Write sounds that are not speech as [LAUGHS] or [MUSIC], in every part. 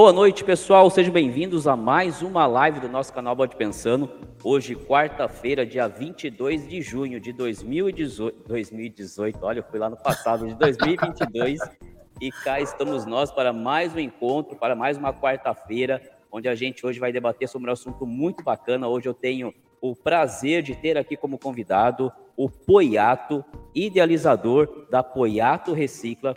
Boa noite, pessoal. Sejam bem-vindos a mais uma live do nosso canal Bode Pensando. Hoje, quarta-feira, dia 22 de junho de 2018. 2018, olha, eu fui lá no passado, de 2022. e cá estamos nós para mais um encontro, para mais uma quarta-feira, onde a gente hoje vai debater sobre um assunto muito bacana. Hoje eu tenho o prazer de ter aqui como convidado o Poiato, idealizador da Poiato Recicla.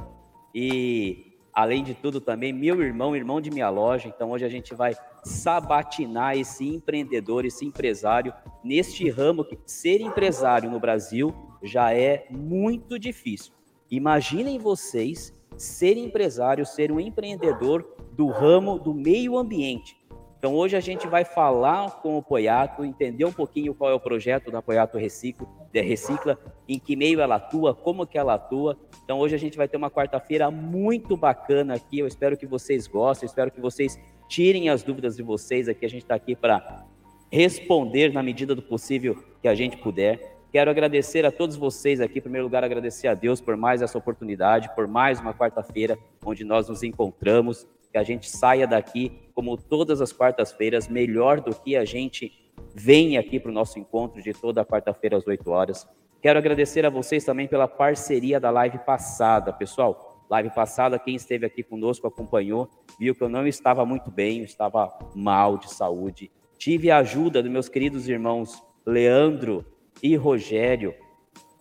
E Além de tudo, também meu irmão, irmão de minha loja. Então, hoje a gente vai sabatinar esse empreendedor, esse empresário, neste ramo que ser empresário no Brasil já é muito difícil. Imaginem vocês ser empresário, ser um empreendedor do ramo do meio ambiente. Então hoje a gente vai falar com o Poiato, entender um pouquinho qual é o projeto da Poiato Reciclo, de Recicla, em que meio ela atua, como que ela atua. Então hoje a gente vai ter uma quarta-feira muito bacana aqui. Eu espero que vocês gostem, espero que vocês tirem as dúvidas de vocês aqui. A gente está aqui para responder na medida do possível que a gente puder. Quero agradecer a todos vocês aqui, em primeiro lugar, agradecer a Deus por mais essa oportunidade, por mais uma quarta-feira onde nós nos encontramos que a gente saia daqui, como todas as quartas-feiras, melhor do que a gente vem aqui para o nosso encontro de toda quarta-feira às 8 horas. Quero agradecer a vocês também pela parceria da live passada, pessoal. Live passada, quem esteve aqui conosco acompanhou, viu que eu não estava muito bem, eu estava mal de saúde. Tive a ajuda dos meus queridos irmãos Leandro e Rogério,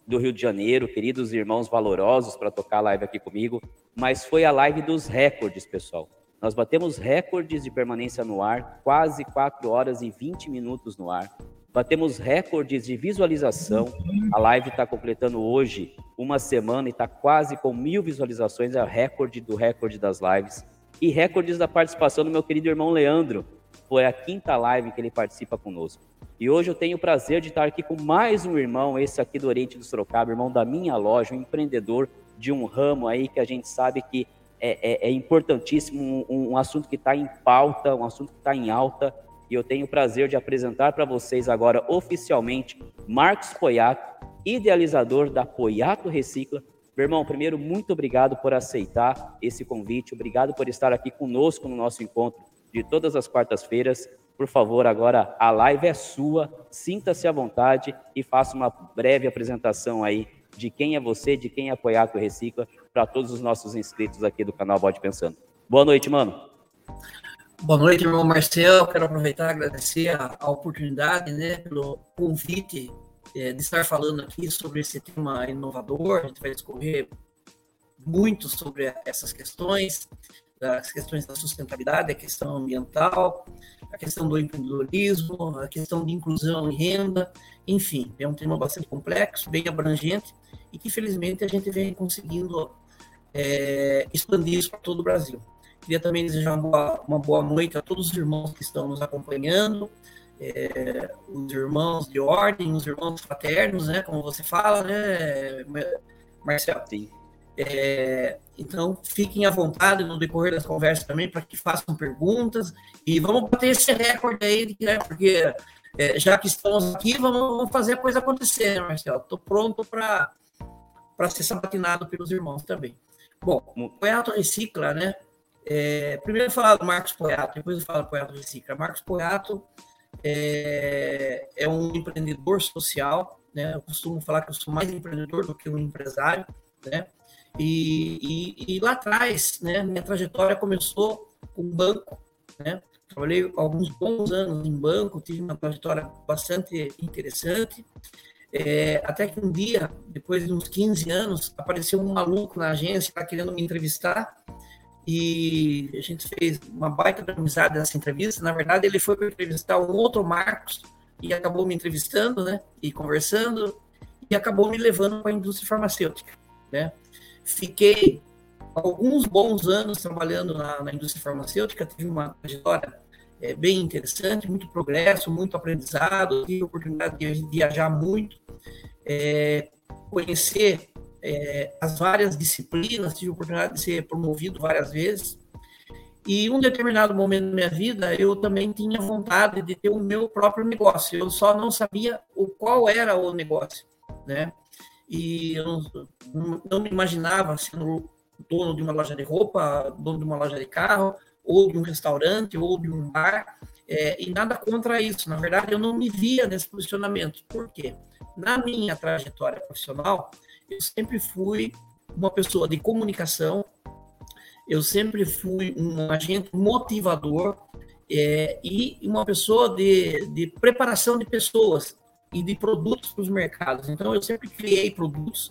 do Rio de Janeiro, queridos irmãos valorosos para tocar a live aqui comigo, mas foi a live dos recordes, pessoal. Nós batemos recordes de permanência no ar, quase 4 horas e 20 minutos no ar. Batemos recordes de visualização. A live está completando hoje uma semana e está quase com mil visualizações. É o recorde do recorde das lives. E recordes da participação do meu querido irmão Leandro. Foi a quinta live que ele participa conosco. E hoje eu tenho o prazer de estar aqui com mais um irmão, esse aqui do Oriente do Sorocaba, irmão da minha loja, um empreendedor de um ramo aí que a gente sabe que é, é, é importantíssimo, um, um assunto que está em pauta, um assunto que está em alta, e eu tenho o prazer de apresentar para vocês agora oficialmente Marcos Poiato, idealizador da Poiato Recicla. Meu irmão, primeiro, muito obrigado por aceitar esse convite, obrigado por estar aqui conosco no nosso encontro de todas as quartas-feiras. Por favor, agora a live é sua, sinta-se à vontade e faça uma breve apresentação aí de quem é você, de quem é Poiato Recicla, para todos os nossos inscritos aqui do canal Bode Pensando. Boa noite, mano. Boa noite, irmão Marcel. Quero aproveitar e agradecer a, a oportunidade, né, pelo convite é, de estar falando aqui sobre esse tema inovador. A gente vai discorrer muito sobre essas questões, as questões da sustentabilidade, a questão ambiental, a questão do empreendedorismo, a questão de inclusão e renda, enfim, é um tema bastante complexo, bem abrangente e que felizmente a gente vem conseguindo é, expandir isso para todo o Brasil. Queria também desejar uma boa, uma boa noite a todos os irmãos que estão nos acompanhando, é, os irmãos de ordem, os irmãos fraternos, né, como você fala, né, Marcelo? Sim. É, então, fiquem à vontade no decorrer das conversas também para que façam perguntas e vamos bater esse recorde aí, né, porque é, já que estamos aqui, vamos, vamos, fazer a coisa acontecer, né, Marcelo? Estou pronto para ser sabatinado pelos irmãos também. Bom, o Poiato Recicla, né? É, primeiro eu falar do Marcos Poiato, depois eu falo do Poiato Recicla. Marcos Poiato é, é, um empreendedor social, né? Eu costumo falar que eu sou mais empreendedor do que um empresário, né? E, e, e lá atrás, né? Minha trajetória começou com banco, né? Trabalhei alguns bons anos em banco, tive uma trajetória bastante interessante. É, até que um dia, depois de uns 15 anos, apareceu um maluco na agência tá querendo me entrevistar e a gente fez uma baita de amizade nessa entrevista. Na verdade, ele foi para entrevistar um outro Marcos e acabou me entrevistando, né? E conversando e acabou me levando para a indústria farmacêutica, né? Fiquei alguns bons anos trabalhando na, na indústria farmacêutica, tive uma trajetória é, bem interessante, muito progresso, muito aprendizado, tive a oportunidade de viajar muito, é, conhecer é, as várias disciplinas, tive a oportunidade de ser promovido várias vezes. E um determinado momento da minha vida, eu também tinha vontade de ter o meu próprio negócio. Eu só não sabia o qual era o negócio, né? E eu não, não me imaginava sendo dono de uma loja de roupa, dono de uma loja de carro, ou de um restaurante, ou de um bar, é, e nada contra isso. Na verdade, eu não me via nesse posicionamento. Por quê? Na minha trajetória profissional, eu sempre fui uma pessoa de comunicação, eu sempre fui um agente motivador é, e uma pessoa de, de preparação de pessoas e de produtos para os mercados. Então, eu sempre criei produtos,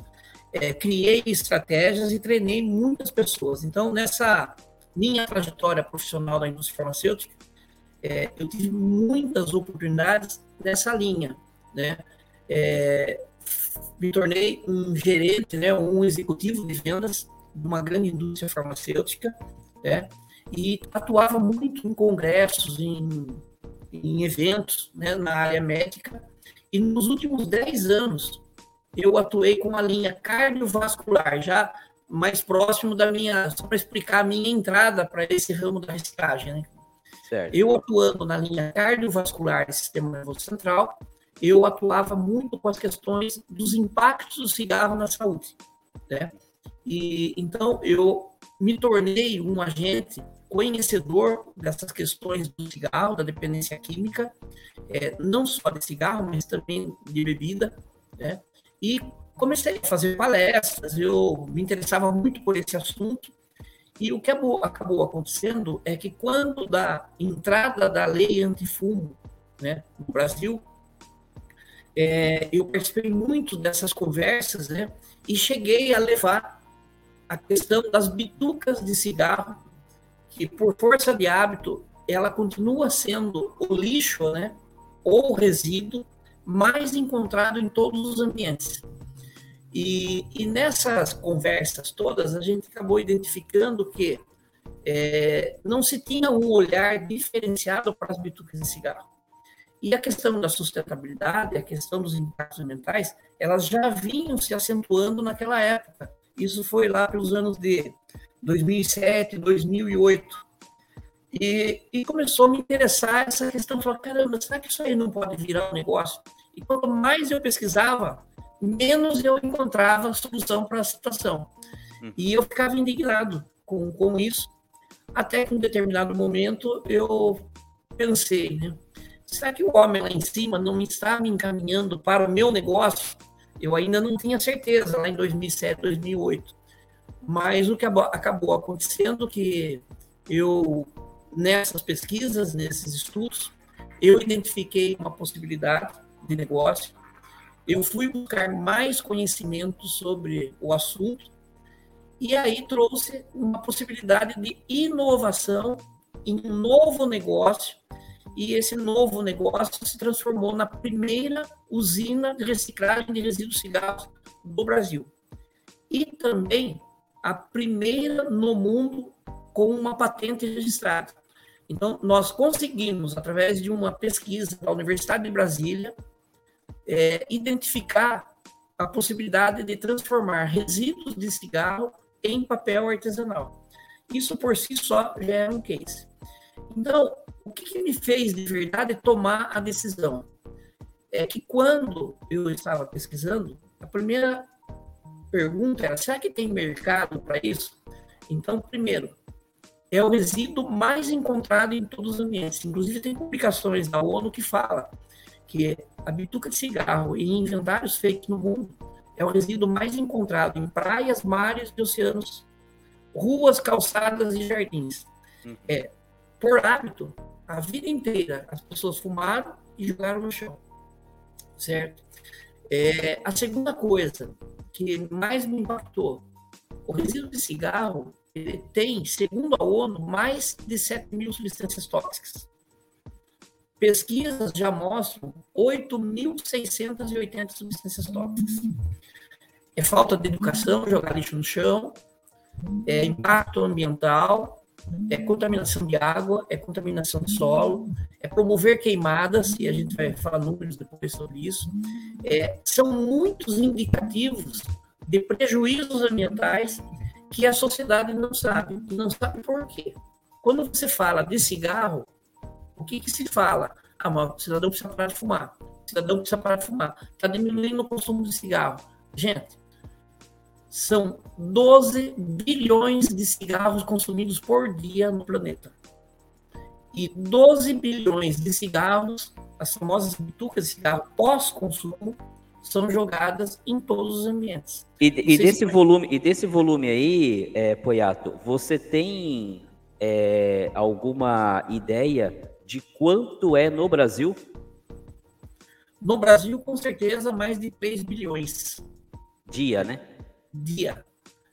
é, criei estratégias e treinei muitas pessoas. Então, nessa minha trajetória profissional da indústria farmacêutica, é, eu tive muitas oportunidades nessa linha, né? É, me tornei um gerente, né, um executivo de vendas de uma grande indústria farmacêutica, né? E atuava muito em congressos, em, em eventos, né, na área médica. E nos últimos 10 anos, eu atuei com a linha cardiovascular, já mais próximo da minha, só para explicar a minha entrada para esse ramo da reciclagem, né? Certo. Eu atuando na linha cardiovascular e sistema nervoso central, eu atuava muito com as questões dos impactos do cigarro na saúde, né? E então eu me tornei um agente conhecedor dessas questões do cigarro, da dependência química, é, não só de cigarro, mas também de bebida, né? E comecei a fazer palestras, eu me interessava muito por esse assunto, e o que acabou acontecendo é que quando da entrada da lei antifumo né, no Brasil, é, eu participei muito dessas conversas né, e cheguei a levar a questão das bitucas de cigarro, que por força de hábito, ela continua sendo o lixo né, ou o resíduo mais encontrado em todos os ambientes. E, e nessas conversas todas, a gente acabou identificando que é, não se tinha um olhar diferenciado para as bitucas de cigarro. E a questão da sustentabilidade, a questão dos impactos ambientais, elas já vinham se acentuando naquela época. Isso foi lá pelos anos de 2007, 2008. E, e começou a me interessar essa questão. Falei, caramba, será que isso aí não pode virar um negócio? E quanto mais eu pesquisava, menos eu encontrava solução para a situação. Hum. E eu ficava indignado com, com isso, até que em um determinado momento eu pensei, né? Será que o homem lá em cima não me está me encaminhando para o meu negócio? Eu ainda não tinha certeza lá em 2007, 2008. Mas o que acabou acontecendo que eu nessas pesquisas, nesses estudos, eu identifiquei uma possibilidade de negócio eu fui buscar mais conhecimento sobre o assunto e aí trouxe uma possibilidade de inovação em um novo negócio e esse novo negócio se transformou na primeira usina de reciclagem de resíduos cigarros do Brasil e também a primeira no mundo com uma patente registrada. Então, nós conseguimos, através de uma pesquisa da Universidade de Brasília, é, identificar a possibilidade de transformar resíduos de cigarro em papel artesanal. Isso por si só já é um case. Então, o que, que me fez de verdade tomar a decisão? É que quando eu estava pesquisando, a primeira pergunta era: será que tem mercado para isso? Então, primeiro, é o resíduo mais encontrado em todos os ambientes. Inclusive, tem publicações da ONU que fala que a bituca de cigarro e inventários feitos no mundo é o resíduo mais encontrado em praias, mares e oceanos, ruas, calçadas e jardins. Uhum. É, por hábito, a vida inteira as pessoas fumaram e jogaram no chão, certo? É, a segunda coisa que mais me impactou, o resíduo de cigarro ele tem, segundo a ONU, mais de 7 mil substâncias tóxicas. Pesquisas já mostram 8.680 substâncias tóxicas. É falta de educação, jogar lixo no chão, é impacto ambiental, é contaminação de água, é contaminação de solo, é promover queimadas, e a gente vai falar números depois sobre isso. É, são muitos indicativos de prejuízos ambientais que a sociedade não sabe, não sabe por quê. Quando você fala de cigarro, o que, que se fala? Ah, mas o cidadão precisa parar de fumar. O cidadão precisa parar de fumar. Está diminuindo o consumo de cigarro. Gente, são 12 bilhões de cigarros consumidos por dia no planeta. e 12 bilhões de cigarros, as famosas bitucas de cigarro pós-consumo, são jogadas em todos os ambientes. E, e desse volume, e desse volume aí, é, Poiato, você tem é, alguma ideia de quanto é no Brasil? No Brasil, com certeza, mais de 3 bilhões. Dia, né? Dia.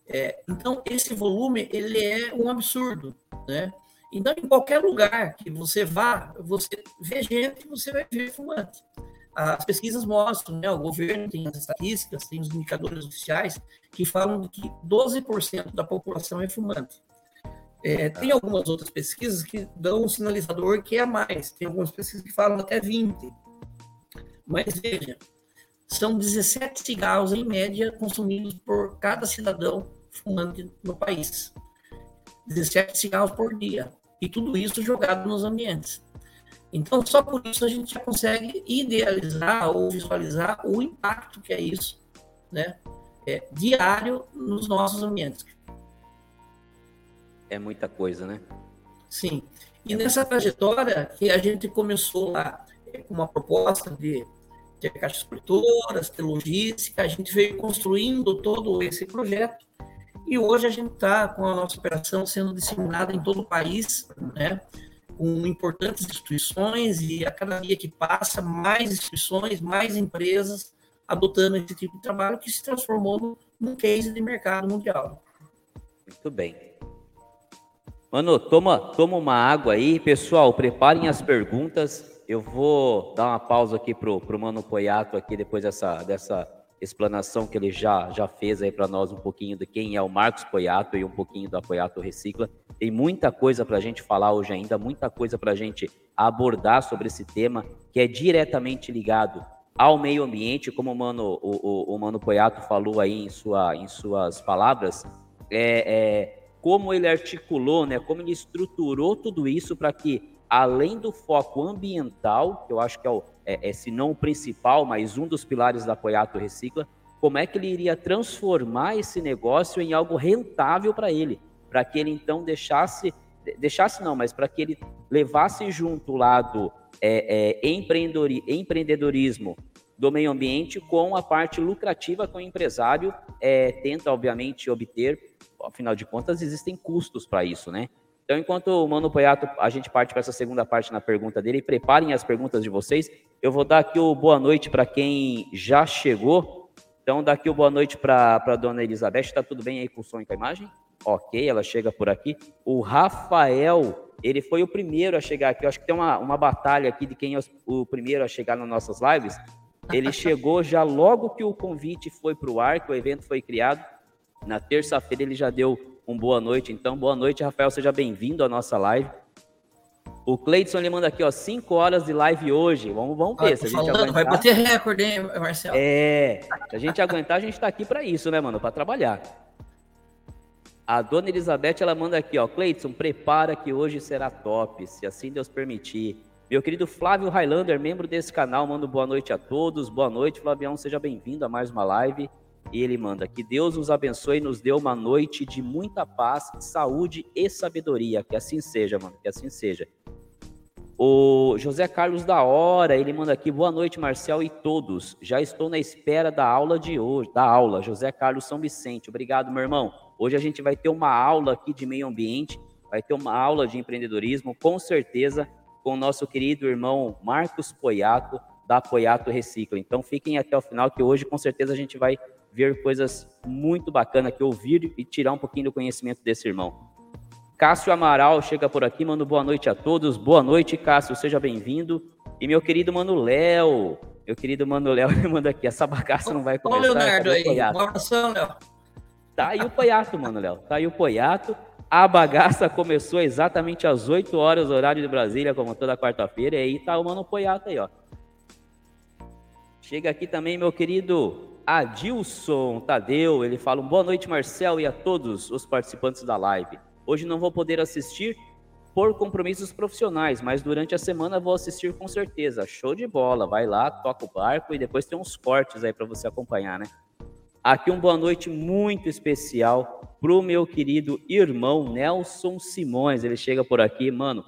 É, então, esse volume, ele é um absurdo, né? Então, em qualquer lugar que você vá, você vê gente, você vai ver fumante. As pesquisas mostram, né, o governo tem as estatísticas, tem os indicadores oficiais que falam que 12% da população é fumante. É, tem algumas outras pesquisas que dão um sinalizador que é a mais, tem algumas pesquisas que falam até 20%. Mas veja, são 17 cigarros em média consumidos por cada cidadão fumante no país. 17 cigarros por dia. E tudo isso jogado nos ambientes. Então, só por isso a gente já consegue idealizar ou visualizar o impacto que é isso, né? É, diário nos nossos ambientes. É muita coisa, né? Sim. E nessa trajetória que a gente começou lá com uma proposta de ter caixas produtoras, ter logística, a gente veio construindo todo esse projeto e hoje a gente está com a nossa operação sendo disseminada em todo o país, né? com importantes instituições e a cada dia que passa, mais instituições, mais empresas adotando esse tipo de trabalho que se transformou num case de mercado mundial. Muito bem. Mano, toma, toma uma água aí. Pessoal, preparem as perguntas. Eu vou dar uma pausa aqui pro, pro Mano Poiato aqui depois dessa, dessa explanação que ele já, já fez aí para nós um pouquinho de quem é o Marcos Poiato e um pouquinho do Poiato Recicla. Tem muita coisa para a gente falar hoje ainda, muita coisa para a gente abordar sobre esse tema que é diretamente ligado ao meio ambiente, como o Mano, o, o, o Mano Poiato falou aí em, sua, em suas palavras, é, é, como ele articulou, né, como ele estruturou tudo isso para que, além do foco ambiental, que eu acho que é o, é, é, se não o principal, mas um dos pilares da Apoiato Recicla, como é que ele iria transformar esse negócio em algo rentável para ele, para que ele então deixasse, deixasse não, mas para que ele levasse junto o lado é, é, empreendedorismo do meio ambiente com a parte lucrativa que o empresário é, tenta, obviamente, obter. Afinal de contas, existem custos para isso, né? Então, enquanto o Mano Poiato, a gente parte para essa segunda parte na pergunta dele, preparem as perguntas de vocês. Eu vou dar aqui o boa noite para quem já chegou. Então, daqui o boa noite para a dona Elizabeth. Está tudo bem aí com o som e com a imagem? Ok, ela chega por aqui. O Rafael, ele foi o primeiro a chegar aqui. Eu acho que tem uma, uma batalha aqui de quem é o primeiro a chegar nas nossas lives. Ele [LAUGHS] chegou já logo que o convite foi para o ar, que o evento foi criado. Na terça-feira ele já deu um boa noite. Então, boa noite, Rafael. Seja bem-vindo à nossa live. O Cleidson ele manda aqui, ó, 5 horas de live hoje. Vamos, vamos ver. Ah, se a gente falando, aguentar... Vai bater recorde, hein, Marcelo? É, se a gente aguentar, a gente está aqui para isso, né, mano? Para trabalhar. A dona Elizabeth, ela manda aqui, ó, Cleidson, prepara que hoje será top, se assim Deus permitir. Meu querido Flávio Highlander, membro desse canal, mando boa noite a todos. Boa noite, Flavião, seja bem-vindo a mais uma live. E ele manda que Deus nos abençoe e nos dê uma noite de muita paz, saúde e sabedoria. Que assim seja, mano, que assim seja. O José Carlos da Hora, ele manda aqui, boa noite, Marcel e todos. Já estou na espera da aula de hoje, da aula. José Carlos São Vicente, obrigado, meu irmão. Hoje a gente vai ter uma aula aqui de meio ambiente, vai ter uma aula de empreendedorismo, com certeza, com o nosso querido irmão Marcos Poiato, da Poiato Recicla. Então fiquem até o final, que hoje com certeza a gente vai ver coisas muito bacanas que ouvir e tirar um pouquinho do conhecimento desse irmão. Cássio Amaral chega por aqui, mano, boa noite a todos. Boa noite, Cássio, seja bem-vindo. E meu querido Mano Léo, meu querido Mano Léo, [LAUGHS] me manda aqui, essa bagaça não vai começar. Ô, Leonardo aí, um abração, Léo. Tá aí o Poiato, Mano Léo, tá aí o Poiato. A bagaça começou exatamente às 8 horas, horário de Brasília, como toda quarta-feira, e aí tá o Mano Poiato aí, ó. Chega aqui também, meu querido Adilson Tadeu, ele fala: boa noite, Marcel, e a todos os participantes da live. Hoje não vou poder assistir por compromissos profissionais, mas durante a semana vou assistir com certeza. Show de bola, vai lá, toca o barco e depois tem uns cortes aí para você acompanhar, né? Aqui um boa noite muito especial pro meu querido irmão Nelson Simões. Ele chega por aqui, mano.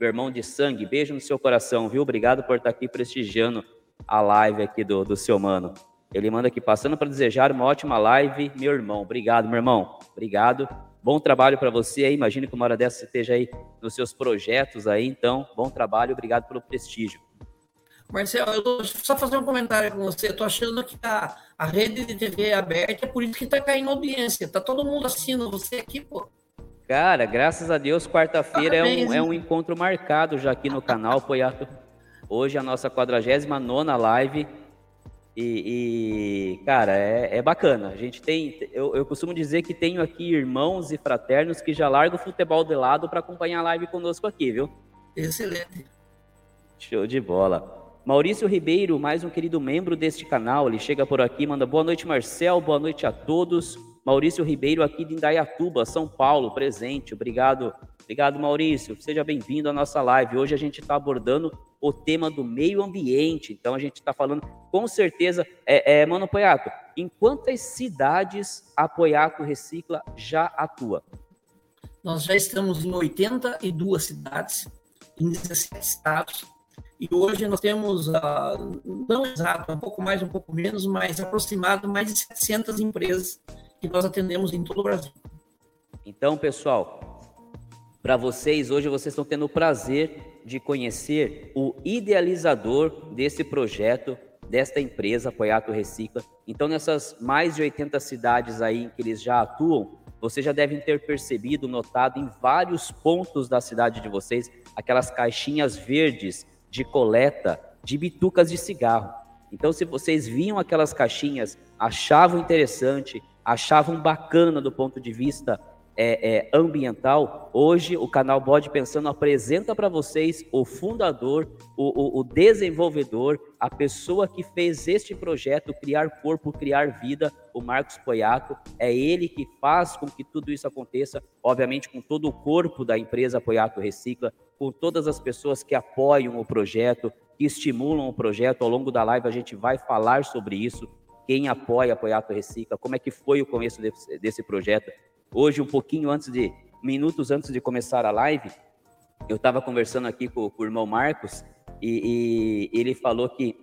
meu irmão de sangue, beijo no seu coração, viu? Obrigado por estar aqui prestigiando a live aqui do, do seu mano. Ele manda aqui, passando para desejar uma ótima live, meu irmão. Obrigado, meu irmão. Obrigado. Bom trabalho para você aí. Imagino que uma hora dessa você esteja aí nos seus projetos aí. Então, bom trabalho. Obrigado pelo prestígio. Marcelo, eu tô só fazer um comentário com você. Eu tô achando que a, a rede de TV é aberta, é por isso que tá caindo audiência. Tá todo mundo assistindo você aqui, pô. Cara, graças a Deus, quarta-feira é um, é um encontro marcado já aqui no canal, Poiato. Hoje a nossa 49 live. E, e cara, é, é, bacana. A gente tem. Eu, eu, costumo dizer que tenho aqui irmãos e fraternos que já largam o futebol de lado para acompanhar a live conosco aqui, viu? Excelente. Show de bola. Maurício Ribeiro, mais um querido membro deste canal, ele chega por aqui, manda boa noite, Marcel, boa noite a todos. Maurício Ribeiro, aqui de Indaiatuba, São Paulo, presente. Obrigado, obrigado, Maurício. Seja bem-vindo à nossa live. Hoje a gente está abordando o tema do meio ambiente. Então a gente está falando, com certeza, é, é, Mano Poiato, em quantas cidades a Poiato Recicla já atua? Nós já estamos em 82 cidades, em 17 estados. E hoje nós temos, uh, não exato, um pouco mais, um pouco menos, mas aproximado mais de 700 empresas que nós atendemos em todo o Brasil. Então, pessoal, para vocês, hoje vocês estão tendo o prazer de conhecer o idealizador desse projeto, desta empresa, Poiato Recicla. Então, nessas mais de 80 cidades aí em que eles já atuam, vocês já devem ter percebido, notado em vários pontos da cidade de vocês, aquelas caixinhas verdes de coleta de bitucas de cigarro. Então, se vocês viam aquelas caixinhas, achavam interessante, achavam bacana do ponto de vista é, é, ambiental, hoje o canal Bode Pensando apresenta para vocês o fundador, o, o, o, desenvolvedor, a pessoa que fez este projeto Criar Corpo, Criar Vida, o Marcos Poiato. É ele que faz com que tudo isso aconteça, obviamente com todo o corpo da empresa Poiato Recicla, com todas as pessoas que apoiam o projeto, que estimulam o projeto. Ao longo da live a gente vai falar sobre isso quem apoia Apoiato Recicla, como é que foi o começo desse, desse projeto. Hoje, um pouquinho antes de, minutos antes de começar a live, eu estava conversando aqui com, com, o irmão Marcos e, e ele falou que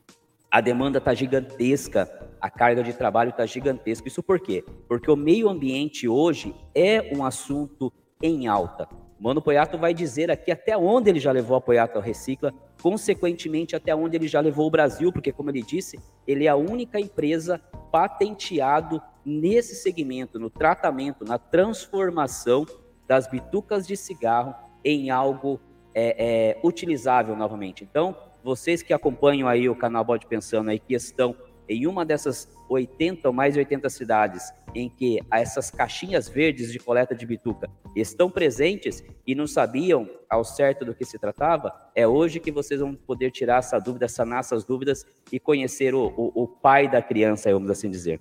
[CLEARS THROAT] a demanda está gigantesca, a carga de trabalho está gigantesca. Isso por quê? Porque o meio ambiente hoje é um assunto em alta. Mano Poiato vai dizer aqui até onde ele já levou a Poiato Recicla, consequentemente até onde ele já levou o Brasil, porque como ele disse, ele é a única empresa patenteado nesse segmento, no tratamento, na transformação das bitucas de cigarro em algo é, é, utilizável novamente. Então, vocês que acompanham aí o canal Bode Pensando aí, que estão em uma dessas 80 ou mais de 80 cidades em que essas caixinhas verdes de coleta de bituca estão presentes e não sabiam ao certo do que se tratava, é hoje que vocês vão poder tirar essa dúvida, sanar essas dúvidas e conhecer o, o, o pai da criança, vamos assim dizer.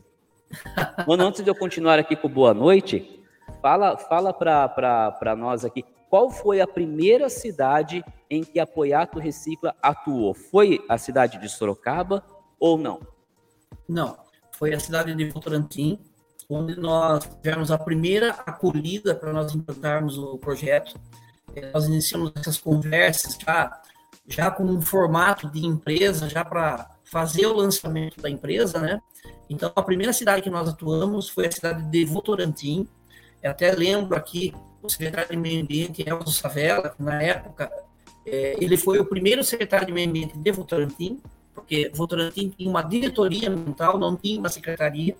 Mano, antes de eu continuar aqui com boa noite, fala, fala para nós aqui, qual foi a primeira cidade em que a Poiato Recicla atuou? Foi a cidade de Sorocaba ou não? Não, foi a cidade de Votorantim, onde nós tivemos a primeira acolhida para nós implantarmos o projeto. É, nós iniciamos essas conversas já, já com um formato de empresa, já para fazer o lançamento da empresa, né? Então, a primeira cidade que nós atuamos foi a cidade de Votorantim. Eu até lembro aqui o secretário de Meio Ambiente, Elzo Savela, na época é, ele foi o primeiro secretário de Meio Ambiente de Votorantim, porque Votorantim tinha uma diretoria ambiental, não tinha uma secretaria,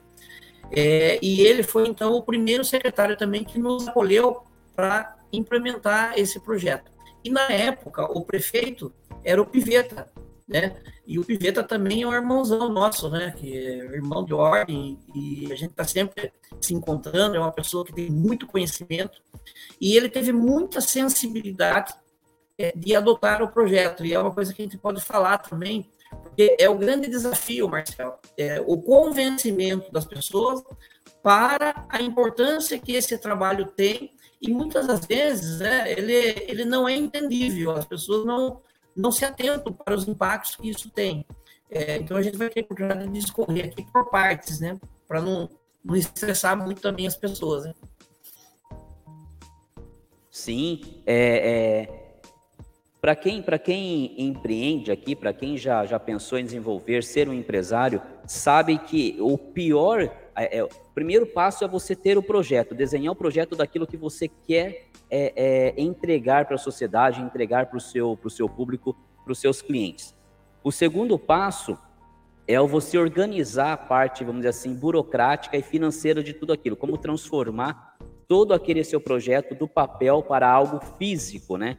é, e ele foi, então, o primeiro secretário também que nos acolheu para implementar esse projeto. E, na época, o prefeito era o Piveta, né? E o Piveta também é um irmãozão nosso, né? Que é irmão de ordem e a gente está sempre se encontrando. É uma pessoa que tem muito conhecimento e ele teve muita sensibilidade é, de adotar o projeto. E é uma coisa que a gente pode falar também porque é o grande desafio, Marcelo, é o convencimento das pessoas para a importância que esse trabalho tem e muitas das vezes né, ele, ele não é entendível, as pessoas não, não se atentam para os impactos que isso tem. É, então a gente vai ter oportunidade de discorrer aqui por partes, né, para não, não estressar muito também as pessoas. Né? Sim, é, é Para quem, quem empreende aqui, para quem já, já pensou em desenvolver, ser um empresário, sabe que o pior, é, o primeiro passo é você ter o projeto, desenhar o projeto daquilo que você quer é, é entregar para a sociedade, entregar para o seu, seu público, para os seus clientes. O segundo passo é você organizar a parte, vamos dizer assim, burocrática e financeira de tudo aquilo, como transformar todo aquele seu projeto do papel para algo físico, né?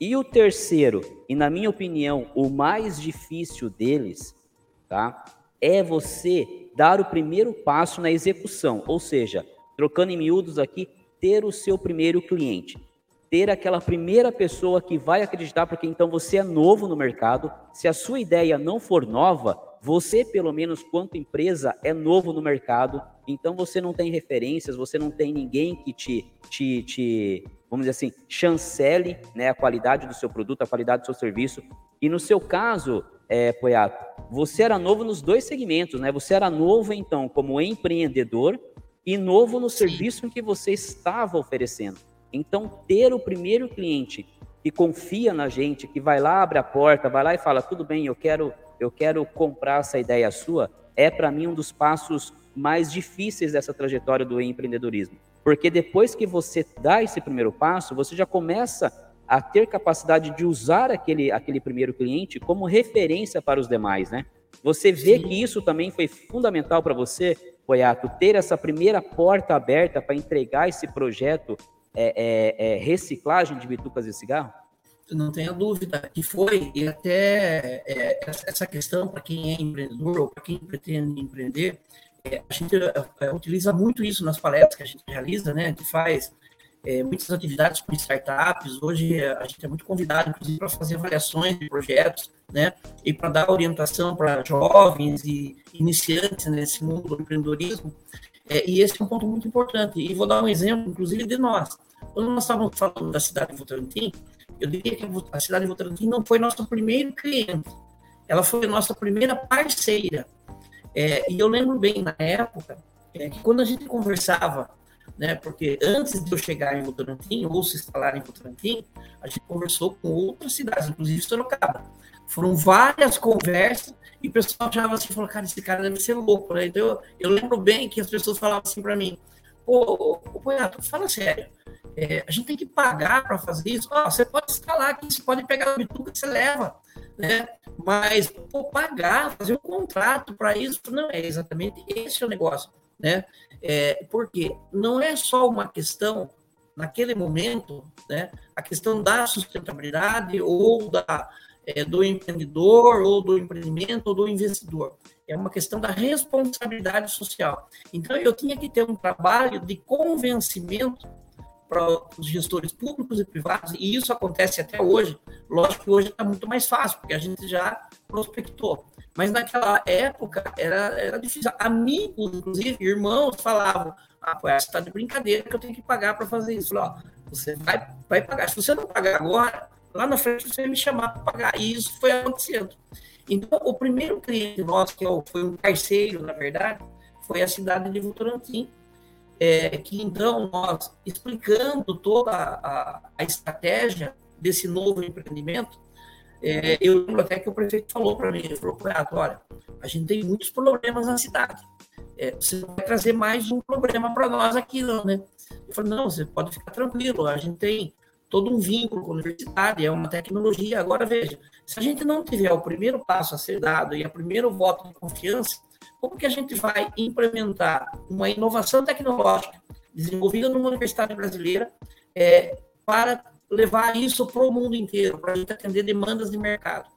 E o terceiro, e na minha opinião, o mais difícil deles, tá? É você dar o primeiro passo na execução, ou seja, trocando em miúdos aqui, ter o seu primeiro cliente, ter aquela primeira pessoa que vai acreditar, porque então você é novo no mercado. Se a sua ideia não for nova, você, pelo menos, quanto empresa, é novo no mercado, então você não tem referências, você não tem ninguém que te, te, te vamos dizer assim, chancele né, a qualidade do seu produto, a qualidade do seu serviço. E no seu caso, é, Poiato, você era novo nos dois segmentos, né? Você era novo, então, como empreendedor e novo no serviço que você estava oferecendo. Então, ter o primeiro cliente que confia na gente, que vai lá, abre a porta, vai lá e fala, tudo bem, eu quero, eu quero comprar essa ideia sua, é para mim um dos passos mais difíceis dessa trajetória do empreendedorismo. Porque depois que você dá esse primeiro passo, você já começa a ter capacidade de usar aquele, aquele primeiro cliente como referência para os demais, né? Você vê Sim. que isso também foi fundamental para você, Poiato, ter essa primeira porta aberta para entregar esse projeto é, é, é, reciclagem de bitucas de cigarro? Não tenha dúvida que foi, e até é, essa questão para quem é empreendedor ou para quem pretende empreender, a gente é, é, utiliza muito isso nas palestras que a gente realiza, né? A gente faz é, muitas atividades com startups. Hoje a gente é muito convidado, inclusive, para fazer avaliações de projetos, né? E para dar orientação para jovens e iniciantes nesse mundo do empreendedorismo. É, e esse é um ponto muito importante. E vou dar um exemplo, inclusive, de nós. Quando nós estávamos falando da cidade de Votorantim, eu diria que a cidade de Votorantim não foi nosso primeiro cliente, ela foi a nossa primeira parceira. É, e eu lembro bem na época é, que quando a gente conversava, né, porque antes de eu chegar em Votorantim ou se instalar em Votorantim, a gente conversou com outras cidades, inclusive Sorocaba. Foram várias conversas e o pessoal achava assim, falou, cara, esse cara deve ser louco, né? Então eu, eu lembro bem que as pessoas falavam assim para mim, ô, ô, fala sério, é, a gente tem que pagar para fazer isso. Ah, você pode instalar aqui, você pode pegar a bituca que você leva né? Mas pô, pagar, fazer um contrato para isso, não é exatamente esse o negócio, né? É, porque não é só uma questão naquele momento, né? A questão da sustentabilidade ou da é, do empreendedor ou do empreendimento ou do investidor. É uma questão da responsabilidade social. Então eu tinha que ter um trabalho de convencimento para os gestores públicos e privados, e isso acontece até hoje. Lógico que hoje está muito mais fácil, porque a gente já prospectou. Mas naquela época era, era difícil. Amigos, inclusive, irmãos, falavam: ah, pô, está de brincadeira que eu tenho que pagar para fazer isso. Falei, ó, você vai, vai pagar. Se você não pagar agora, lá na frente você vai me chamar para pagar. E isso foi acontecendo. Então, o primeiro cliente nosso, que é foi um parceiro, na verdade, foi a cidade de Votorantim, é, que então nós, explicando toda a, a estratégia desse novo empreendimento, é, eu lembro até que o prefeito falou para mim, ele falou, olha, a gente tem muitos problemas na cidade, é, você não vai trazer mais um problema para nós aqui não, né? Eu falei, não, você pode ficar tranquilo, a gente tem todo um vínculo com a universidade, é uma tecnologia. Agora, veja, se a gente não tiver o primeiro passo a ser dado e o primeiro voto de confiança, como que a gente vai implementar uma inovação tecnológica desenvolvida numa universidade brasileira é, para levar isso para o mundo inteiro, para a gente atender demandas de mercado.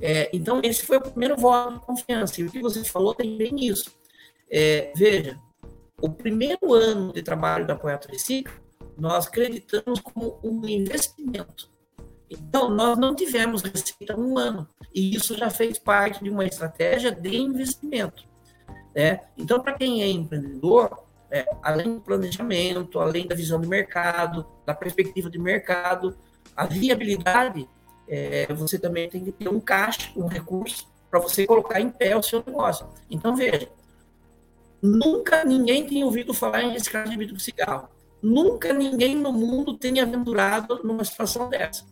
É, então, esse foi o primeiro voto de confiança. E o que você falou tem bem isso. É, veja, o primeiro ano de trabalho da Poeta Recicla, nós acreditamos como um investimento. Então, nós não tivemos receita um ano. E isso já fez parte de uma estratégia de investimento. Né? Então, para quem é empreendedor, é, além do planejamento, além da visão de mercado, da perspectiva de mercado, a viabilidade, é, você também tem que ter um caixa, um recurso, para você colocar em pé o seu negócio. Então, veja, nunca ninguém tem ouvido falar em reciclagem de vidro de cigarro. Nunca ninguém no mundo tenha aventurado numa situação dessa.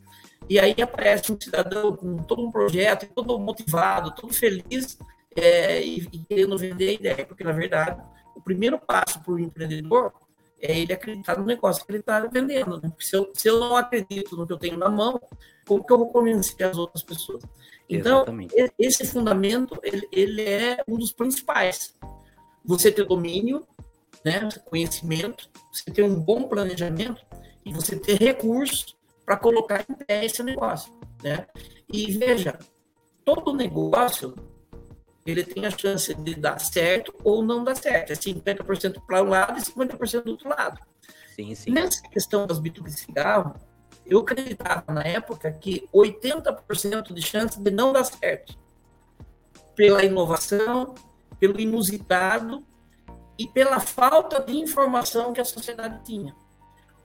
e aí aparece um cidadão com todo um projeto, todo motivado, todo feliz é, e, e, querendo vender a ideia, porque na verdade o primeiro passo para o empreendedor é ele acreditar no negócio que ele está vendendo. Né? Se, eu, se eu não acredito no que eu tenho na mão, como que eu vou convencer as outras pessoas? Então, Exatamente. esse fundamento ele, ele é um dos principais. Você ter domínio, né, conhecimento, você ter um bom planejamento e você ter recursos para colocar em pé esse negócio, né? E veja, todo negócio ele tem a chance de dar certo ou não dar certo. É 50% para um lado e 50% do outro lado. Sim, sim. Nessa questão das bitucas de cigarro, eu acreditava na época que 80% de chance de não dar certo. Pela inovação, pelo inusitado e pela falta de informação que a sociedade tinha.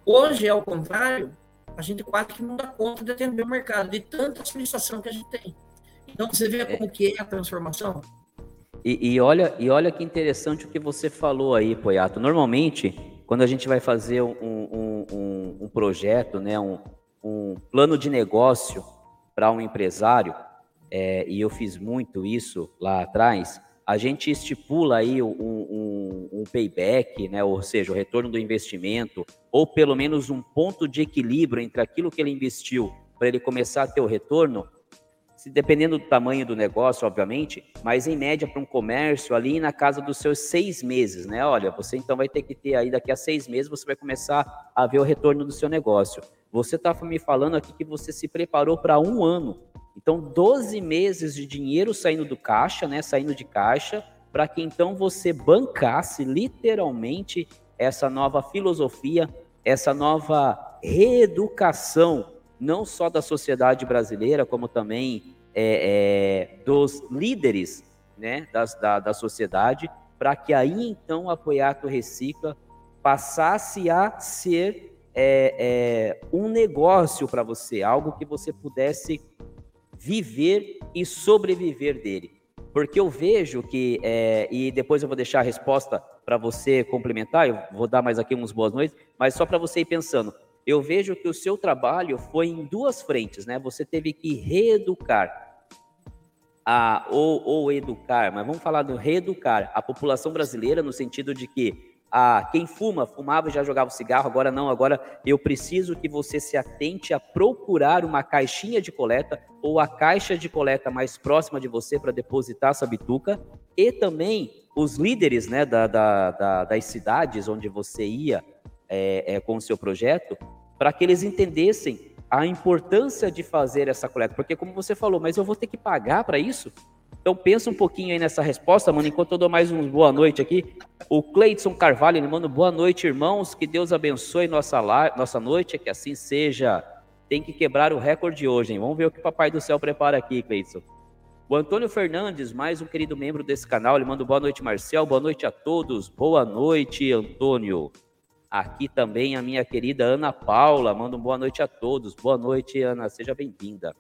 Hoje, ao contrário, a gente quase que não dá conta de atender o mercado, de tanta solicitação que a gente tem. Então, você vê como que é a transformação. E, e, olha, e olha que interessante o que você falou aí, Poiato. Normalmente, quando a gente vai fazer um, um, um, um projeto, né, um, um plano de negócio para um empresário, é, e eu fiz muito isso lá atrás, a gente estipula aí um, um, um, payback, né, ou seja, o retorno do investimento, ou pelo menos um ponto de equilíbrio entre aquilo que ele investiu para ele começar a ter o retorno, se dependendo do tamanho do negócio, obviamente, mas em média para um comércio ali na casa dos seus seis meses, né? Olha, você então vai ter que ter aí daqui a seis meses você vai começar a ver o retorno do seu negócio. Você está me falando aqui que você se preparou para um ano. Então, 12 meses de dinheiro saindo do caixa, né? Saindo de caixa, para que então você bancasse literalmente essa nova filosofia, essa nova reeducação não só da sociedade brasileira, como também é, é, dos líderes né, das, da, da sociedade, para que aí então a Apoiato Recicla passasse a ser é, é um negócio para você, algo que você pudesse viver e sobreviver dele. Porque eu vejo que, é, e depois eu vou deixar a resposta para você complementar, eu vou dar mais aqui uns boas noites, mas só para você ir pensando, eu vejo que o seu trabalho foi em duas frentes, né? Você teve que reeducar a, ou, ou educar, mas vamos falar do reeducar a população brasileira no sentido de que a, quem fuma, fumava e já jogava cigarro, agora não, agora eu preciso que você se atente a procurar uma caixinha de coleta ou a caixa de coleta mais próxima de você para depositar essa bituca e também os líderes né, da, da, da, das cidades onde você ia é, é, com o seu projeto, para que eles entendessem a importância de fazer essa coleta. Porque, como você falou, mas eu vou ter que pagar para isso? Então, pensa um pouquinho aí nessa resposta, mano, enquanto eu dou mais um boa noite aqui. O Cleiton Carvalho, ele manda boa noite, irmãos. Que Deus abençoe nossa, nossa noite, que assim seja. Tem que quebrar o recorde hoje, hein? Vamos ver o que o Papai do Céu prepara aqui, Cleiton. O Antônio Fernandes, mais um querido membro desse canal, ele manda boa noite, Marcel. Boa noite a todos. Boa noite, Antônio. Aqui também a minha querida Ana Paula, manda boa noite a todos. Boa noite, Ana, seja bem-vinda.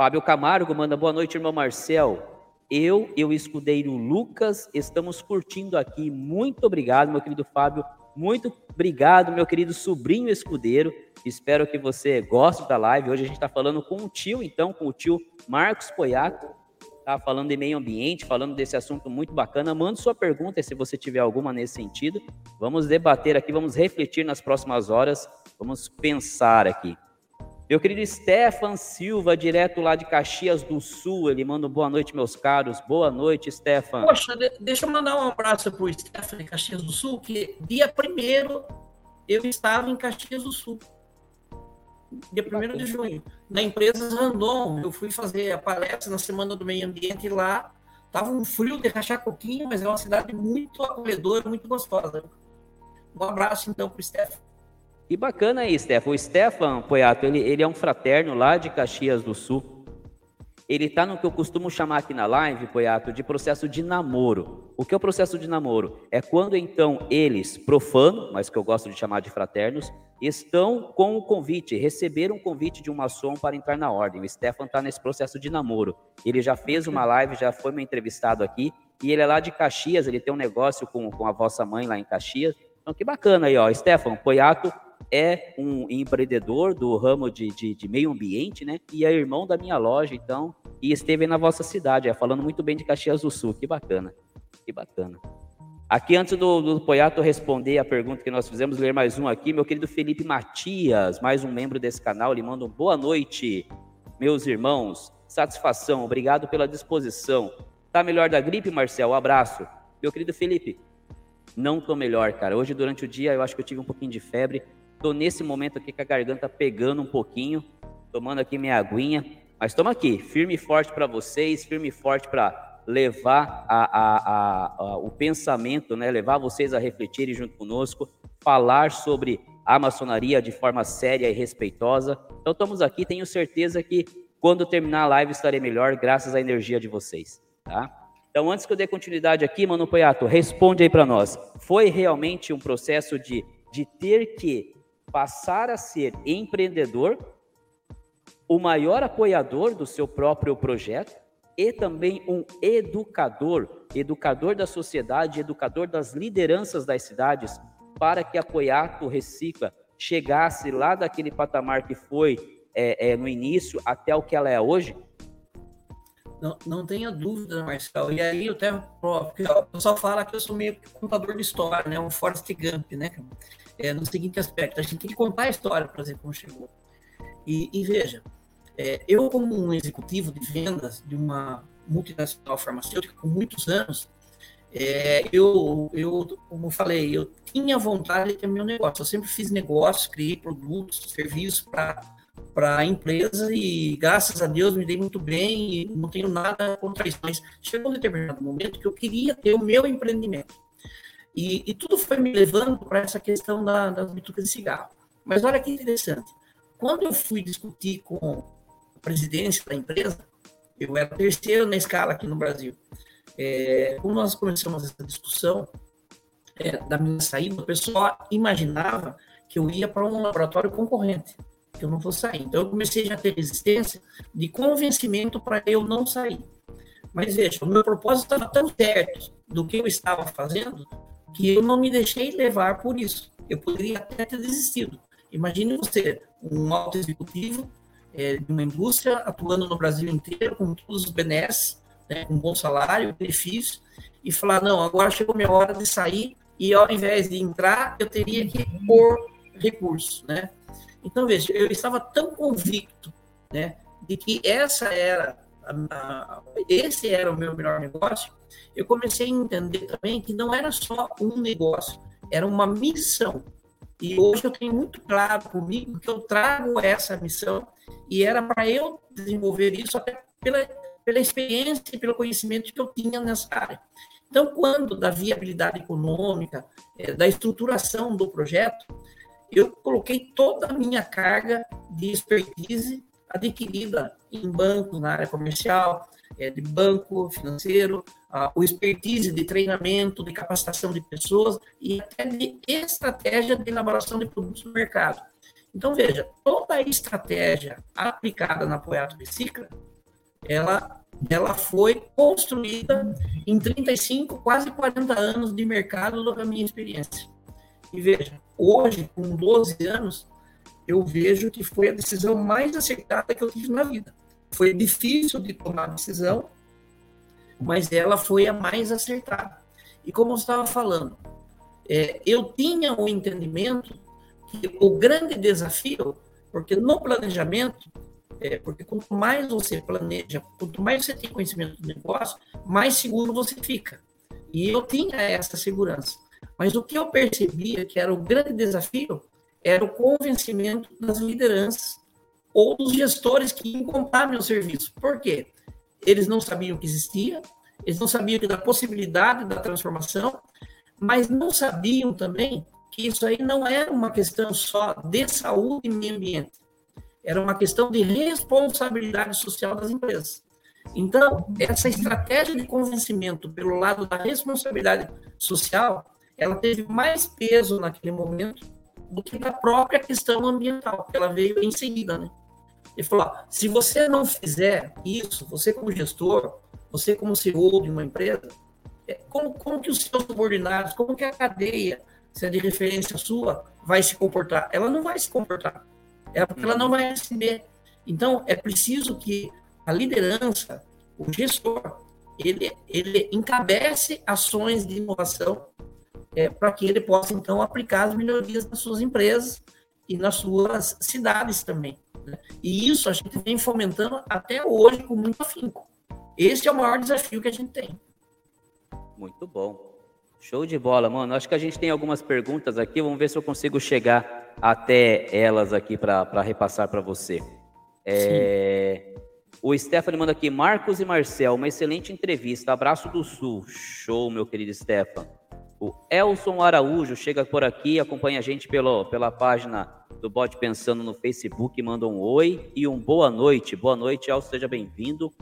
Fábio Camargo manda boa noite, irmão Marcel. Eu e o escudeiro Lucas estamos curtindo aqui. Muito obrigado, meu querido Fábio. Muito obrigado, meu querido sobrinho escudeiro. Espero que você goste da live. Hoje a gente está falando com o tio, então, com o tio Marcos Poiato tá? falando de meio ambiente, falando desse assunto muito bacana. Mande sua pergunta se você tiver alguma nesse sentido. Vamos debater aqui, vamos refletir nas próximas horas, vamos pensar aqui. Meu querido Stefan Silva, direto lá de Caxias do Sul, ele manda boa noite, meus caros. Boa noite, Stefan. Poxa, deixa eu mandar um abraço para o Stefan de Caxias do Sul, que dia primeiro eu estava em Caxias do Sul dia 1 de junho, na empresa Randon. Eu fui fazer a palestra na Semana do Meio Ambiente lá. Tava um frio de rachar coquinho, mas é uma cidade muito acolhedora, muito gostosa. Um abraço, então, para o Stefan. Que bacana aí, Stefan. O Stefan Poiato, ele, ele é um fraterno lá de Caxias do Sul ele está no que eu costumo chamar aqui na live, Poiato, de processo de namoro. O que é o processo de namoro? É quando então eles, profano, mas que eu gosto de chamar de fraternos, estão com o convite, receberam um convite de uma maçom para entrar na ordem. O Stefan está nesse processo de namoro. Ele já fez uma live, já foi meu entrevistado aqui, e ele é lá de Caxias, ele tem um negócio com, com a vossa mãe lá em Caxias. Então, que bacana aí, ó. Stefan, Poiato é um empreendedor do ramo de, de, de, meio ambiente, né? E é irmão da minha loja, então, e esteve na vossa cidade, é, falando muito bem de Caxias do Sul. Que bacana, que bacana. Aqui, antes do, do Poiato responder a pergunta que nós fizemos, ler mais um aqui, meu querido Felipe Matias, mais um membro desse canal, ele manda um boa noite, meus irmãos. Satisfação, obrigado pela disposição. Tá melhor da gripe, Marcel? Um abraço. Meu querido Felipe, não tô melhor, cara. Hoje, durante o dia, eu acho que eu tive um pouquinho de febre. Tô nesse momento aqui com a garganta pegando um pouquinho, tomando aqui minha aguinha. Mas estamos aqui, firme e forte para vocês, firme e forte para levar a, a, a, o pensamento, né? levar vocês a refletirem junto conosco, falar sobre a maçonaria de forma séria e respeitosa. Então estamos aqui, tenho certeza que quando terminar a live estarei melhor, graças à energia de vocês. Tá? Então, antes que eu dê continuidade aqui, Mano Poiato, responde aí para nós. Foi realmente um processo de, de ter que passar a ser empreendedor, o maior apoiador do seu próprio projeto e também um educador, educador da sociedade, educador das lideranças das cidades, para que a Poiato Recicla chegasse lá daquele patamar que foi é, é, no início até o que ela é hoje? Não, não tenha dúvida, Marcelo. E aí eu até o pessoal fala que eu sou meio contador de história, né? Um Forrest Gump, né? É, no seguinte aspecto, a gente tem que contar a história para dizer como chegou. E, e veja, é, eu como um executivo de vendas de uma multinacional farmacêutica com muitos anos, é, eu, eu, como eu falei, eu tinha vontade de ter meu negócio. Eu sempre fiz negócios, criei produtos, serviços para a empresa e graças a Deus me dei muito bem e não tenho nada contra isso. Mas chegou um determinado momento que eu queria ter o meu empreendimento. E, e tudo foi me levando para essa questão da, das bitucas de cigarro. Mas olha que interessante. Quando eu fui discutir com a presidência da empresa, eu era terceiro na escala aqui no Brasil. É, quando nós começamos essa discussão é, da minha saída, o pessoal imaginava que eu ia para um laboratório concorrente que eu não vou sair. Então, eu comecei a ter resistência de convencimento para eu não sair. Mas veja, o meu propósito estava tão certo do que eu estava fazendo que eu não me deixei levar por isso. Eu poderia até ter desistido. Imagine você, um alto executivo é, de uma indústria atuando no Brasil inteiro, com todos os benesses, né, com bom salário, benefícios, e falar: não, agora chegou minha hora de sair, e ao invés de entrar, eu teria que pôr recurso, né? Então, veja, eu estava tão convicto né, de que essa era esse era o meu melhor negócio, eu comecei a entender também que não era só um negócio, era uma missão. E hoje eu tenho muito claro comigo que eu trago essa missão e era para eu desenvolver isso até pela, pela experiência e pelo conhecimento que eu tinha nessa área. Então, quando da viabilidade econômica, é, da estruturação do projeto, eu coloquei toda a minha carga de expertise adquirida em bancos, na área comercial, é, de banco financeiro, o expertise de treinamento, de capacitação de pessoas e até de estratégia de elaboração de produtos no mercado. Então, veja, toda a estratégia aplicada na Poiato Recicla, ela, ela foi construída em 35, quase 40 anos de mercado da minha experiência. E veja, hoje, com 12 anos, eu vejo que foi a decisão mais acertada que eu tive na vida. Foi difícil de tomar a decisão, mas ela foi a mais acertada. E como eu estava falando, é, eu tinha o entendimento que o grande desafio, porque no planejamento, é, porque quanto mais você planeja, quanto mais você tem conhecimento do negócio, mais seguro você fica. E eu tinha essa segurança. Mas o que eu percebia que era o grande desafio era o convencimento das lideranças ou dos gestores que iam comprar meu serviço. Por quê? Eles não sabiam que existia, eles não sabiam da possibilidade da transformação, mas não sabiam também que isso aí não era uma questão só de saúde e meio ambiente, era uma questão de responsabilidade social das empresas. Então, essa estratégia de convencimento pelo lado da responsabilidade social ela teve mais peso naquele momento do que a própria questão ambiental, que ela veio em seguida, né? Ele falou: se você não fizer isso, você como gestor, você como CEO de uma empresa, é, como, como que os seus subordinados, como que a cadeia se é de referência sua, vai se comportar. Ela não vai se comportar. É porque ela não vai receber. Então, é preciso que a liderança, o gestor, ele, ele encabece ações de inovação é, para que ele possa, então, aplicar as melhorias nas suas empresas e nas suas cidades também. Né? E isso a gente vem fomentando até hoje com muito afinco. Esse é o maior desafio que a gente tem. Muito bom. Show de bola, mano. Acho que a gente tem algumas perguntas aqui. Vamos ver se eu consigo chegar até elas aqui para repassar para você. É... O Stephanie manda aqui, Marcos e Marcel, uma excelente entrevista. Abraço do Sul. Show, meu querido Stefan. O Elson Araújo chega por aqui, acompanha a gente pelo, pela página do Bode Pensando no Facebook, manda um oi e um boa noite. Boa noite, Elson, seja bem-vindo.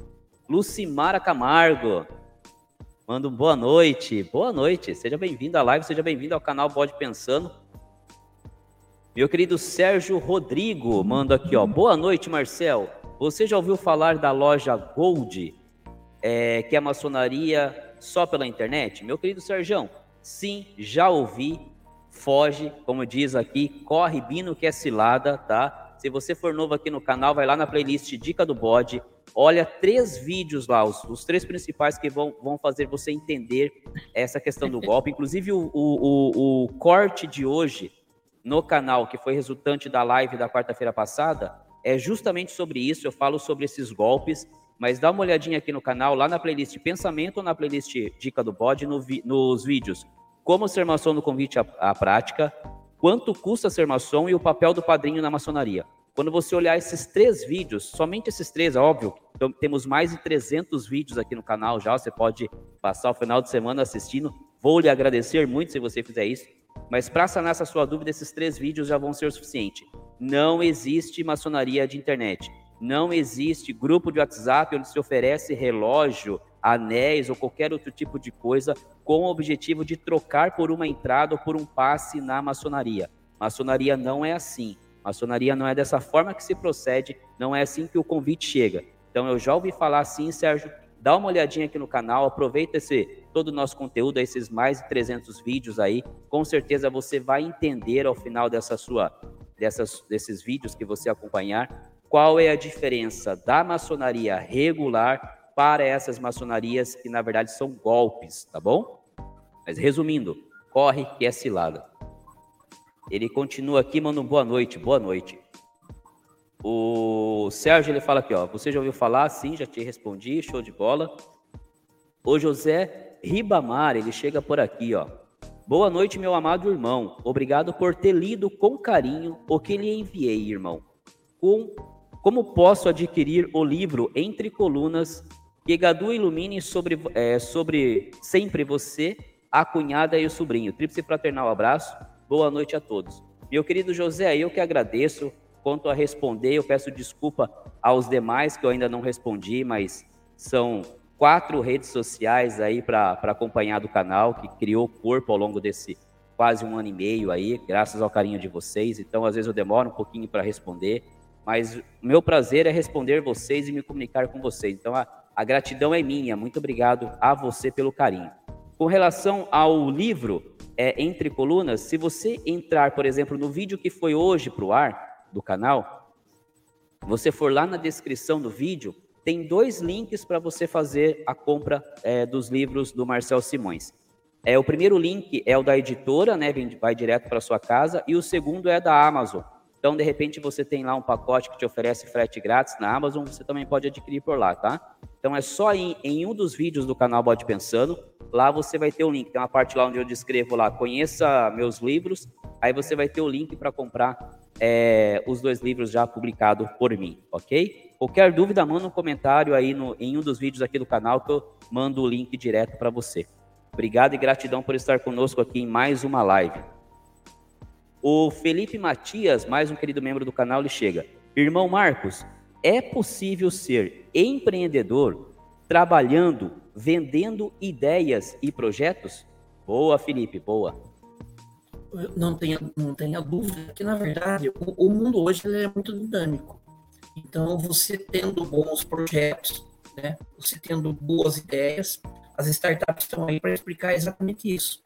Lucimara Camargo, Manda um boa noite. Boa noite. Seja bem-vindo à live, seja bem-vindo ao canal Pode Pensando. Meu querido Sérgio Rodrigo manda aqui, ó. Boa noite, Marcel. Você já ouviu falar da loja Gold, é, que é maçonaria só pela internet? Meu querido Sérgio, sim, já ouvi. Foge, como diz aqui, corre bino que é cilada, tá? Se você for novo aqui no canal, vai lá na playlist Dica do Bode, olha três vídeos lá, os, os três principais que vão, vão fazer você entender essa questão do golpe. Inclusive, o, o, o, o corte de hoje no canal, que foi resultante da live da quarta-feira passada, é justamente sobre isso. Eu falo sobre esses golpes, mas dá uma olhadinha aqui no canal, lá na playlist Pensamento ou na playlist Dica do Bode, no nos vídeos Como ser maçom no convite à, à prática, quanto custa ser maçom e o papel do padrinho na maçonaria. Quando você olhar esses três vídeos, somente esses três, é óbvio, então, temos mais de 300 vídeos aqui no canal já, você pode passar o final de semana assistindo. Vou lhe agradecer muito se você fizer isso, mas para sanar essa sua dúvida, esses três vídeos já vão ser o suficiente. Não existe maçonaria de internet. Não existe grupo de WhatsApp onde se oferece relógio, anéis ou qualquer outro tipo de coisa com o objetivo de trocar por uma entrada ou por um passe na maçonaria. Maçonaria não é assim. Maçonaria não é dessa forma que se procede, não é assim que o convite chega. Então eu já ouvi falar assim, Sérgio, dá uma olhadinha aqui no canal, aproveita esse todo o nosso conteúdo, esses mais de 300 vídeos aí, com certeza você vai entender ao final dessa sua dessas, desses vídeos que você acompanhar, qual é a diferença da maçonaria regular para essas maçonarias que na verdade são golpes, tá bom? Mas resumindo, corre que é cilada. Ele continua aqui, manda um boa noite, boa noite. O Sérgio ele fala aqui, ó. Você já ouviu falar? Sim, já te respondi, show de bola. O José Ribamar, ele chega por aqui, ó. Boa noite, meu amado irmão. Obrigado por ter lido com carinho o que lhe enviei, irmão. Com, como posso adquirir o livro Entre Colunas que Gadu ilumine sobre, é, sobre sempre você, a cunhada e o sobrinho? Tríplice fraternal abraço. Boa noite a todos. Meu querido José, eu que agradeço. Quanto a responder, eu peço desculpa aos demais que eu ainda não respondi, mas são quatro redes sociais aí para acompanhar do canal, que criou corpo ao longo desse quase um ano e meio aí, graças ao carinho de vocês. Então, às vezes eu demoro um pouquinho para responder, mas meu prazer é responder vocês e me comunicar com vocês. Então, a, a gratidão é minha. Muito obrigado a você pelo carinho. Com relação ao livro, é, entre colunas, se você entrar, por exemplo, no vídeo que foi hoje para o ar do canal, você for lá na descrição do vídeo, tem dois links para você fazer a compra é, dos livros do Marcel Simões. É, o primeiro link é o da editora, né, vai direto para sua casa, e o segundo é da Amazon. Então, de repente, você tem lá um pacote que te oferece frete grátis na Amazon, você também pode adquirir por lá, tá? Então, é só em, em um dos vídeos do canal Bode Pensando, Lá você vai ter o link, tem uma parte lá onde eu descrevo lá, conheça meus livros, aí você vai ter o link para comprar é, os dois livros já publicados por mim, ok? Qualquer dúvida, manda um comentário aí no, em um dos vídeos aqui do canal que eu mando o link direto para você. Obrigado e gratidão por estar conosco aqui em mais uma live. O Felipe Matias, mais um querido membro do canal, ele chega. Irmão Marcos, é possível ser empreendedor trabalhando vendendo ideias e projetos? Boa, Felipe, boa. Não tenha, não tenha dúvida que, na verdade, o, o mundo hoje é muito dinâmico. Então, você tendo bons projetos, né, você tendo boas ideias, as startups estão aí para explicar exatamente isso.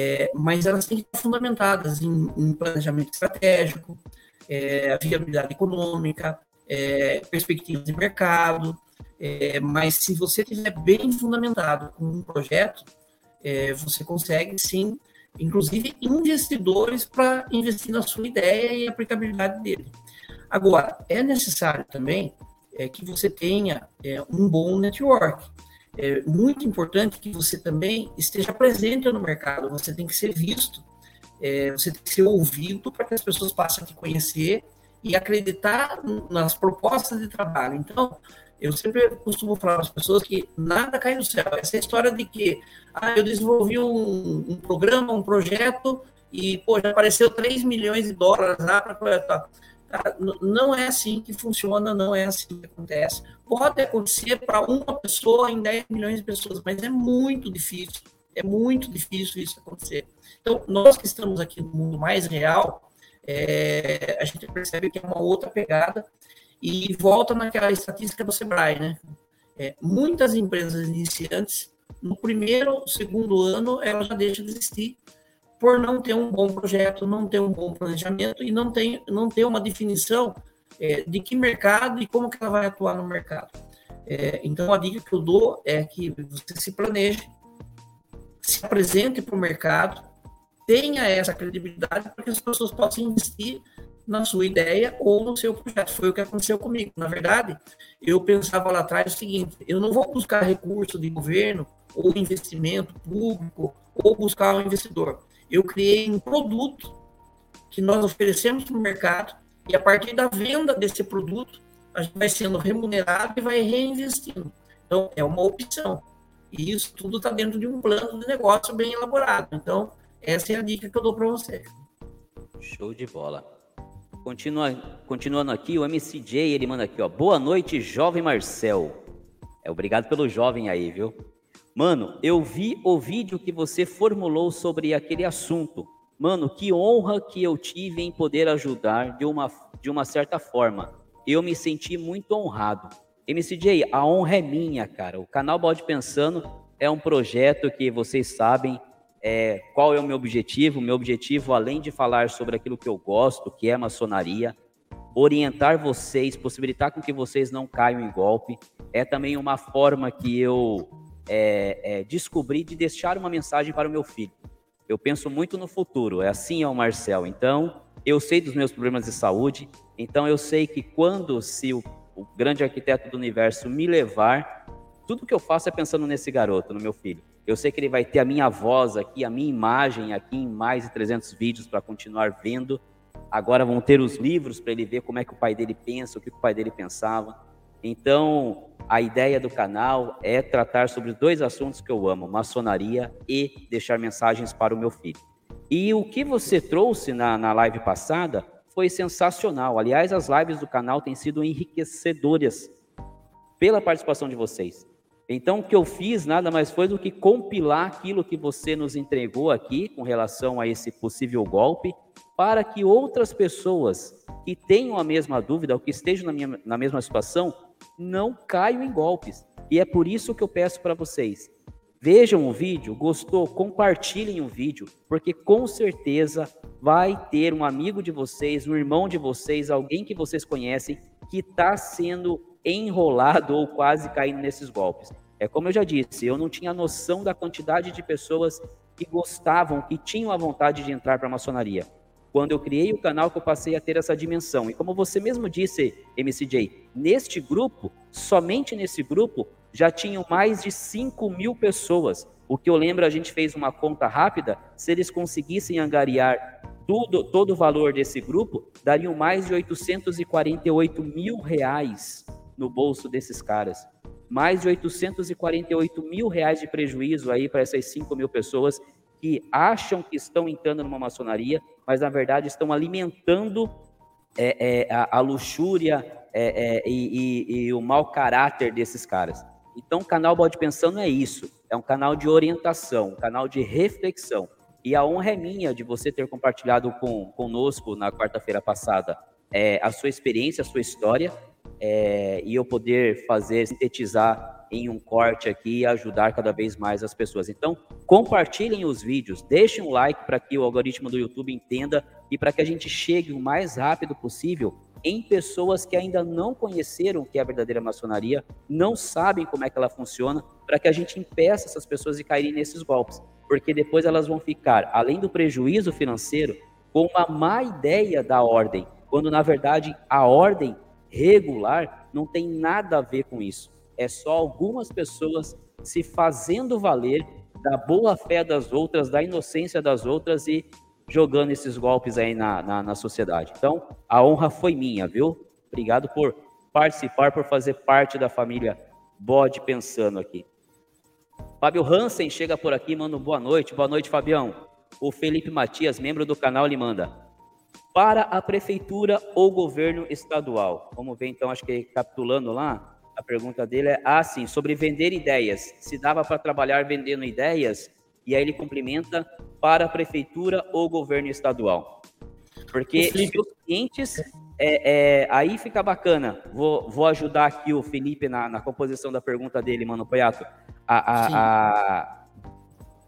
É, mas elas têm que estar fundamentadas em, em planejamento estratégico, é, viabilidade econômica, é, perspectivas de mercado, é, mas se você tiver bem fundamentado com um projeto, é, você consegue sim, inclusive investidores para investir na sua ideia e aplicabilidade dele. Agora, é necessário também é, que você tenha um bom network. É muito importante que você também esteja presente no mercado, você tem que ser visto, é, você tem que ser ouvido para que as pessoas passem a te conhecer e acreditar nas propostas de trabalho. Então, eu sempre costumo falar para as pessoas que nada cai do céu. Essa história de que ah, eu desenvolvi um, um programa, um projeto e pô, já apareceu 3 milhões de dólares lá para. Não é assim que funciona, não é assim que acontece. Pode acontecer para uma pessoa em 10 milhões de pessoas, mas é muito difícil. É muito difícil isso acontecer. Então, nós que estamos aqui no mundo mais real, é, a gente percebe que é uma outra pegada e volta naquela estatística do Sebrae, né? É, muitas empresas iniciantes, no primeiro, segundo ano, elas já deixam de existir por não ter um bom projeto, não ter um bom planejamento e não ter, não ter uma definição é, de que mercado e como que ela vai atuar no mercado. É, então, a dica que eu dou é que você se planeje, se apresente para o mercado, tenha essa credibilidade para que as pessoas possam investir na sua ideia ou no seu projeto. Foi o que aconteceu comigo. Na verdade, eu pensava lá atrás o seguinte: eu não vou buscar recurso de governo ou investimento público ou buscar um investidor. Eu criei um produto que nós oferecemos para o mercado e a partir da venda desse produto a gente vai sendo remunerado e vai reinvestindo. Então é uma opção. E isso tudo está dentro de um plano de negócio bem elaborado. Então essa é a dica que eu dou para você. Show de bola. Continua, continuando aqui, o MCJ, ele manda aqui, ó. Boa noite, jovem Marcel. É, obrigado pelo jovem aí, viu? Mano, eu vi o vídeo que você formulou sobre aquele assunto. Mano, que honra que eu tive em poder ajudar de uma, de uma certa forma. Eu me senti muito honrado. MCJ, a honra é minha, cara. O canal Bode Pensando é um projeto que vocês sabem, é, qual é o meu objetivo. Meu objetivo, além de falar sobre aquilo que eu gosto, que é maçonaria, orientar vocês, possibilitar com que vocês não caiam em golpe, é também uma forma que eu é, é, descobri de deixar uma mensagem para o meu filho. Eu penso muito no futuro, é assim é o Marcel. Então, eu sei dos meus problemas de saúde, então eu sei que quando se o, o grande arquiteto do universo me levar, tudo que eu faço é pensando nesse garoto, no meu filho. Eu sei que ele vai ter a minha voz aqui, a minha imagem aqui em mais de 300 vídeos para continuar vendo. Agora vão ter os livros para ele ver como é que o pai dele pensa, o que o pai dele pensava. Então, a ideia do canal é tratar sobre dois assuntos que eu amo: maçonaria e deixar mensagens para o meu filho. E o que você trouxe na, na live passada foi sensacional. Aliás, as lives do canal têm sido enriquecedoras pela participação de vocês. Então, o que eu fiz nada mais foi do que compilar aquilo que você nos entregou aqui com relação a esse possível golpe, para que outras pessoas que tenham a mesma dúvida ou que estejam na, minha, na mesma situação não caiam em golpes. E é por isso que eu peço para vocês: vejam o vídeo, gostou, compartilhem o vídeo, porque com certeza vai ter um amigo de vocês, um irmão de vocês, alguém que vocês conhecem que está sendo enrolado ou quase caindo nesses golpes. É como eu já disse, eu não tinha noção da quantidade de pessoas que gostavam, que tinham a vontade de entrar para a maçonaria. Quando eu criei o canal, que eu passei a ter essa dimensão. E como você mesmo disse, MCJ, neste grupo, somente nesse grupo, já tinham mais de 5 mil pessoas. O que eu lembro, a gente fez uma conta rápida, se eles conseguissem angariar tudo, todo o valor desse grupo, dariam mais de 848 mil reais no bolso desses caras. Mais de 848 mil reais de prejuízo aí para essas 5 mil pessoas que acham que estão entrando numa maçonaria, mas na verdade estão alimentando é, é, a, a, luxúria é, é e, e, e, o mau caráter desses caras. Então, o canal Bode Pensando é isso: é um canal de orientação, um canal de reflexão. E a honra é minha de você ter compartilhado com, conosco na quarta-feira passada é, a sua experiência, a sua história, é, e eu poder fazer, sintetizar em um corte aqui e ajudar cada vez mais as pessoas. Então, compartilhem os vídeos, deixem um like para que o algoritmo do YouTube entenda e para que a gente chegue o mais rápido possível em pessoas que ainda não conheceram o que é a verdadeira maçonaria, não sabem como é que ela funciona, para que a gente impeça essas pessoas de caírem nesses golpes, porque depois elas vão ficar, além do prejuízo financeiro, com uma má ideia da ordem, quando na verdade a ordem regular não tem nada a ver com isso. É só algumas pessoas se fazendo valer da boa fé das outras, da inocência das outras e jogando esses golpes aí na, na, na sociedade. Então, a honra foi minha, viu? Obrigado por participar, por fazer parte da família Bode Pensando aqui. Fábio Hansen chega por aqui, manda boa noite. Boa noite, Fabião. O Felipe Matias, membro do canal, lhe manda. Para a prefeitura ou governo estadual. Vamos ver então, acho que capitulando lá, a pergunta dele é assim, sobre vender ideias. Se dava para trabalhar vendendo ideias? E aí ele complementa para a prefeitura ou governo estadual. Porque os clientes, é, é, aí fica bacana. Vou, vou ajudar aqui o Felipe na, na composição da pergunta dele, mano, Poiato. A, a, a,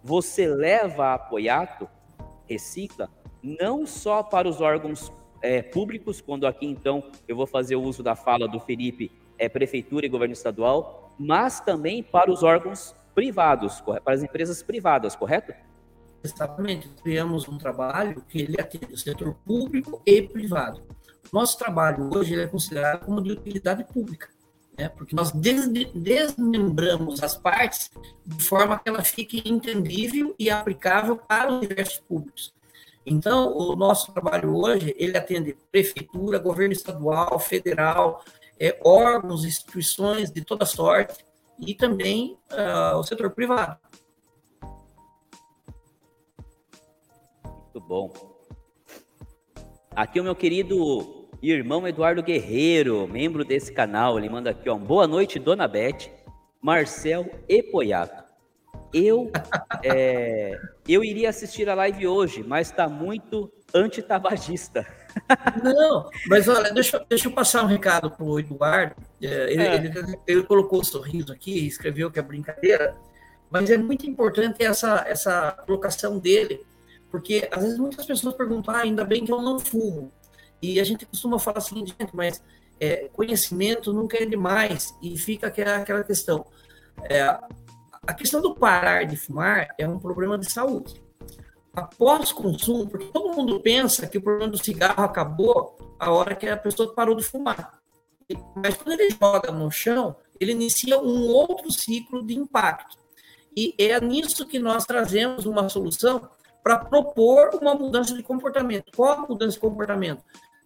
você leva a Apoiato, recicla, não só para os órgãos é, públicos, quando aqui então eu vou fazer o uso da fala do Felipe, é prefeitura e governo estadual, mas também para os órgãos privados, para as empresas privadas, correto? Exatamente. Criamos um trabalho que ele atende o setor público e privado. Nosso trabalho hoje é considerado como de utilidade pública, né? porque nós desmembramos as partes de forma que ela fique entendível e aplicável para os diversos públicos. Então, o nosso trabalho hoje, ele atende prefeitura, governo estadual, federal, é, órgãos, instituições de toda sorte, e também uh, o setor privado. Muito bom. Aqui o meu querido irmão Eduardo Guerreiro, membro desse canal, ele manda aqui, ó, boa noite, Dona Beth, Marcel e Poiato. Eu, é, [LAUGHS] eu iria assistir a live hoje, mas está muito antitabagista. Não, mas olha, deixa, deixa eu passar um recado para o Eduardo. É, ele, é. ele, ele, colocou o sorriso aqui, escreveu que é brincadeira, mas é muito importante essa, essa colocação dele, porque às vezes muitas pessoas perguntam, ah, ainda bem que eu não fumo. E a gente costuma falar assim, gente, mas é, conhecimento nunca é demais, e fica aquela, aquela questão. É, a questão do parar de fumar é um problema de saúde após consumo, porque todo mundo pensa que o problema do cigarro acabou a hora que a pessoa parou de fumar. Mas quando ele joga no chão, ele inicia um outro ciclo de impacto. E é nisso que nós trazemos uma solução para propor uma mudança de comportamento. Qual a mudança de comportamento?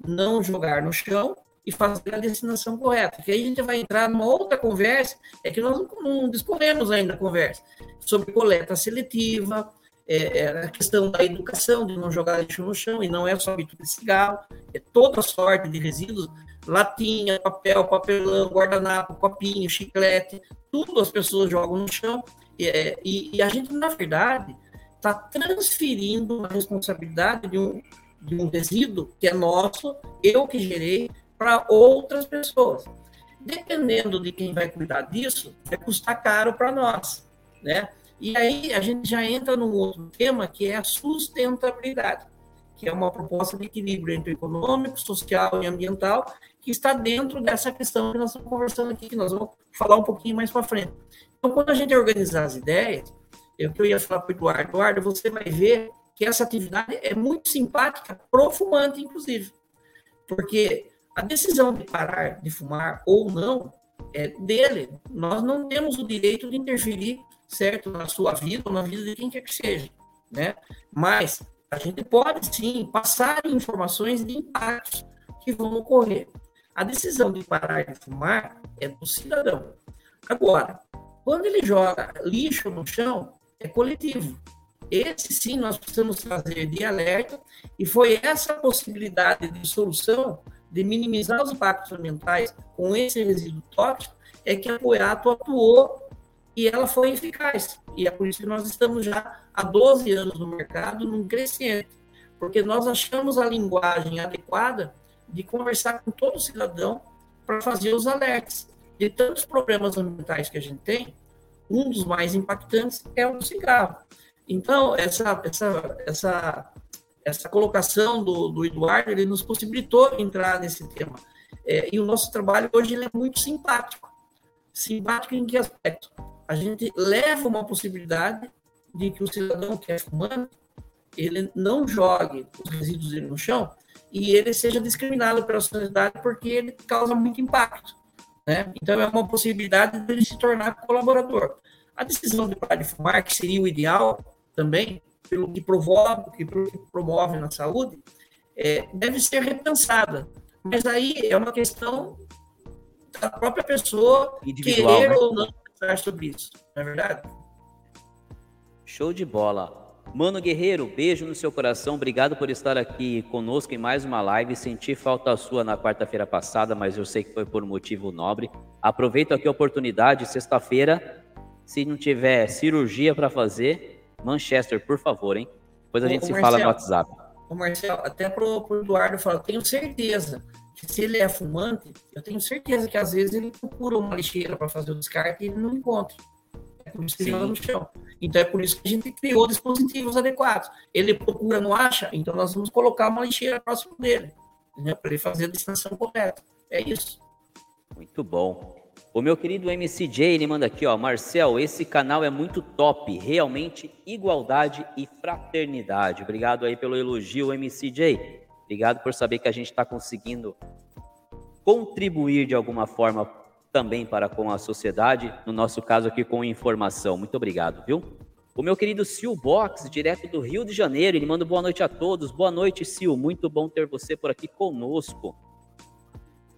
Não jogar no chão e fazer a destinação correta. Que aí a gente vai entrar numa outra conversa, é que nós não discorremos ainda a conversa, sobre coleta seletiva, é, é, a questão da educação, de não jogar lixo no chão, e não é só habitude de cigarro, é toda sorte de resíduos, latinha, papel, papelão, guardanapo, copinho, chiclete, tudo as pessoas jogam no chão, é, e, e, a gente, na verdade, está transferindo a responsabilidade de um, de um resíduo que é nosso, eu que gerei, para outras pessoas. Dependendo de quem vai cuidar disso, vai custar caro para nós, né? E aí a gente já entra num outro tema que é a sustentabilidade, que é uma proposta de equilíbrio entre econômico, social e ambiental, que está dentro dessa questão que nós estamos conversando aqui, que nós vamos falar um pouquinho mais para frente. Então, quando a gente organizar as ideias, eu que eu ia falar para o Eduardo, Eduardo, você vai ver que essa atividade é muito simpática, profumante, inclusive. Porque a decisão de parar de fumar ou não é dele. Nós não temos o direito de interferir certo? Na sua vida ou na vida de quem quer que seja, né? Mas a gente pode sim passar informações de impactos que vão ocorrer. A decisão de parar de fumar é do cidadão. Agora, quando ele joga lixo no chão, é coletivo. Esse sim nós precisamos trazer de alerta, e foi essa possibilidade de solução de minimizar os impactos ambientais com esse resíduo tóxico é que a Poiato atuou e ela foi eficaz. E é por isso que nós estamos já há 12 anos no mercado, num crescente, porque nós achamos a linguagem adequada de conversar com todo cidadão para fazer os alertas. de tantos problemas ambientais que a gente tem, um dos mais impactantes é o cigarro. Então, essa, essa, essa, essa colocação do, do Eduardo, ele nos possibilitou entrar nesse tema. É, e o nosso trabalho hoje é muito simpático. Simpático em que aspecto? A gente leva uma possibilidade de que o cidadão que é fumante, ele não jogue os resíduos dele no chão e ele seja discriminado pela sociedade porque ele causa muito impacto. Né? Então, é uma possibilidade de ele se tornar colaborador. A decisão de parar de fumar, que seria o ideal também, pelo que promove, que promove na saúde, é, deve ser repensada. Mas aí é uma questão da própria pessoa querer né? ou não pensar sobre isso, não é verdade? Show de bola. Mano Guerreiro, beijo no seu coração. Obrigado por estar aqui conosco em mais uma live. Senti falta sua na quarta-feira passada, mas eu sei que foi por um motivo nobre. Aproveito aqui a oportunidade, sexta-feira, se não tiver cirurgia para fazer, Manchester, por favor, hein? Depois a gente se Marcelo, fala no WhatsApp. Ô Marcelo, até pro, pro Eduardo falar, tenho certeza que se ele é fumante, eu tenho certeza que às vezes ele procura uma lixeira para fazer o descarte e ele não encontra como no chão. Então é por isso que a gente criou dispositivos adequados. Ele procura, não acha, então nós vamos colocar uma lixeira próximo dele, né, para ele fazer a distância correta. É isso. Muito bom. O meu querido MCJ, ele manda aqui, ó, Marcel, esse canal é muito top, realmente igualdade e fraternidade. Obrigado aí pelo elogio, MCJ. Obrigado por saber que a gente está conseguindo contribuir de alguma forma também para com a sociedade, no nosso caso aqui com informação. Muito obrigado, viu? O meu querido Sil Box, direto do Rio de Janeiro, ele manda boa noite a todos. Boa noite, Sil. Muito bom ter você por aqui conosco.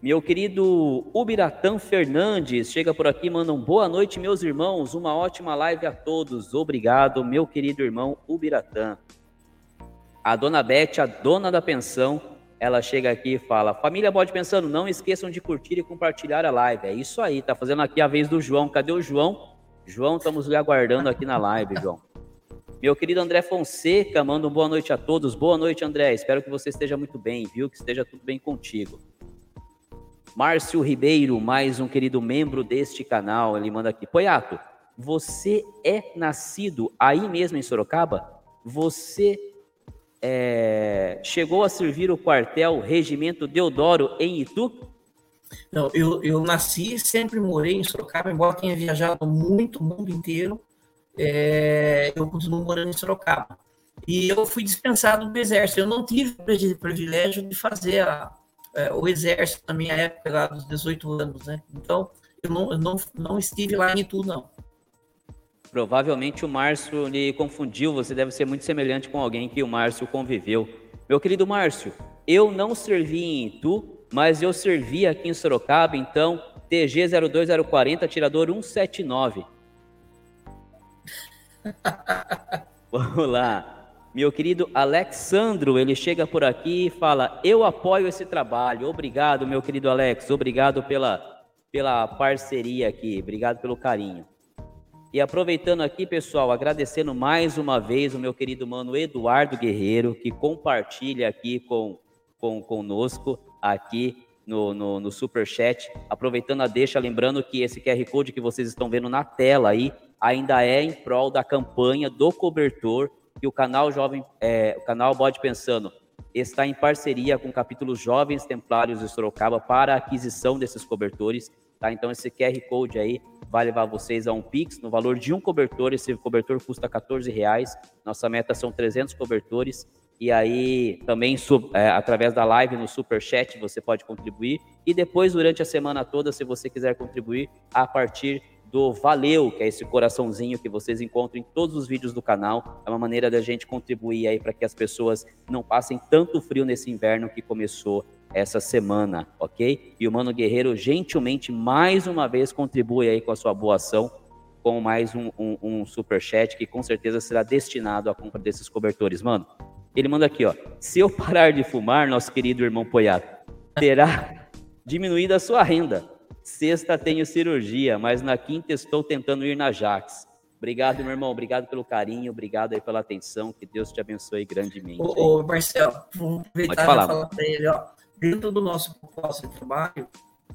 Meu querido Ubiratan Fernandes chega por aqui, manda um boa noite, meus irmãos. Uma ótima live a todos. Obrigado, meu querido irmão Ubiratan. A dona Beth, a dona da pensão, ela chega aqui e fala: Família Bode Pensando, não esqueçam de curtir e compartilhar a live. É isso aí, tá fazendo aqui a vez do João. Cadê o João? João, estamos lhe aguardando aqui na live, João. Meu querido André Fonseca, manda uma boa noite a todos. Boa noite, André. Espero que você esteja muito bem, viu? Que esteja tudo bem contigo. Márcio Ribeiro, mais um querido membro deste canal, ele manda aqui: Poiato, você é nascido aí mesmo em Sorocaba? Você é, chegou a servir o quartel Regimento Deodoro em Itu? Não, eu, eu nasci e sempre morei em Sorocaba, embora tenha viajado muito o mundo inteiro, é, eu continuo morando em Sorocaba. E eu fui dispensado do exército. Eu não tive o privilégio de fazer a, é, o exército na minha época, lá dos 18 anos, né? Então, eu não, eu não, não estive lá em Itu, não. Provavelmente o Márcio lhe confundiu, você deve ser muito semelhante com alguém que o Márcio conviveu. Meu querido Márcio, eu não servi em Itu, mas eu servi aqui em Sorocaba, então TG 02040, tirador 179. Vamos lá. Meu querido Alexandro, ele chega por aqui e fala: Eu apoio esse trabalho. Obrigado, meu querido Alex. Obrigado pela, pela parceria aqui. Obrigado pelo carinho. E aproveitando aqui, pessoal, agradecendo mais uma vez o meu querido mano Eduardo Guerreiro, que compartilha aqui com, com conosco aqui no, no, no Superchat. Aproveitando a deixa, lembrando que esse QR Code que vocês estão vendo na tela aí ainda é em prol da campanha do cobertor que o canal Jovem, é, o canal Bode Pensando está em parceria com o capítulo Jovens Templários de Sorocaba para a aquisição desses cobertores. Tá? Então esse QR Code aí vai levar vocês a um Pix no valor de um cobertor. Esse cobertor custa 14 reais. Nossa meta são 300 cobertores. E aí também é, através da live no Super Chat você pode contribuir. E depois durante a semana toda, se você quiser contribuir, a partir do Valeu, que é esse coraçãozinho que vocês encontram em todos os vídeos do canal. É uma maneira da gente contribuir aí para que as pessoas não passem tanto frio nesse inverno que começou essa semana, ok? E o Mano Guerreiro gentilmente mais uma vez contribui aí com a sua boa ação com mais um, um, um super chat que com certeza será destinado à compra desses cobertores, mano. Ele manda aqui, ó. Se eu parar de fumar, nosso querido irmão Poiato, terá diminuído a sua renda. Sexta tenho cirurgia, mas na quinta estou tentando ir na Jax. Obrigado, meu irmão. Obrigado pelo carinho, obrigado aí pela atenção. Que Deus te abençoe grandemente. Ô, ô Marcelo, vou aproveitar e falar para ele, ó dentro do nosso propósito de trabalho,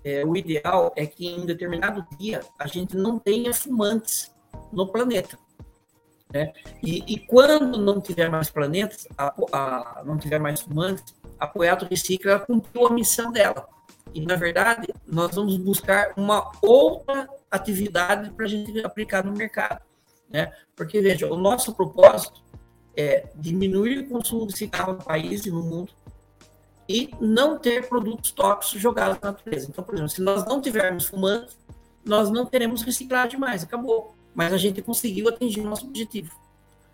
é, o ideal é que em determinado dia a gente não tenha fumantes no planeta. Né? E, e quando não tiver mais planetas, a, a, não tiver mais fumantes, a Poiato Recicla cumpriu a missão dela. E, na verdade, nós vamos buscar uma outra atividade para a gente aplicar no mercado. Né? Porque, veja, o nosso propósito é diminuir o consumo de cigarro no país e no mundo e não ter produtos tóxicos jogados na natureza. Então, por exemplo, se nós não tivermos fumantes, nós não teremos reciclagem mais, acabou. Mas a gente conseguiu atingir o nosso objetivo.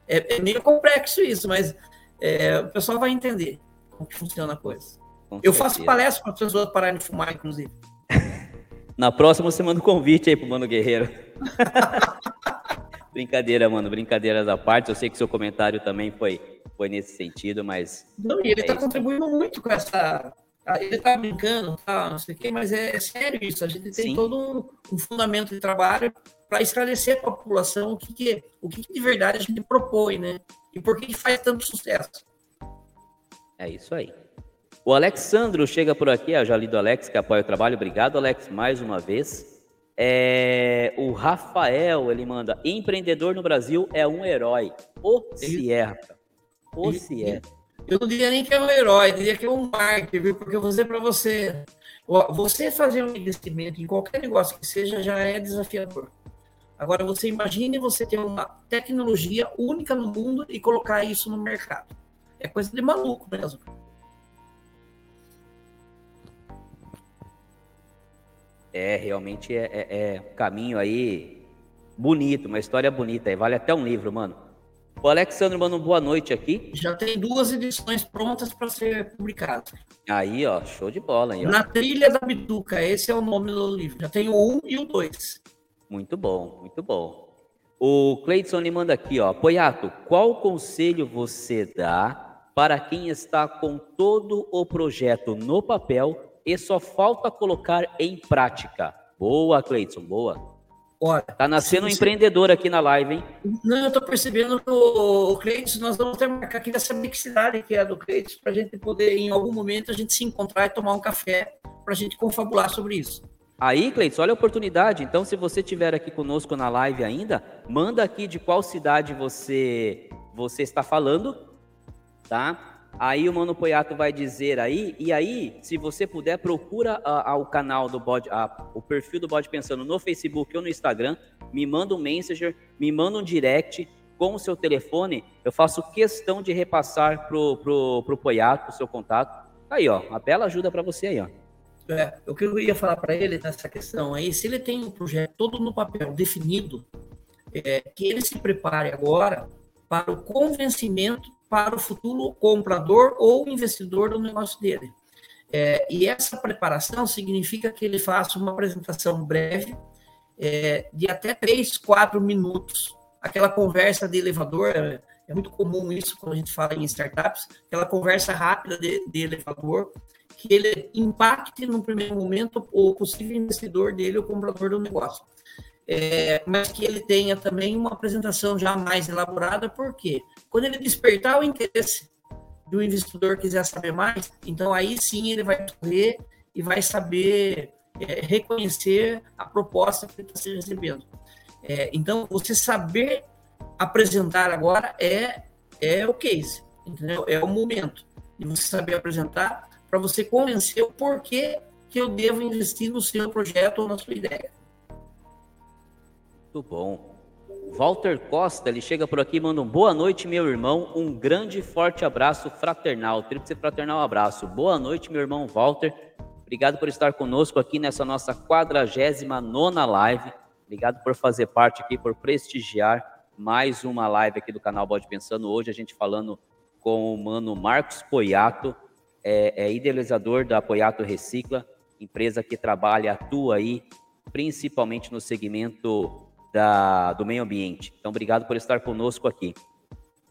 É, é meio complexo isso, mas é, o pessoal vai entender como que funciona a coisa. Com Eu certeza. faço palestra para as pessoas pararem de fumar, inclusive. [LAUGHS] Na próxima você manda um convite aí pro Mano Guerreiro. [LAUGHS] brincadeira, mano, brincadeira da parte. Eu sei que seu comentário também foi, foi nesse sentido, mas. Não, e ele está é contribuindo muito com essa. Ele está brincando, tá, não sei o quê, mas é, é, sério isso. A gente tem Sim. todo um, um, fundamento de trabalho para esclarecer para a população o que, que o que, que, de verdade a gente propõe, né? E por que, que faz tanto sucesso. É isso aí. O Alexandro chega por aqui, eu já li do Alex, que apoia o trabalho. Obrigado, Alex, mais uma vez. É, o Rafael, ele manda, empreendedor no Brasil é um herói. O Sierra. O Sierra. Eu não diria nem que é um herói, eu diria que é um mártir, viu? Porque eu vou dizer para você, você fazer um investimento em qualquer negócio que seja já é desafiador. Agora, você imagine você ter uma tecnologia única no mundo e colocar isso no mercado. É coisa de maluco mesmo. É, realmente é, é, é um caminho aí bonito, uma história bonita aí, vale até um livro, mano. O Alexandre manda boa noite aqui. Já tem duas edições prontas para ser publicadas. Aí, ó, show de bola. Aí. Na Trilha da Bituca, esse é o nome do livro. Já tem o um e o dois. Muito bom, muito bom. O Cleiton me manda aqui, ó. Poiato, qual conselho você dá para quem está com todo o projeto no papel e só falta colocar em prática. Boa, Cleiton, boa. Olha, tá nascendo um empreendedor aqui na live, hein? Não, eu tô percebendo o, Cleiton, nós vamos ter que marcar aqui dessa mixidade que é do Cleiton, para a gente poder, em algum momento, a gente se encontrar e tomar um café para a gente confabular sobre isso. Aí, Cleiton, olha a oportunidade. Então, se você estiver aqui conosco na live ainda, manda aqui de qual cidade você, você está falando, tá? Aí o Mano Poiato vai dizer aí, e aí, se você puder, procura a, a, o canal do Bode, a, o perfil do Bode Pensando no Facebook ou no Instagram, me manda um messenger, me manda um direct com o seu telefone, eu faço questão de repassar pro, pro, pro Poiato o seu contato. Aí, ó, a bela ajuda para você aí, ó. É, o que eu ia falar para ele nessa questão aí, se ele tem um projeto todo no papel definido, é, que ele se prepare agora para o convencimento para o futuro comprador ou investidor do negócio dele. É, e essa preparação significa que ele faça uma apresentação breve, é, de até 3, 4 minutos, aquela conversa de elevador, é, é, muito comum isso quando a gente fala em startups, aquela conversa rápida de, de elevador, que ele impacte no primeiro momento o possível investidor dele, o comprador do negócio é, mas que ele tenha também uma apresentação já mais elaborada, porque quando ele despertar o interesse do investidor quiser saber mais, então aí sim ele vai correr e vai saber é, reconhecer a proposta que ele está recebendo. É, então, você saber apresentar agora é, é o case, entendeu? É o momento de você saber apresentar para você convencer o porquê que eu devo investir no seu projeto ou na sua ideia. Muito bom. Walter Costa, ele chega por aqui e manda um boa noite, meu irmão. Um grande forte abraço fraternal, tríplice fraternal abraço. Boa noite, meu irmão Walter. Obrigado por estar conosco aqui nessa nossa 49 live. Obrigado por fazer parte aqui, por prestigiar mais uma live aqui do canal Bode Pensando. Hoje a gente falando com o mano Marcos Poiato, é, é idealizador da Poiato Recicla, empresa que trabalha, atua aí, principalmente no segmento da, do meio ambiente. Então, obrigado por estar conosco aqui.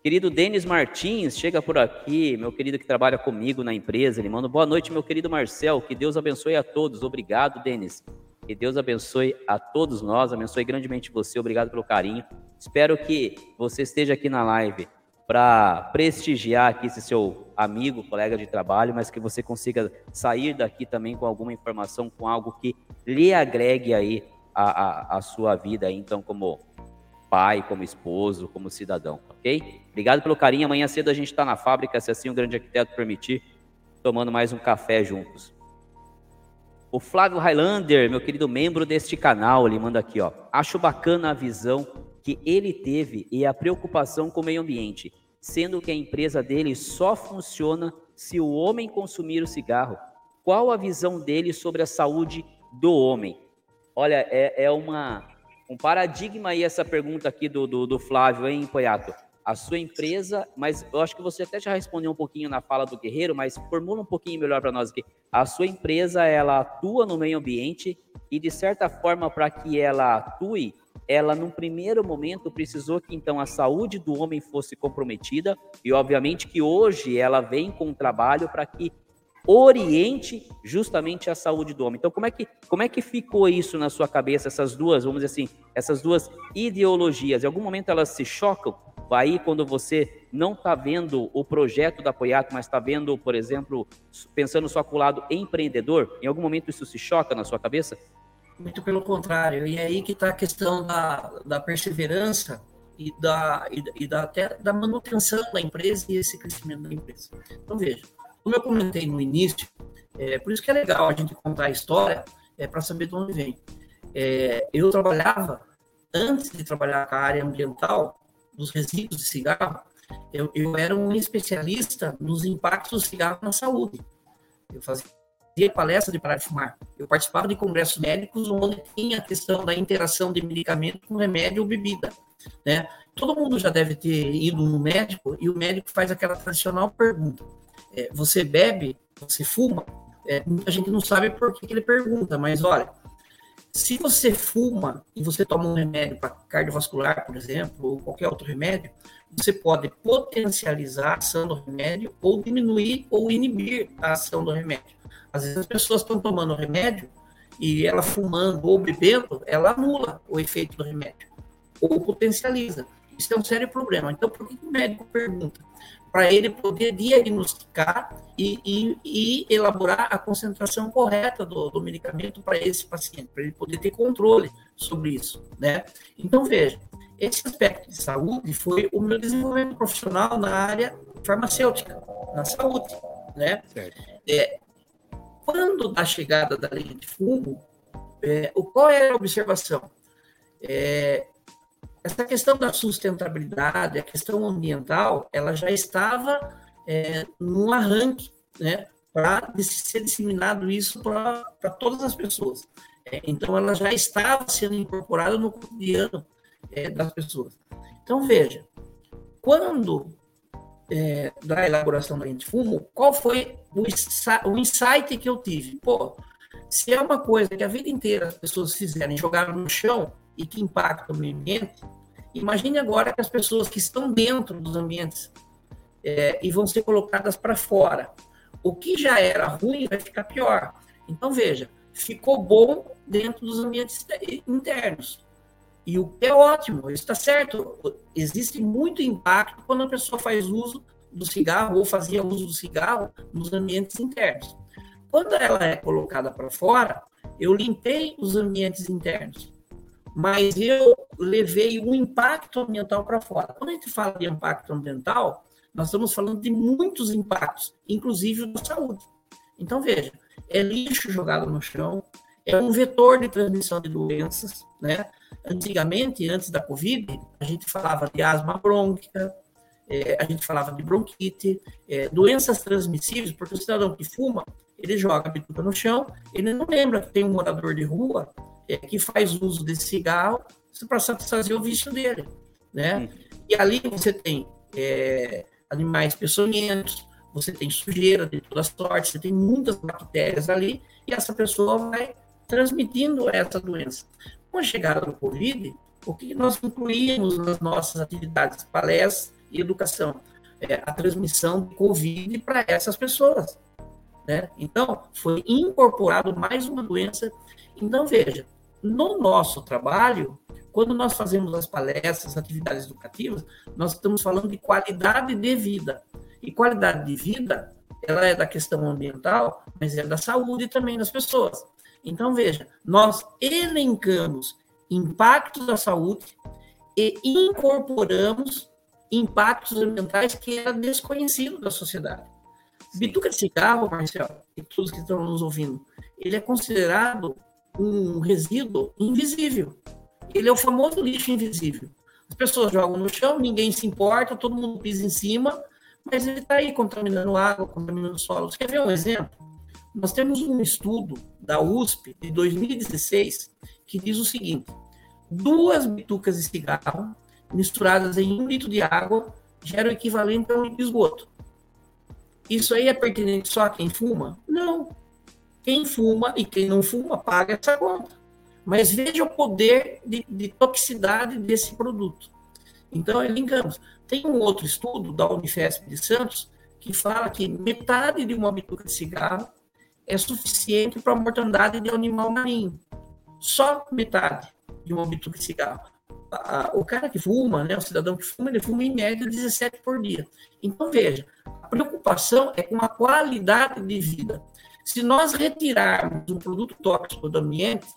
Querido Denis Martins, chega por aqui, meu querido que trabalha comigo na empresa. Ele manda boa noite, meu querido Marcel. Que Deus abençoe a todos. Obrigado, Denis. Que Deus abençoe a todos nós, abençoe grandemente você. Obrigado pelo carinho. Espero que você esteja aqui na live para prestigiar aqui esse seu amigo, colega de trabalho, mas que você consiga sair daqui também com alguma informação, com algo que lhe agregue aí a, a, a sua vida, então, como pai, como esposo, como cidadão, ok? Obrigado pelo carinho. Amanhã cedo a gente está na fábrica, se assim o grande arquiteto permitir, tomando mais um café juntos. O Flávio Highlander, meu querido membro deste canal, ele manda aqui, ó. Acho bacana a visão que ele teve e a preocupação com o meio ambiente, sendo que a empresa dele só funciona se o homem consumir o cigarro. Qual a visão dele sobre a saúde do homem? Olha, é, é uma, um paradigma aí essa pergunta aqui do, do, do Flávio, hein, Poiato? A sua empresa, mas eu acho que você até já respondeu um pouquinho na fala do Guerreiro, mas formula um pouquinho melhor para nós aqui. A sua empresa, ela atua no meio ambiente e, de certa forma, para que ela atue, ela num primeiro momento precisou que então a saúde do homem fosse comprometida e obviamente que hoje ela vem com um trabalho para que oriente justamente a saúde do homem. Então como é que como é que ficou isso na sua cabeça essas duas, vamos dizer assim, essas duas ideologias? Em algum momento elas se chocam? Aí quando você não está vendo o projeto da Apoiato, mas está vendo, por exemplo, pensando só com o lado empreendedor, em algum momento isso se choca na sua cabeça? Muito pelo contrário. E é aí que está a questão da, da perseverança e, da, e, e da, até da manutenção da empresa e esse crescimento da empresa. Então, veja, como eu comentei no início, é, por isso que é legal a gente contar a história, é, para saber de onde vem. É, eu trabalhava, antes de trabalhar com a área ambiental, dos resíduos de cigarro, eu, eu era um especialista nos impactos do cigarro na saúde. Eu fazia palestra de parar de fumar. Eu participava de congressos médicos onde tinha a questão da interação de medicamento com remédio ou bebida. Né? Todo mundo já deve ter ido no médico e o médico faz aquela tradicional pergunta: é, você bebe, você fuma? É, muita gente não sabe por que, que ele pergunta, mas olha, se você fuma e você toma um remédio para cardiovascular, por exemplo, ou qualquer outro remédio, você pode potencializar a ação do remédio ou diminuir ou inibir a ação do remédio. Às vezes as pessoas estão tomando remédio e ela fumando ou bebendo, ela anula o efeito do remédio ou potencializa. Isso é um sério problema. Então, por que o médico pergunta? Para ele poder diagnosticar e, e, e, elaborar a concentração correta do, do medicamento para esse paciente, para ele poder ter controle sobre isso, né? Então, veja, esse aspecto de saúde foi o meu desenvolvimento profissional na área farmacêutica, na saúde, né? É, quando da chegada da linha de fumo, é, o, qual era a observação? É, essa questão da sustentabilidade, a questão ambiental, ela já estava é, no arranque, né, para ser disseminado isso para todas as pessoas. É, então, ela já estava sendo incorporada no cotidiano é, das pessoas. Então, veja, quando é, da elaboração da de fumo, qual foi o, o insight que eu tive? Pô, se é uma coisa que a vida inteira as pessoas fizerem, jogaram no chão e que impacta o meio ambiente, imagine agora que as pessoas que estão dentro dos ambientes é, e vão ser colocadas para fora. O que já era ruim vai ficar pior. Então, veja, ficou bom dentro dos ambientes internos. E o que é ótimo, está certo. Existe muito impacto quando a pessoa faz uso do cigarro ou fazia uso do cigarro nos ambientes internos. Quando ela é colocada para fora, eu limpei os ambientes internos, mas eu levei o impacto ambiental para fora. Quando a gente fala de impacto ambiental, nós estamos falando de muitos impactos, inclusive da saúde. Então, veja, é lixo jogado no chão, é um vetor de transmissão de doenças, né? Antigamente, antes da Covid, a gente falava de asma brônquica, é, a gente falava de bronquite, é, doenças transmissíveis, porque o cidadão que fuma, ele joga a bituca no chão, ele não lembra que tem um morador de rua é, que faz uso desse cigarro para satisfazer o vício dele, né? Uhum. E ali você tem é, animais peçonhentos, você tem sujeira de toda sorte, você tem muitas bactérias ali, e essa pessoa vai transmitindo essa doença. Com a chegada do Covid, o que nós incluímos nas nossas atividades, palestras e educação? É a transmissão do Covid para essas pessoas. Né? Então, foi incorporado mais uma doença. Então, veja, no nosso trabalho, quando nós fazemos as palestras, atividades educativas, nós estamos falando de qualidade de vida. E qualidade de vida, ela é da questão ambiental, mas é da saúde também das pessoas. Então, veja, nós elencamos impactos da saúde e incorporamos impactos ambientais que era desconhecido da sociedade. Bituca de cigarro, Marcelo, e todos que estão nos ouvindo, ele é considerado um resíduo invisível. Ele é o famoso lixo invisível. As pessoas jogam no chão, ninguém se importa, todo mundo pisa em cima, mas ele está aí contaminando água, contaminando solo. Você quer ver um exemplo? Nós temos um estudo da USP de 2016 que diz o seguinte: duas bitucas de cigarro misturadas em um litro de água geram o equivalente a um litro de esgoto. Isso aí é pertinente só a quem fuma? Não. Quem fuma e quem não fuma paga essa conta. Mas veja o poder de, de toxicidade desse produto. Então, linkamos. Tem um outro estudo da Unifesp de Santos que fala que metade de uma bituca de cigarro é suficiente para a mortandade de animal marinho. Só metade de uma bituca de cigarro. O cara que fuma, né, o cidadão que fuma, ele fuma em média 17 por dia. Então, veja, a preocupação é com a qualidade de vida. Se nós retirarmos um produto tóxico do ambiente,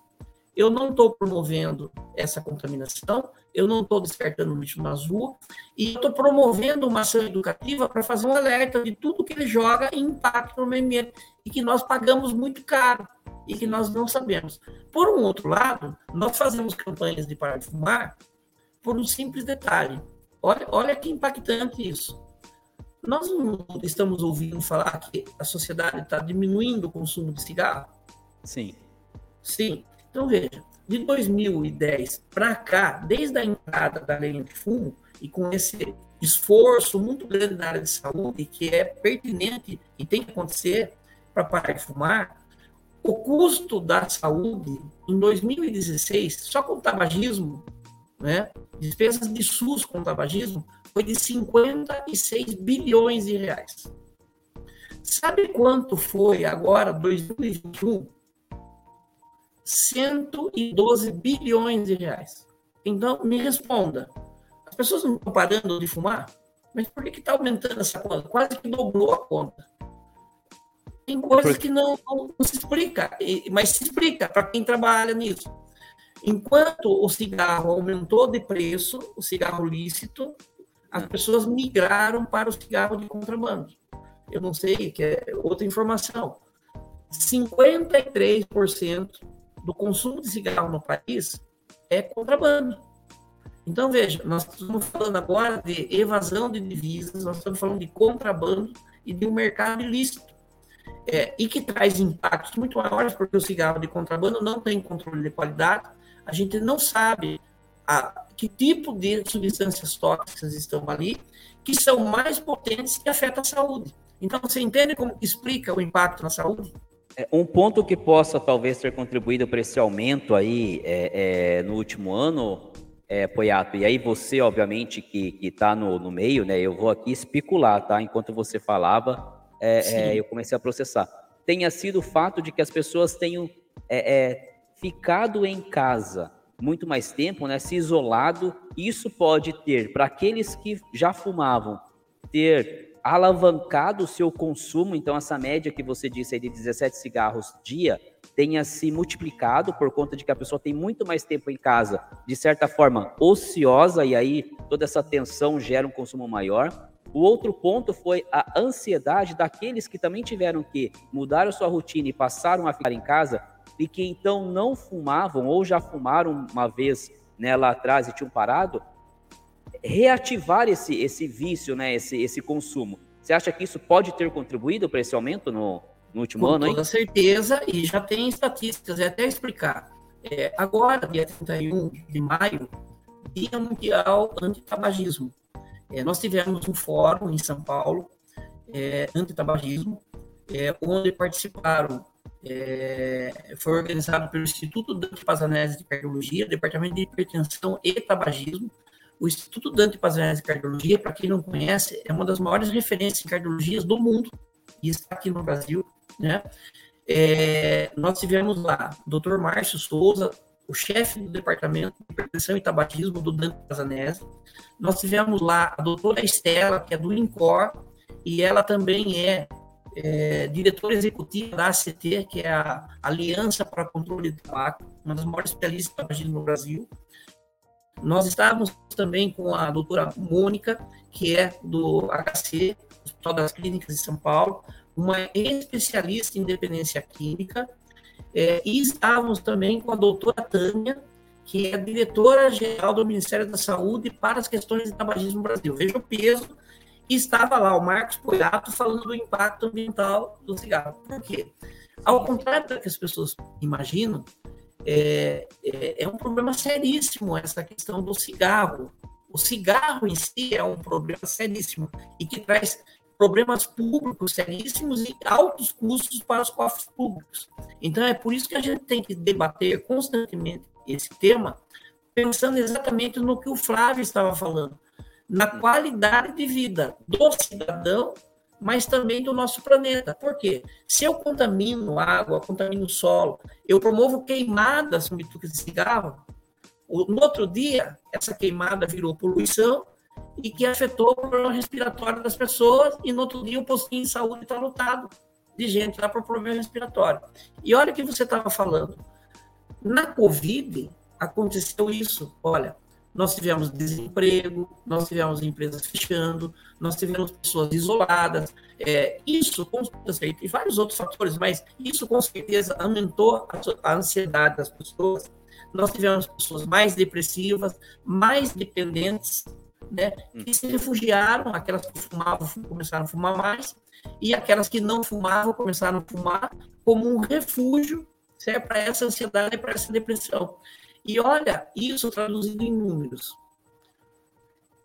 eu não estou promovendo essa contaminação, eu não estou descartando lixo nas ruas, e estou promovendo uma ação educativa para fazer um alerta de tudo que ele joga e impacta no meio ambiente, e que nós pagamos muito caro, e que nós não sabemos. Por um outro lado, nós fazemos campanhas de parar de fumar por um simples detalhe. Olha, olha que impactante isso. Nós não estamos ouvindo falar que a sociedade está diminuindo o consumo de cigarro? Sim. Sim. Então, veja, de 2010 para cá, desde a entrada da lei antifumo, e com esse esforço muito grande na área de saúde, que é pertinente e tem que acontecer para parar de fumar, o custo da saúde em 2016, só com tabagismo, né, despesas de SUS com tabagismo, foi de 56 bilhões de reais. Sabe quanto foi agora, 2021? 112 bilhões de reais. Então, me responda. As pessoas não estão parando de fumar? Mas por que está aumentando essa conta? Quase que dobrou a conta. Tem coisas que não, não, se explica, mas se explica para quem trabalha nisso. Enquanto o cigarro aumentou de preço, o cigarro lícito, as pessoas migraram para o cigarro de contrabando. Eu não sei, que é outra informação. 53% do consumo de cigarro no país é contrabando. Então, veja, nós estamos falando agora de evasão de divisas, nós estamos falando de contrabando e de um mercado ilícito. É, e que traz impactos muito maiores, porque o cigarro de contrabando não tem controle de qualidade, a gente não sabe a, que tipo de substâncias tóxicas estão ali, que são mais potentes e afetam a saúde. Então, você entende como explica o impacto na saúde? É, um ponto que possa talvez ter contribuído para esse aumento aí é, é, no último ano, é, Poiato, e aí você, obviamente, que está no, no meio, né? Eu vou aqui especular, tá? Enquanto você falava, é, é, eu comecei a processar. Tenha sido o fato de que as pessoas tenham é, ficado em casa muito mais tempo, né, se isolado, isso pode ter, para aqueles que já fumavam, ter alavancado o seu consumo, então essa média que você disse aí de 17 cigarros dia tenha se multiplicado por conta de que a pessoa tem muito mais tempo em casa, de certa forma ociosa, e aí toda essa tensão gera um consumo maior. O outro ponto foi a ansiedade daqueles que também tiveram que mudar a sua rotina e passaram a ficar em casa e que então não fumavam ou já fumaram uma vez né, lá atrás e tinham parado, reativar esse, esse vício, né, esse, esse consumo. Você acha que isso pode ter contribuído para esse aumento no, no último Com ano? Com toda certeza, e já tem estatísticas, é até explicar. É, agora, dia 31 de maio, Dia Mundial Antitabagismo. É, nós tivemos um fórum em São Paulo, é, antitabagismo, é, onde participaram é, foi organizado pelo Instituto Dante Pazanese de Cardiologia, Departamento de Hipertensão e Tabagismo. O Instituto Dante Pazanese de Cardiologia, para quem não conhece, é uma das maiores referências em cardiologias do mundo e está aqui no Brasil. Né? É, nós tivemos lá o Dr. Márcio Souza, o chefe do departamento de hipertensão e tabagismo do Dante Casanese. Nós tivemos lá a doutora Estela, que é do INCOR, e ela também é, é diretora executiva da ACT, que é a Aliança para Controle de Tabaco, uma das maiores especialistas no Brasil. Nós estávamos também com a doutora Mônica, que é do HC, Hospital das Clínicas de São Paulo, uma especialista em dependência química, é, e estávamos também com a doutora Tânia, que é diretora-geral do Ministério da Saúde para as questões de tabagismo no Brasil. Veja o peso. Estava lá o Marcos Poiato falando do impacto ambiental do cigarro. Por quê? Ao contrário do que as pessoas imaginam, é, é, é um problema seríssimo essa questão do cigarro. O cigarro em si é um problema seríssimo e que traz problemas públicos seríssimos e altos custos para os cofres públicos. Então, é por isso que a gente tem que debater constantemente esse tema, pensando exatamente no que o Flávio estava falando, na qualidade de vida do cidadão, mas também do nosso planeta. Por quê? Se eu contamino água, contamino solo, eu promovo queimadas com bitucas de cigarro, no outro dia, essa queimada virou poluição, e que afetou o problema respiratório das pessoas, e no outro dia o postinho de saúde está lotado de gente lá para o problema respiratório. E olha o que você estava falando. Na Covid, aconteceu isso. Olha, nós tivemos desemprego, nós tivemos empresas fechando, nós tivemos pessoas isoladas. É, isso, com certeza, e vários outros fatores, mas isso com certeza aumentou a, a ansiedade das pessoas. Nós tivemos pessoas mais depressivas, mais dependentes né, que se refugiaram, aquelas que fumavam começaram a fumar mais, e aquelas que não fumavam começaram a fumar como um refúgio para essa ansiedade, para essa depressão. E olha, isso traduzido em números.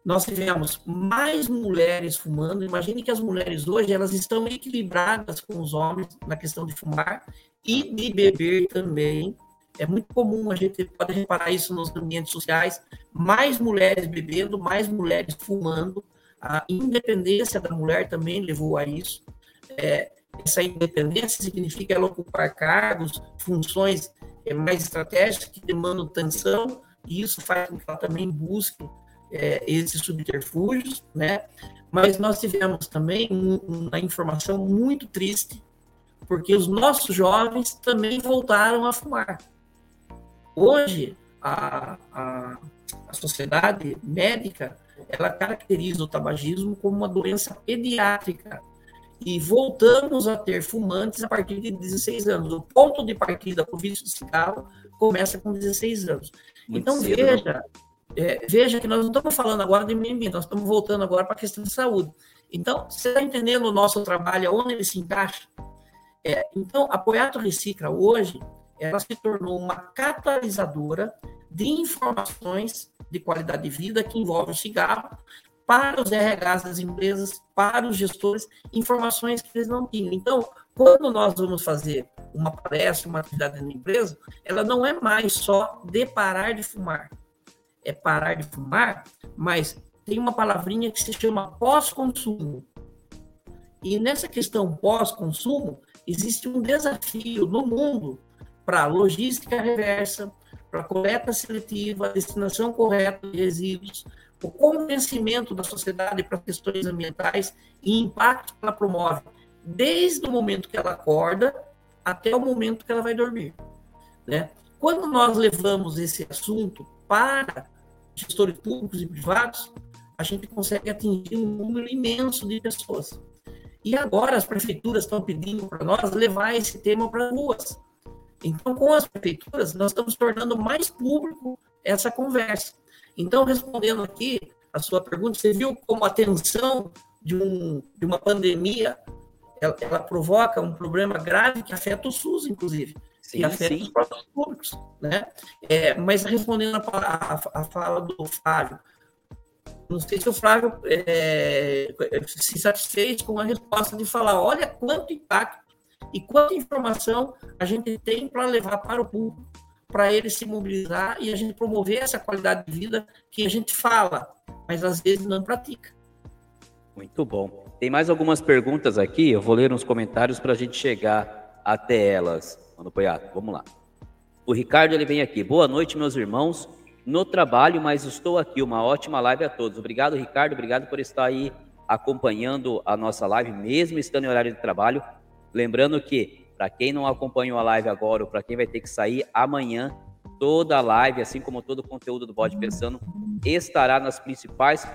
Nós tivemos mais mulheres fumando. Imagine que as mulheres hoje elas estão equilibradas com os homens na questão de fumar e de beber também. É muito comum, a gente pode reparar isso nos ambientes sociais, mais mulheres bebendo, mais mulheres fumando. A independência da mulher também levou a isso. É, essa independência significa ela ocupar cargos, funções é, mais estratégicas que demandam atenção, e isso faz com que ela também busque é, esses subterfúgios, né? Mas nós tivemos também uma informação muito triste, porque os nossos jovens também voltaram a fumar. Hoje, a, a, a sociedade médica ela caracteriza o tabagismo como uma doença pediátrica e voltamos a ter fumantes a partir de 16 anos. O ponto de partida para o vício de cigarro começa com 16 anos. Muito então cedo, veja, é, veja que nós não estamos falando agora de meio ambiente, nós estamos voltando agora para a questão de saúde. Então, você está entendendo o nosso trabalho, onde ele se encaixa? É, então, a Poiato Recicla hoje ela se tornou uma catalisadora de informações de qualidade de vida que envolve o cigarro para os RHs das empresas, para os gestores, informações que eles não tinham. Então, quando nós vamos fazer uma palestra, uma atividade na empresa, ela não é mais só de parar de fumar. É parar de fumar, mas tem uma palavrinha que se chama pós-consumo. E nessa questão pós-consumo, existe um desafio no mundo para logística reversa, para coleta seletiva, destinação correta de resíduos, o convencimento da sociedade para questões ambientais e impacto que ela promove, desde o momento que ela acorda até o momento que ela vai dormir. Né? Quando nós levamos esse assunto para gestores públicos e privados, a gente consegue atingir um número imenso de pessoas. E agora as prefeituras estão pedindo para nós levar esse tema para as ruas. Então, com as prefeituras, nós estamos tornando mais público essa conversa. Então, respondendo aqui a sua pergunta, você viu como a tensão de, um, de uma pandemia ela, ela, provoca um problema grave que afeta o SUS, inclusive, sim, e afeta sim. os próprios públicos. Né? É, mas respondendo a, a, a, fala do Flávio, não sei se o Flávio é, se satisfez com a resposta de falar, olha quanto impacto e quanta informação a gente tem para levar para o público, para ele se mobilizar e a gente promover essa qualidade de vida que a gente fala, mas às vezes não pratica. Muito bom. Tem mais algumas perguntas aqui, eu vou ler uns comentários para a gente chegar até elas. Mano Poiato, vamos lá. O Ricardo ele vem aqui. Boa noite, meus irmãos. No trabalho, mas estou aqui. Uma ótima live a todos. Obrigado, Ricardo. Obrigado por estar aí acompanhando a nossa live, mesmo estando em horário de trabalho. Lembrando que, para quem não acompanhou a live agora, ou para quem vai ter que sair amanhã, toda a live, assim como todo o conteúdo do Bode Pensando, estará nas principais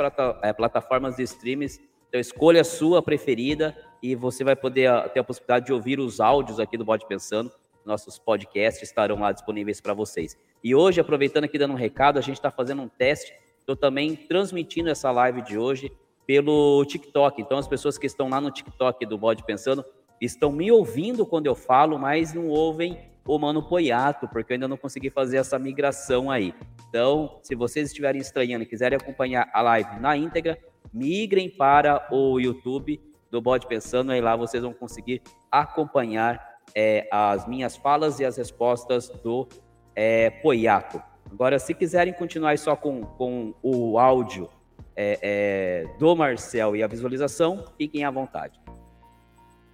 eh, plataformas de streams. Então, escolha a sua preferida e você vai poder ah, ter a possibilidade de ouvir os áudios aqui do Bode Pensando. Nossos podcasts estarão lá disponíveis para vocês. E hoje, aproveitando aqui dando um recado, a gente está fazendo um teste. Estou também transmitindo essa live de hoje pelo TikTok. Então, as pessoas que estão lá no TikTok do Bode Pensando estão me ouvindo quando eu falo, mas não ouvem o Mano Poiato, porque eu ainda não consegui fazer essa migração aí. Então, se vocês estiverem estranhando e quiserem acompanhar a live na íntegra, migrem para o YouTube do Bode Pensando, aí lá vocês vão conseguir acompanhar é, as minhas falas e as respostas do é, Poiato. Agora, se quiserem continuar só com, com o áudio é, é, do Marcel e a visualização, fiquem à vontade.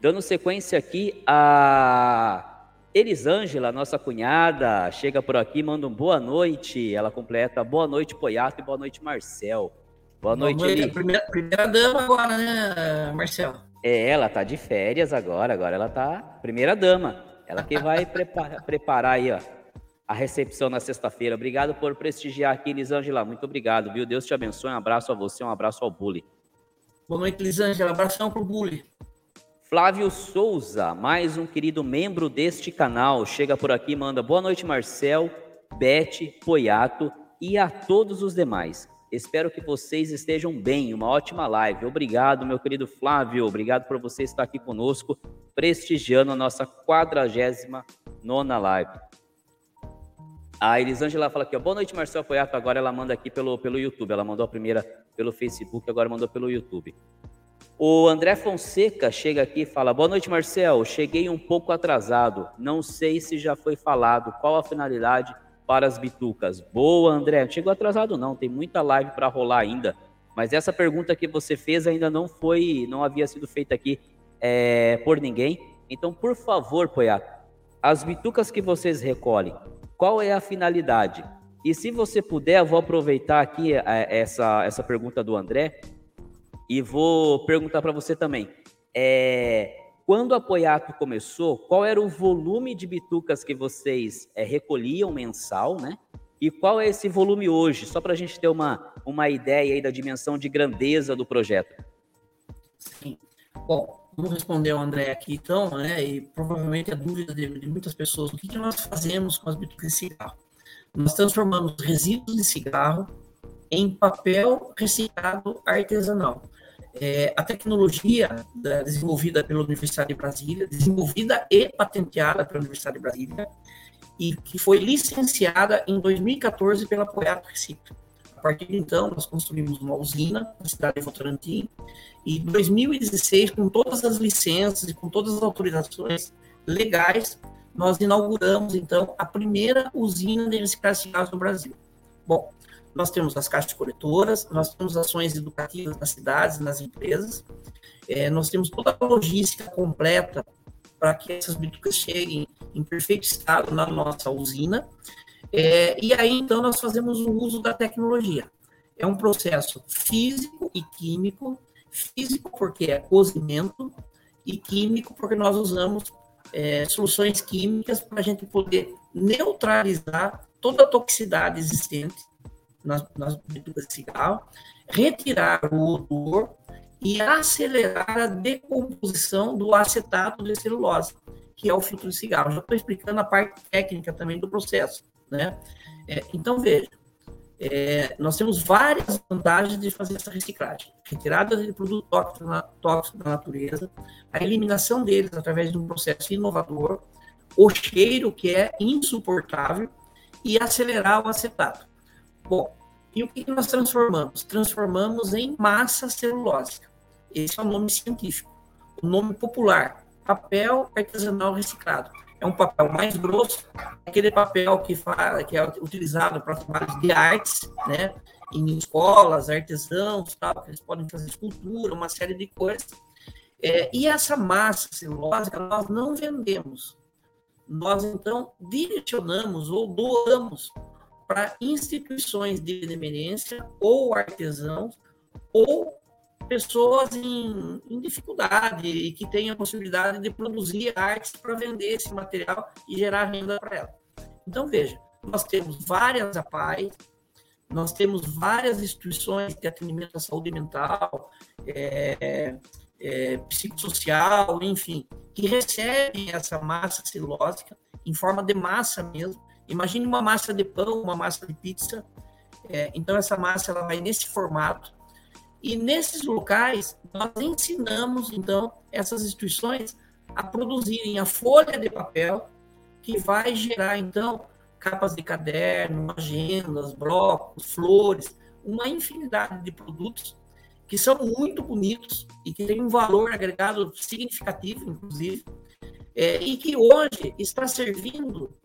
Dando sequência aqui, a Elisângela, nossa cunhada, chega por aqui, manda um boa noite. Ela completa boa noite, Poiato, e boa noite, Marcel. Boa, boa noite, noite primeira, primeira dama agora, né, Marcel? É, ela tá de férias agora, agora ela tá primeira dama. Ela que vai [LAUGHS] preparar, preparar aí, ó, a recepção na sexta-feira. Obrigado por prestigiar aqui, Elisângela. Muito obrigado, viu? Deus te abençoe. Um abraço a você, um abraço ao Bully. Boa noite, Elisângela. Abração pro Bully. Flávio Souza, mais um querido membro deste canal, chega por aqui manda boa noite, Marcel, Bete, Poiato e a todos os demais. Espero que vocês estejam bem, uma ótima live. Obrigado, meu querido Flávio, obrigado por você estar aqui conosco, prestigiando a nossa 49 nona live. A Elisângela fala aqui, ó, boa noite, Marcel Poiato. Agora ela manda aqui pelo, pelo YouTube. Ela mandou a primeira pelo Facebook, agora mandou pelo YouTube. O André Fonseca chega aqui e fala: Boa noite, Marcel. Cheguei um pouco atrasado. Não sei se já foi falado. Qual a finalidade para as bitucas? Boa, André. Chegou atrasado, não. Tem muita live para rolar ainda. Mas essa pergunta que você fez ainda não foi, não havia sido feita aqui é, por ninguém. Então, por favor, Poiato, as bitucas que vocês recolhem, qual é a finalidade? E se você puder, eu vou aproveitar aqui é, essa, essa pergunta do André e vou perguntar para você também. É, quando a Poiato começou, qual era o volume de bitucas que vocês é, recolhiam mensal, né? E qual é esse volume hoje? Só para a gente ter uma, uma ideia aí da dimensão de grandeza do projeto. Sim. Bom, vamos responder ao André aqui então, né? E provavelmente a dúvida de, de muitas pessoas: o que, que nós fazemos com as bitucas de cigarro? Nós transformamos resíduos de cigarro em papel reciclado artesanal. É, a tecnologia da, desenvolvida pela Universidade de Brasília, desenvolvida e patenteada pela Universidade de Brasília, e que foi licenciada em 2014 pela Poiato Recife. A partir de então, nós construímos uma usina na cidade de Votorantim, e em 2016, com todas as licenças e com todas as autorizações legais, nós inauguramos, então, a primeira usina de reciclagem no Brasil. Bom, nós temos as caixas coletoras, nós temos ações educativas nas cidades, nas empresas, é, nós temos toda a logística completa para que essas bitucas cheguem em perfeito estado na nossa usina, é, e aí, então, nós fazemos o uso da tecnologia. É um processo físico e químico. Físico, porque é cozimento, e químico, porque nós usamos é, soluções químicas para a gente poder neutralizar toda a toxicidade existente nas, nas de cigarro, retirar o odor e acelerar a decomposição do acetato de celulose, que é o filtro de cigarro. Já estou explicando a parte técnica também do processo. Né? É, então, veja, é, nós temos várias vantagens de fazer essa reciclagem. Retirada de produto tóxico da natureza, a eliminação deles através de um processo inovador, o cheiro que é insuportável e acelerar o acetato. Bom, e o que nós transformamos? Transformamos em massa celulósica. Esse é o nome científico. O nome popular, papel artesanal reciclado é um papel mais grosso, aquele papel que, fala, que é utilizado para trabalhos de artes, né? Em escolas, artesãos, tal, que eles podem fazer escultura, uma série de coisas. É, e essa massa celulose nós não vendemos. nós então direcionamos ou doamos para instituições de benemerência ou artesãos ou pessoas em, em, dificuldade e que têm a possibilidade de produzir artes para vender esse material e gerar renda para ela. Então, veja, nós temos várias APAES, nós temos várias instituições de atendimento à saúde mental, é, é, psicossocial, enfim, que recebem essa massa celulósica em forma de massa mesmo. Imagine uma massa de pão, uma massa de pizza. É, então, essa massa ela vai nesse formato. E nesses locais, nós ensinamos, então, essas instituições a produzirem a folha de papel que vai gerar, então, capas de caderno, agendas, blocos, flores, uma infinidade de produtos que são muito bonitos e que têm um valor agregado significativo, inclusive, é, e que hoje está servindo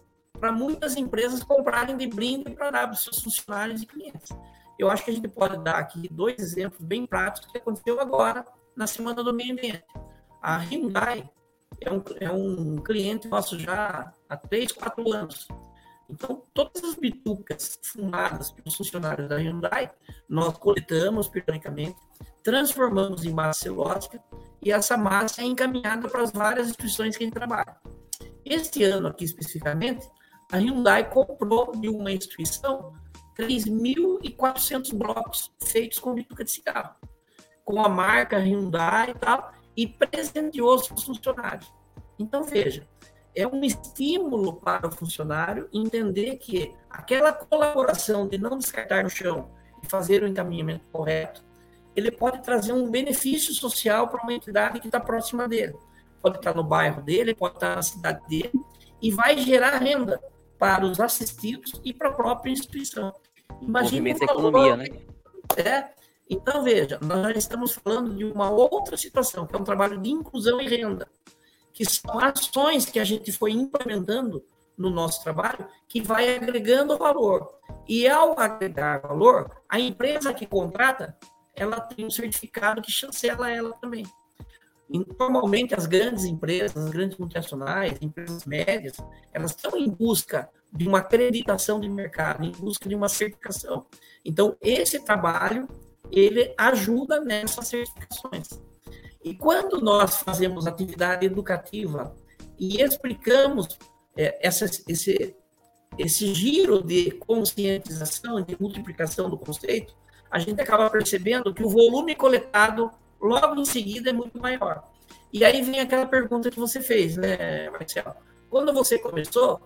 para muitas empresas comprarem de brinde para dar para os seus funcionários e clientes. Eu acho que a gente pode dar aqui dois exemplos bem práticos que aconteceu agora na Semana do Meio Ambiente. A Hyundai é um, é um cliente nosso já há três, quatro anos. Então, todas as bitucas fumadas pelos funcionários da Hyundai, nós coletamos periodicamente, transformamos em massa celulósica e essa massa é encaminhada para as várias instituições que a gente trabalha. Este ano aqui especificamente, a Hyundai comprou de uma instituição 3.400 blocos feitos com bituca de cigarro, com a marca Hyundai e tal, e presenteou seus funcionários. Então, veja, é um estímulo para o funcionário entender que aquela colaboração de não descartar no chão e fazer o encaminhamento correto, ele pode trazer um benefício social para uma entidade que está próxima dele. Pode estar no bairro dele, pode estar na cidade dele, e vai gerar renda para os assistidos e para a própria instituição. Imagina Movimento economia, né? É. Então, veja, nós estamos falando de uma outra situação, que é um trabalho de inclusão e renda que são ações que a gente foi implementando no nosso trabalho, que vai agregando valor. E ao agregar valor, a empresa que contrata, ela tem um certificado que chancela ela também. E, normalmente, as grandes empresas, as grandes multinacionais, empresas médias, elas estão em busca de uma acreditação de mercado, em busca de uma certificação. Então, esse trabalho, ele ajuda nessas certificações. E quando nós fazemos atividade educativa e explicamos é, essa, esse, esse giro de conscientização, de multiplicação do conceito, a gente acaba percebendo que o volume coletado logo em seguida é muito maior. E aí vem aquela pergunta que você fez, né, Marcelo? Quando você começou,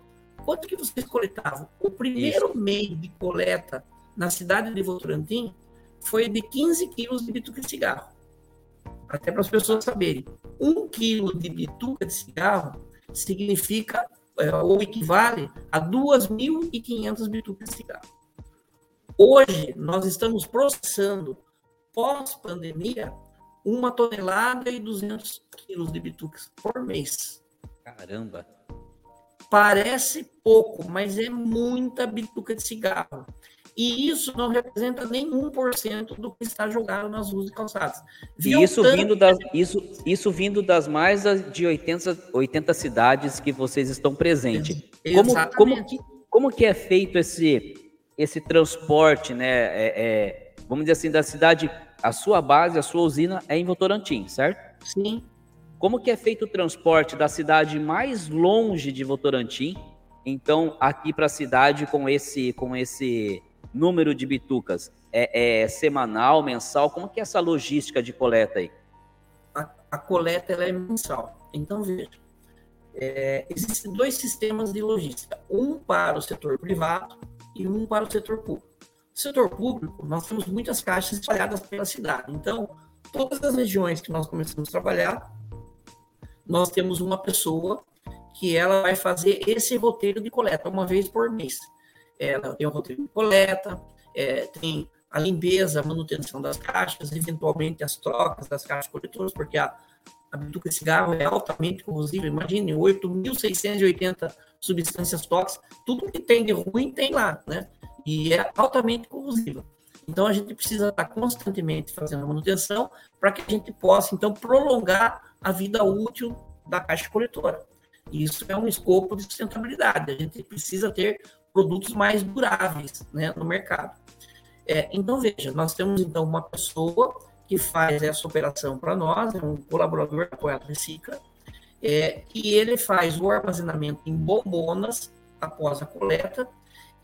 quanto que vocês coletavam? O primeiro Isso. meio de coleta na cidade de Votorantim foi de 15 quilos de bituca de cigarro até para as pessoas saberem, um quilo de bituca de cigarro significa é, ou equivale a 2.500 bitucas de cigarro. Hoje, nós estamos processando, pós-pandemia, uma tonelada e 200 quilos de bitucas por mês. Caramba! Parece pouco, mas é muita bituca de cigarro. E isso não representa nem 1% do que está jogado nas ruas e calçadas. e isso vindo, das, isso, isso vindo das mais de 80, 80 cidades que vocês estão presentes. Como, como, que, como que é feito esse, esse transporte, né? É, é, vamos dizer assim, da cidade, a sua base, a sua usina é em Votorantim, certo? Sim. Como que é feito o transporte da cidade mais longe de Votorantim, então aqui para a cidade com esse com esse número de bitucas? É, é, semanal, mensal? Como que é essa logística de coleta aí? A, a coleta ela é mensal. Então, veja, é, existem dois sistemas de logística, um para o setor privado e um para o setor público. Setor público, nós temos muitas caixas espalhadas pela cidade. Então, todas as regiões que nós começamos a trabalhar, nós temos uma pessoa que ela vai fazer esse roteiro de coleta uma vez por mês ela tem o roteiro de coleta, é, tem a limpeza, a manutenção das caixas, eventualmente as trocas das caixas coletoras, porque a, a bituca de cigarro é altamente corrosiva. Imagine 8.680 substâncias tóxicas, tudo que tem de ruim tem lá, né? E é altamente corrosiva. Então a gente precisa estar constantemente fazendo manutenção para que a gente possa então prolongar a vida útil da caixa coletora. Isso é um escopo de sustentabilidade. A gente precisa ter produtos mais duráveis né, no mercado. É, então, veja, nós temos então uma pessoa que faz essa operação para nós, é um colaborador Poeta Recicla, é, e ele faz o armazenamento em bombonas após a coleta,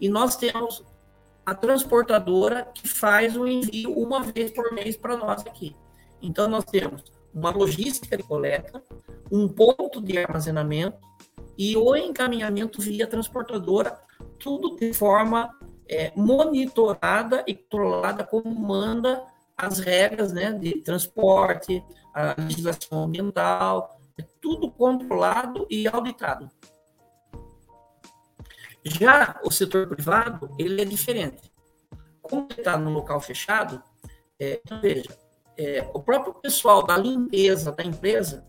e nós temos a transportadora que faz o envio uma vez por mês para nós aqui. Então, nós temos uma logística de coleta, um ponto de armazenamento e o encaminhamento via transportadora, tudo de forma é, monitorada e controlada como manda as regras né, de transporte, a legislação ambiental, é tudo controlado e auditado. Já o setor privado, ele é diferente. Como ele está no local fechado, é, então veja, é, o próprio pessoal da limpeza da empresa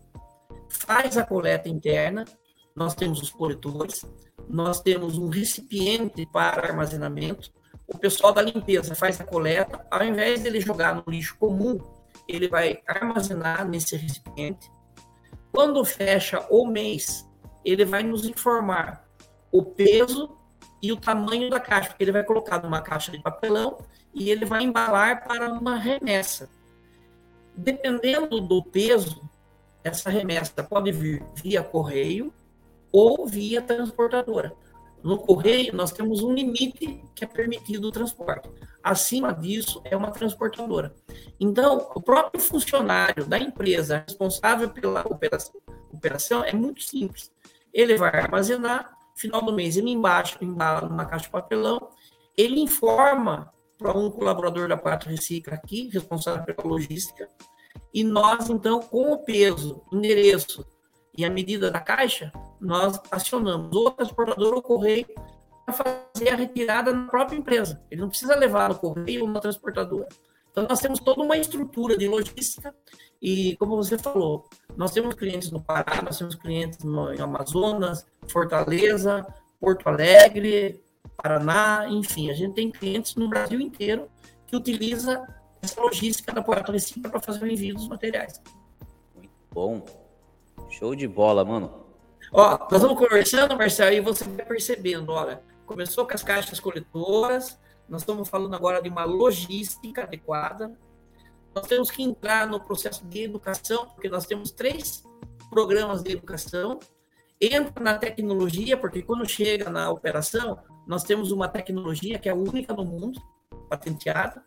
faz a coleta interna, nós temos os coletores, nós temos um recipiente para armazenamento, o pessoal da limpeza faz a coleta, ao invés dele jogar no lixo comum, ele vai armazenar nesse recipiente. Quando fecha o mês, ele vai nos informar o peso e o tamanho da caixa, porque ele vai colocar numa caixa de papelão e ele vai embalar para uma remessa. Dependendo do peso, essa remessa pode vir via correio ou via transportadora. No correio, nós temos um limite que é permitido o transporte. Acima disso, é uma transportadora. Então, o próprio funcionário da empresa responsável pela operação, operação é muito simples. Ele vai armazenar, final do mês ele embaixo, embala numa caixa de papelão, ele informa para um colaborador da Quatro Recicla aqui, responsável pela logística, e nós, então, com o peso, endereço e a medida da caixa, nós acionamos o transportador ou correio para fazer a retirada na própria empresa. Ele não precisa levar no correio ou na transportadora. Então, nós temos toda uma estrutura de logística e, como você falou, nós temos clientes no Pará, nós temos clientes no Amazonas, Fortaleza, Porto Alegre, Paraná, enfim, a gente tem clientes no Brasil inteiro que utiliza essa logística da Poeta Recicla para fazer o envio dos materiais. Muito bom. Show de bola, mano. Ó, nós vamos conversando, Marcelo, e você vai percebendo, olha, começou com as caixas coletoras, nós estamos falando agora de uma logística adequada, nós temos que entrar no processo de educação, porque nós temos três programas de educação, entra na tecnologia, porque quando chega na operação, nós temos uma tecnologia que é única no mundo, patenteada,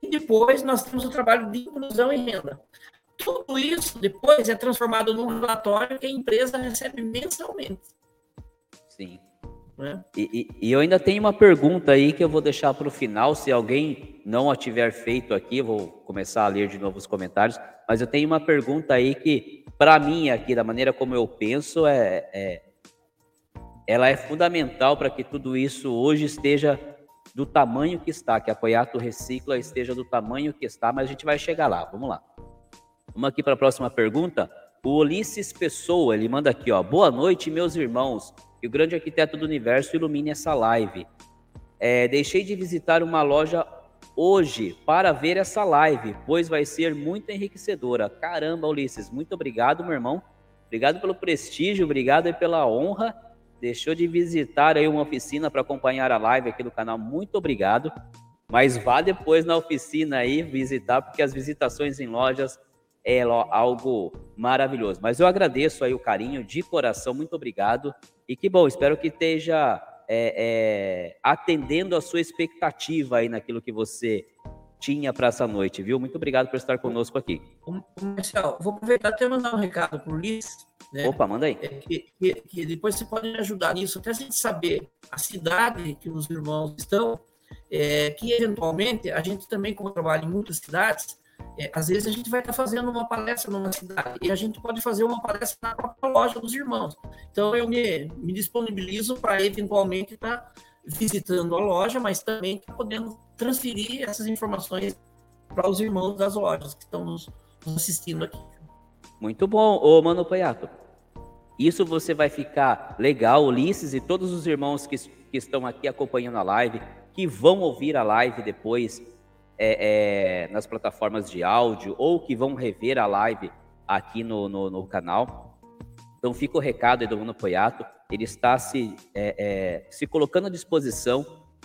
e depois nós temos o trabalho de inclusão e renda. Tudo isso depois é transformado num relatório que a empresa recebe mensalmente. Sim. Né? E, e, e, eu ainda tenho uma pergunta aí que eu vou deixar para o final. Se alguém não a tiver feito aqui, eu vou começar a ler de novo os comentários. Mas eu tenho uma pergunta aí que, para mim, aqui, da maneira como eu penso, é, é ela é fundamental para que tudo isso hoje esteja do tamanho que está, que a Coiato Recicla esteja do tamanho que está, mas a gente vai chegar lá. Vamos lá. Vamos aqui para a próxima pergunta. O Ulisses Pessoa, ele manda aqui, ó. Boa noite, meus irmãos. Que o grande arquiteto do universo ilumine essa live. É, deixei de visitar uma loja hoje para ver essa live, pois vai ser muito enriquecedora. Caramba, Ulisses, muito obrigado, meu irmão. Obrigado pelo prestígio, obrigado pela honra. Deixou de visitar aí uma oficina para acompanhar a live aqui no canal. Muito obrigado. Mas vá depois na oficina aí visitar, porque as visitações em lojas é algo maravilhoso. Mas eu agradeço aí o carinho de coração, muito obrigado. E que bom, espero que esteja é, é, atendendo a sua expectativa aí naquilo que você tinha para essa noite, viu? Muito obrigado por estar conosco aqui. Marcelo, vou aproveitar até mandar um recado para o Liz. Né? Opa, manda aí. É, que, que, que, depois você pode me ajudar nisso, até a gente saber a cidade que os irmãos estão, é, que eventualmente a gente também, como trabalha em muitas cidades, é, às vezes a gente vai estar fazendo uma palestra numa cidade e a gente pode fazer uma palestra na própria loja dos irmãos. Então eu me, me disponibilizo para eventualmente estar visitando a loja, mas também podendo transferir essas informações para os irmãos das lojas que estão nos, nos assistindo aqui. Muito bom, ô Mano Paiato. Isso você vai ficar legal, Ulisses e todos os irmãos que, que estão aqui acompanhando a live, que vão ouvir a live depois é, é, nas plataformas de áudio ou que vão rever a live aqui no, no, no canal. Então fica o recado do Bruno Poiato, ele está se, é, é, se colocando à disposição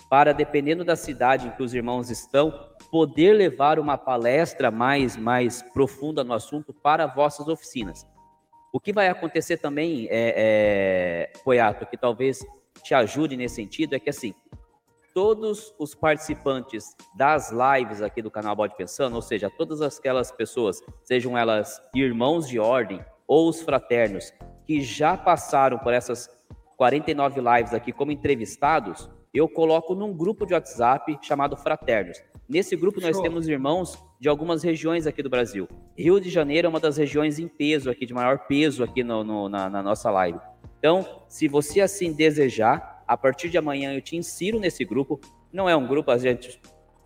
para, dependendo da cidade em que os irmãos estão, poder levar uma palestra mais, mais profunda no assunto para vossas oficinas. O que vai acontecer também, é, é, Poiato, que talvez te ajude nesse sentido, é que assim, todos os participantes das lives aqui do canal Bode Pensando, ou seja, todas aquelas pessoas, sejam elas irmãos de ordem ou os fraternos, que já passaram por essas 49 lives aqui como entrevistados, eu coloco num grupo de WhatsApp chamado Fraternos. Nesse grupo nós Show. temos irmãos de algumas regiões aqui do Brasil. Rio de Janeiro é uma das regiões em peso aqui, de maior peso aqui no, no, na, na nossa live. Então, se você assim desejar, a partir de amanhã eu te insiro nesse grupo. Não é um grupo, a gente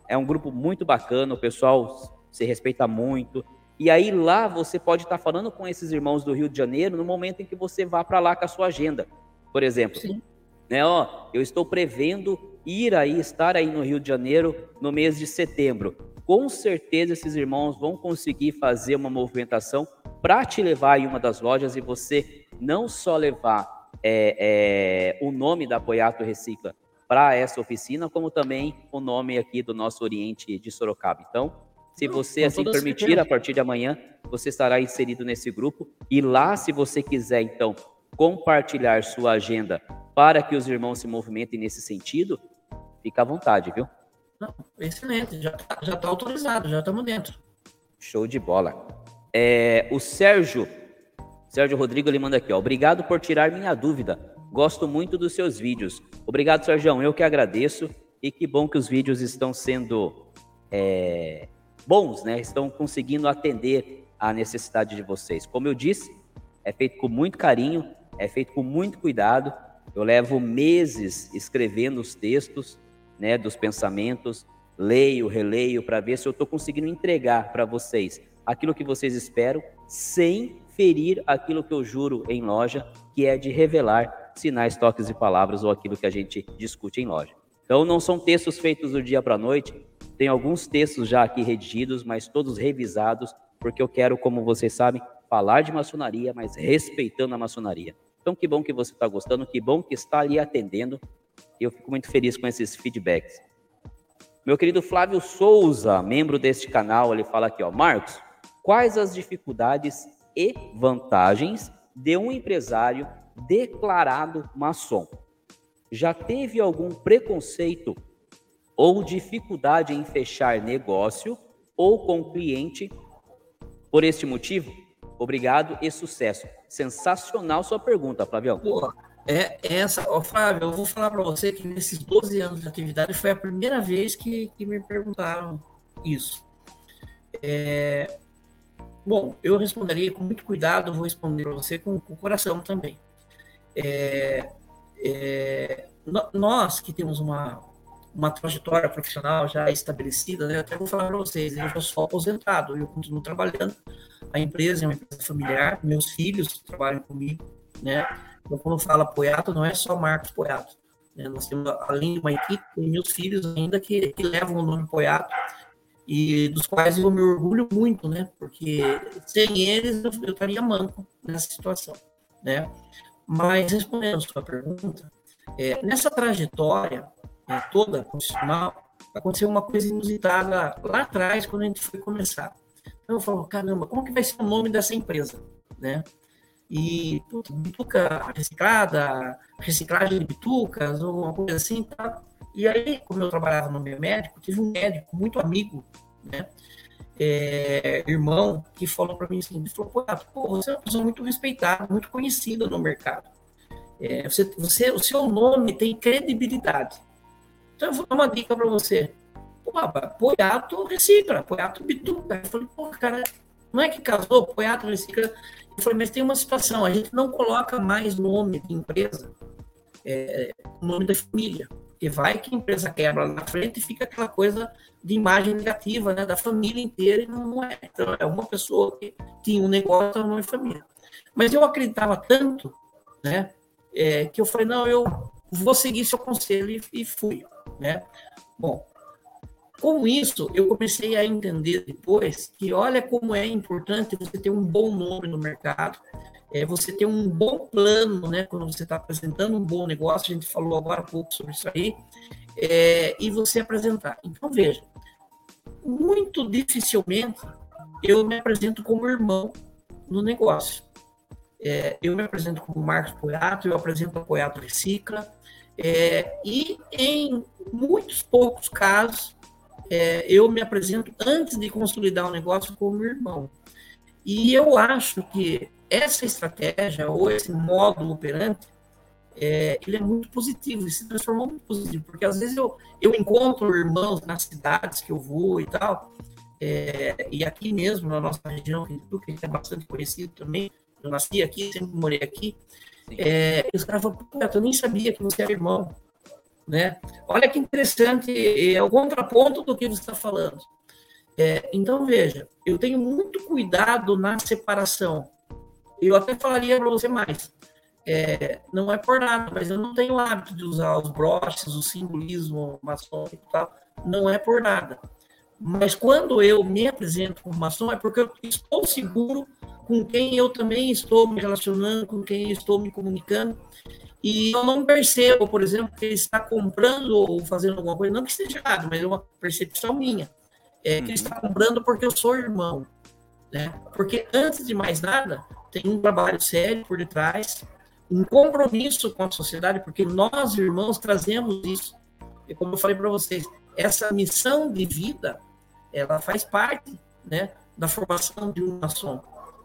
é um grupo muito bacana, o pessoal se respeita muito. E aí lá você pode estar falando com esses irmãos do Rio de Janeiro no momento em que você vá para lá com a sua agenda. Por exemplo, Sim. né, ó, eu estou prevendo ir aí, estar aí no Rio de Janeiro no mês de setembro. Com certeza esses irmãos vão conseguir fazer uma movimentação para te levar em uma das lojas e você não só levar é, é, o nome da Apoiato Recicla para essa oficina, como também o nome aqui do nosso Oriente de Sorocaba. Então, se você assim permitir, certeza. a partir de amanhã, você estará inserido nesse grupo. E lá, se você quiser, então, compartilhar sua agenda para que os irmãos se movimentem nesse sentido, fica à vontade, viu? Não, excelente, já está já tá autorizado, já estamos dentro. Show de bola. É, o Sérgio, Sérgio Rodrigo, ele manda aqui, ó, obrigado por tirar minha dúvida. Gosto muito dos seus vídeos. Obrigado, Sérgio, eu que agradeço. E que bom que os vídeos estão sendo é, bons, né? Estão conseguindo atender à necessidade de vocês. Como eu disse, é feito com muito carinho, é feito com muito cuidado. Eu levo meses escrevendo os textos, né, dos pensamentos, leio, releio para ver se eu estou conseguindo entregar para vocês aquilo que vocês esperam, sem ferir aquilo que eu juro em loja, que é de revelar sinais, toques e palavras ou aquilo que a gente discute em loja. Então, não são textos feitos do dia para a noite. Tem alguns textos já aqui redigidos, mas todos revisados, porque eu quero, como vocês sabem, falar de maçonaria, mas respeitando a maçonaria. Então, que bom que você está gostando, que bom que está ali atendendo. Eu fico muito feliz com esses feedbacks. Meu querido Flávio Souza, membro deste canal, ele fala aqui, ó, Marcos, quais as dificuldades e vantagens de um empresário declarado maçom? Já teve algum preconceito ou dificuldade em fechar negócio ou com cliente por este motivo? Obrigado e sucesso. Sensacional sua pergunta, Flavião. Pô, é essa, ó, Flávio, eu vou falar para você que nesses 12 anos de atividade foi a primeira vez que, que me perguntaram isso. É, bom, eu responderia com muito cuidado, vou responder para você com, o coração também. É, é, nós que temos uma, uma trajetória profissional já estabelecida, né? Até vou falar para vocês, eu já sou aposentado, eu continuo trabalhando. A empresa é uma empresa familiar, meus filhos trabalham comigo, né? Então, quando fala Poiato, não é só Marcos Poiato. Né? Nós temos, além de uma equipe, meus filhos ainda que, que levam o nome Poiato e dos quais eu me orgulho muito, né? Porque sem eles eu, estaria manco nessa situação, né? Mas respondendo a sua pergunta, é, nessa trajetória, né, toda profissional, aconteceu uma coisa inusitada lá atrás, quando a gente foi começar. Então eu falo, caramba, como que vai ser o nome dessa empresa? Né? E, puta, bituca reciclada, reciclagem de bitucas, ou uma coisa assim, tá? E aí, como eu trabalhava no meio médico, tive um médico muito amigo, né? É, irmão, que falou para mim assim, ele falou, pô, você é uma pessoa muito respeitada, muito conhecida no mercado. É, você, você, o seu nome tem credibilidade. Então eu vou dar uma dica para você. Pô, Poiato recicla, Poiato bituca. Eu falei, pô, cara, não é que casou, Poiato recicla. Eu falei, mas tem uma situação, a gente não coloca mais nome de empresa, é, nome da família. E vai que a empresa quebra lá na frente e fica aquela coisa de imagem negativa, né, da família inteira, e não é. Então, é uma pessoa que tinha um negócio, não é família. Mas eu acreditava tanto, né, é, que eu falei, não, eu vou seguir seu conselho e, e fui né? Bom, com isso, eu comecei a entender depois que olha como é importante você ter um bom nome no mercado é você ter um bom plano, né? Quando você está apresentando um bom negócio, a gente falou agora há pouco sobre isso aí, é, e você apresentar. Então, veja, muito dificilmente eu me apresento como irmão no negócio. É, eu me apresento como Marcos Poiato, eu apresento a Poiato Recicla, é, e em muitos poucos casos é, eu me apresento antes de consolidar o negócio como irmão. E eu acho que essa estratégia ou esse módulo operante é, ele é muito positivo, ele se transformou muito positivo, porque às vezes eu, eu encontro irmãos nas cidades que eu vou e tal, é, e aqui mesmo, na nossa região, que é bastante conhecido também, eu nasci aqui, sempre morei aqui, é, os caras falam, eu nem sabia que você era irmão, né? Olha que interessante, é o contraponto do que você está falando. É, então, veja, eu tenho muito cuidado na separação. Eu até falaria para você mais. É, não é por nada, mas eu não tenho hábito de usar os broches, o simbolismo maçônico e tal. Não é por nada. Mas quando eu me apresento como maçom, é porque eu estou seguro com quem eu também estou me relacionando, com quem estou me comunicando. E eu não percebo, por exemplo, que ele está comprando ou fazendo alguma coisa, não que esteja errado, mas é uma percepção minha. É que ele está comprando porque eu sou irmão. Né? Porque, antes de mais nada, tem um trabalho sério por detrás, um compromisso com a sociedade, porque nós, irmãos, trazemos isso. E como eu falei para vocês, essa missão de vida ela faz parte né, da formação de um maçom.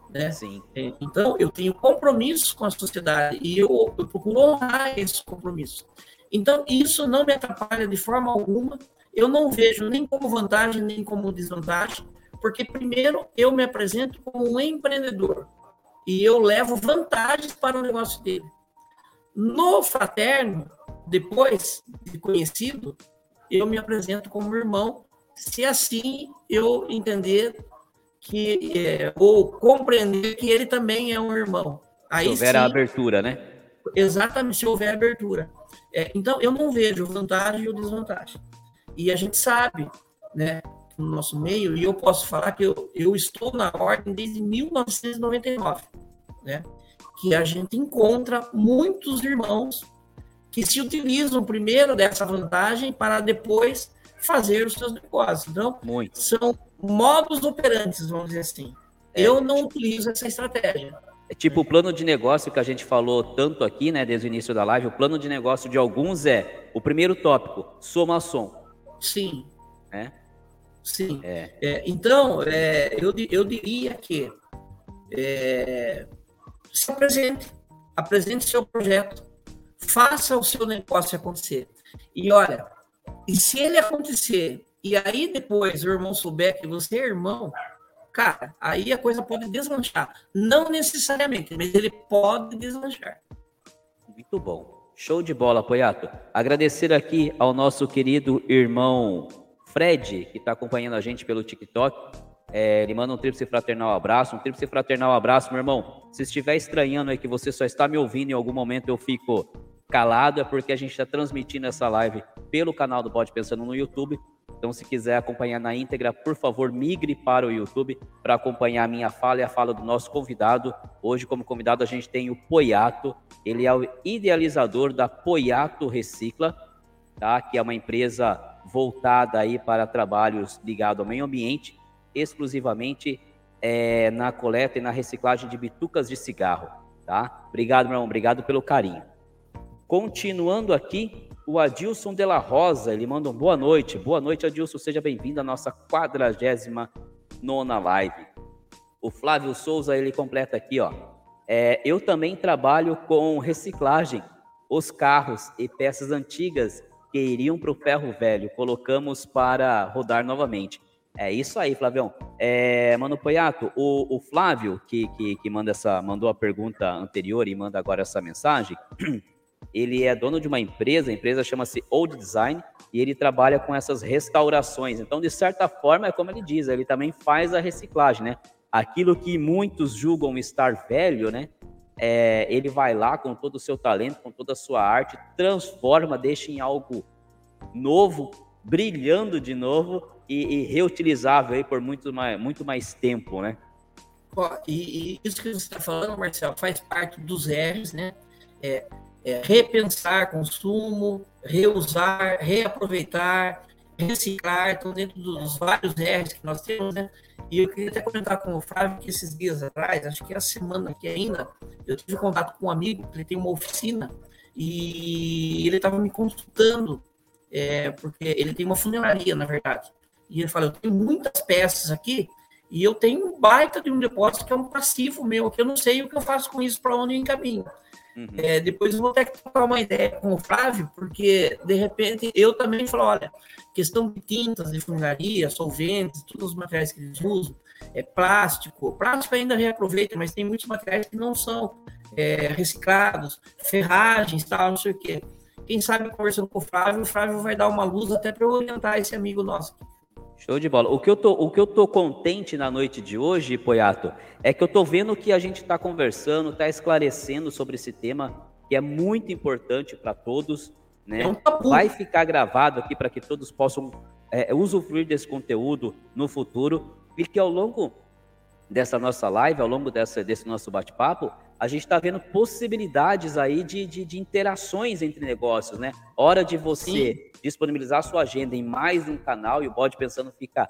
Né? Sim. É, então, eu tenho compromisso com a sociedade e eu, eu procuro honrar esse compromisso. Então, isso não me atrapalha de forma alguma. Eu não vejo nem como vantagem, nem como desvantagem, porque, primeiro, eu me apresento como um empreendedor e eu levo vantagens para o negócio dele. No fraterno, depois de conhecido, eu me apresento como irmão se assim eu entender que é, ou compreender que ele também é um irmão. Aí se houver sim, a abertura, né? Exatamente, se houver abertura. É, então, eu não vejo vantagem ou desvantagem. E a gente sabe, né, no nosso meio, e eu posso falar que eu, eu estou na ordem desde 1999, né, que a gente encontra muitos irmãos que se utilizam primeiro dessa vantagem para depois fazer os seus negócios. Então, Muito. são modos operantes, vamos dizer assim. É. Eu não utilizo essa estratégia. É tipo o plano de negócio que a gente falou tanto aqui, né, desde o início da live. O plano de negócio de alguns é o primeiro tópico, sou maçom. Sim. É? Sim. É. É, então, é, eu, eu diria que é, se apresente, apresente seu projeto, faça o seu negócio acontecer. E olha, e se ele acontecer, e aí depois o irmão souber que você é irmão, cara, aí a coisa pode deslanchar. Não necessariamente, mas ele pode deslanchar. Muito bom. Show de bola, Poiato. Agradecer aqui ao nosso querido irmão Fred, que está acompanhando a gente pelo TikTok. É, ele manda um tríplice fraternal abraço. Um tríplice fraternal abraço, meu irmão. Se estiver estranhando aí que você só está me ouvindo, em algum momento eu fico calado, é porque a gente está transmitindo essa live pelo canal do Pode Pensando no YouTube. Então, se quiser acompanhar na íntegra, por favor, migre para o YouTube para acompanhar a minha fala e a fala do nosso convidado. Hoje, como convidado, a gente tem o Poiato. Ele é o idealizador da Poiato Recicla, tá? que é uma empresa voltada aí para trabalhos ligados ao meio ambiente, exclusivamente é, na coleta e na reciclagem de bitucas de cigarro. Tá? Obrigado, meu irmão. Obrigado pelo carinho. Continuando aqui, o Adilson de la Rosa, ele manda um boa noite. Boa noite, Adilson, seja bem-vindo à nossa 49 nona live. O Flávio Souza, ele completa aqui, ó. É, eu também trabalho com reciclagem. Os carros e peças antigas que iriam para o ferro velho, colocamos para rodar novamente. É isso aí, Flavião. É, Mano Poiato, o, o Flávio, que, que, que manda essa, mandou a pergunta anterior e manda agora essa mensagem, [CLEARS THROAT] ele é dono de uma empresa, a empresa chama-se Old Design, e ele trabalha com essas restaurações. Então, de certa forma, é como ele diz, ele também faz a reciclagem, né? Aquilo que muitos julgam estar velho, né? É, ele vai lá com todo o seu talento, com toda a sua arte, transforma, deixa em algo novo, brilhando de novo e, e reutilizável aí por muito mais, muito mais tempo, né? Ó, e, e, isso que você está falando, Marcelo, faz parte dos R's, né? É, é, repensar consumo, reusar, reaproveitar, reciclar, estão dentro dos vários R's que nós temos, né? E eu queria até comentar com o Flávio que esses dias atrás, acho que a semana aqui ainda, eu tive contato com um amigo, ele tem uma oficina, e ele estava me consultando, é, porque ele tem uma funeraria, na verdade. E ele falou: Eu tenho muitas peças aqui, e eu tenho um baita de um depósito que é um passivo meu, que eu não sei o que eu faço com isso, para onde eu encaminho. Uhum. É, depois eu vou ter que trocar uma ideia com o Flávio, porque de repente eu também falo: olha, questão de tintas, de funilaria, solventes, todos os materiais que eles usam, é plástico. Plástico ainda reaproveita, mas tem muitos materiais que não são é, reciclados, ferragens, tal, não sei o quê. Quem sabe conversando com o Flávio, o Flávio vai dar uma luz até para orientar esse amigo nosso. Show de bola. O que eu tô, o que eu tô contente na noite de hoje, Poiato, é que eu tô vendo que a gente está conversando, está esclarecendo sobre esse tema que é muito importante para todos, né? É um Vai ficar gravado aqui para que todos possam é, usufruir desse conteúdo no futuro e que ao longo dessa nossa live, ao longo dessa, desse nosso bate-papo, a gente está vendo possibilidades aí de, de, de, interações entre negócios, né? Hora de você Sim. disponibilizar sua agenda em mais um canal e o Bode Pensando fica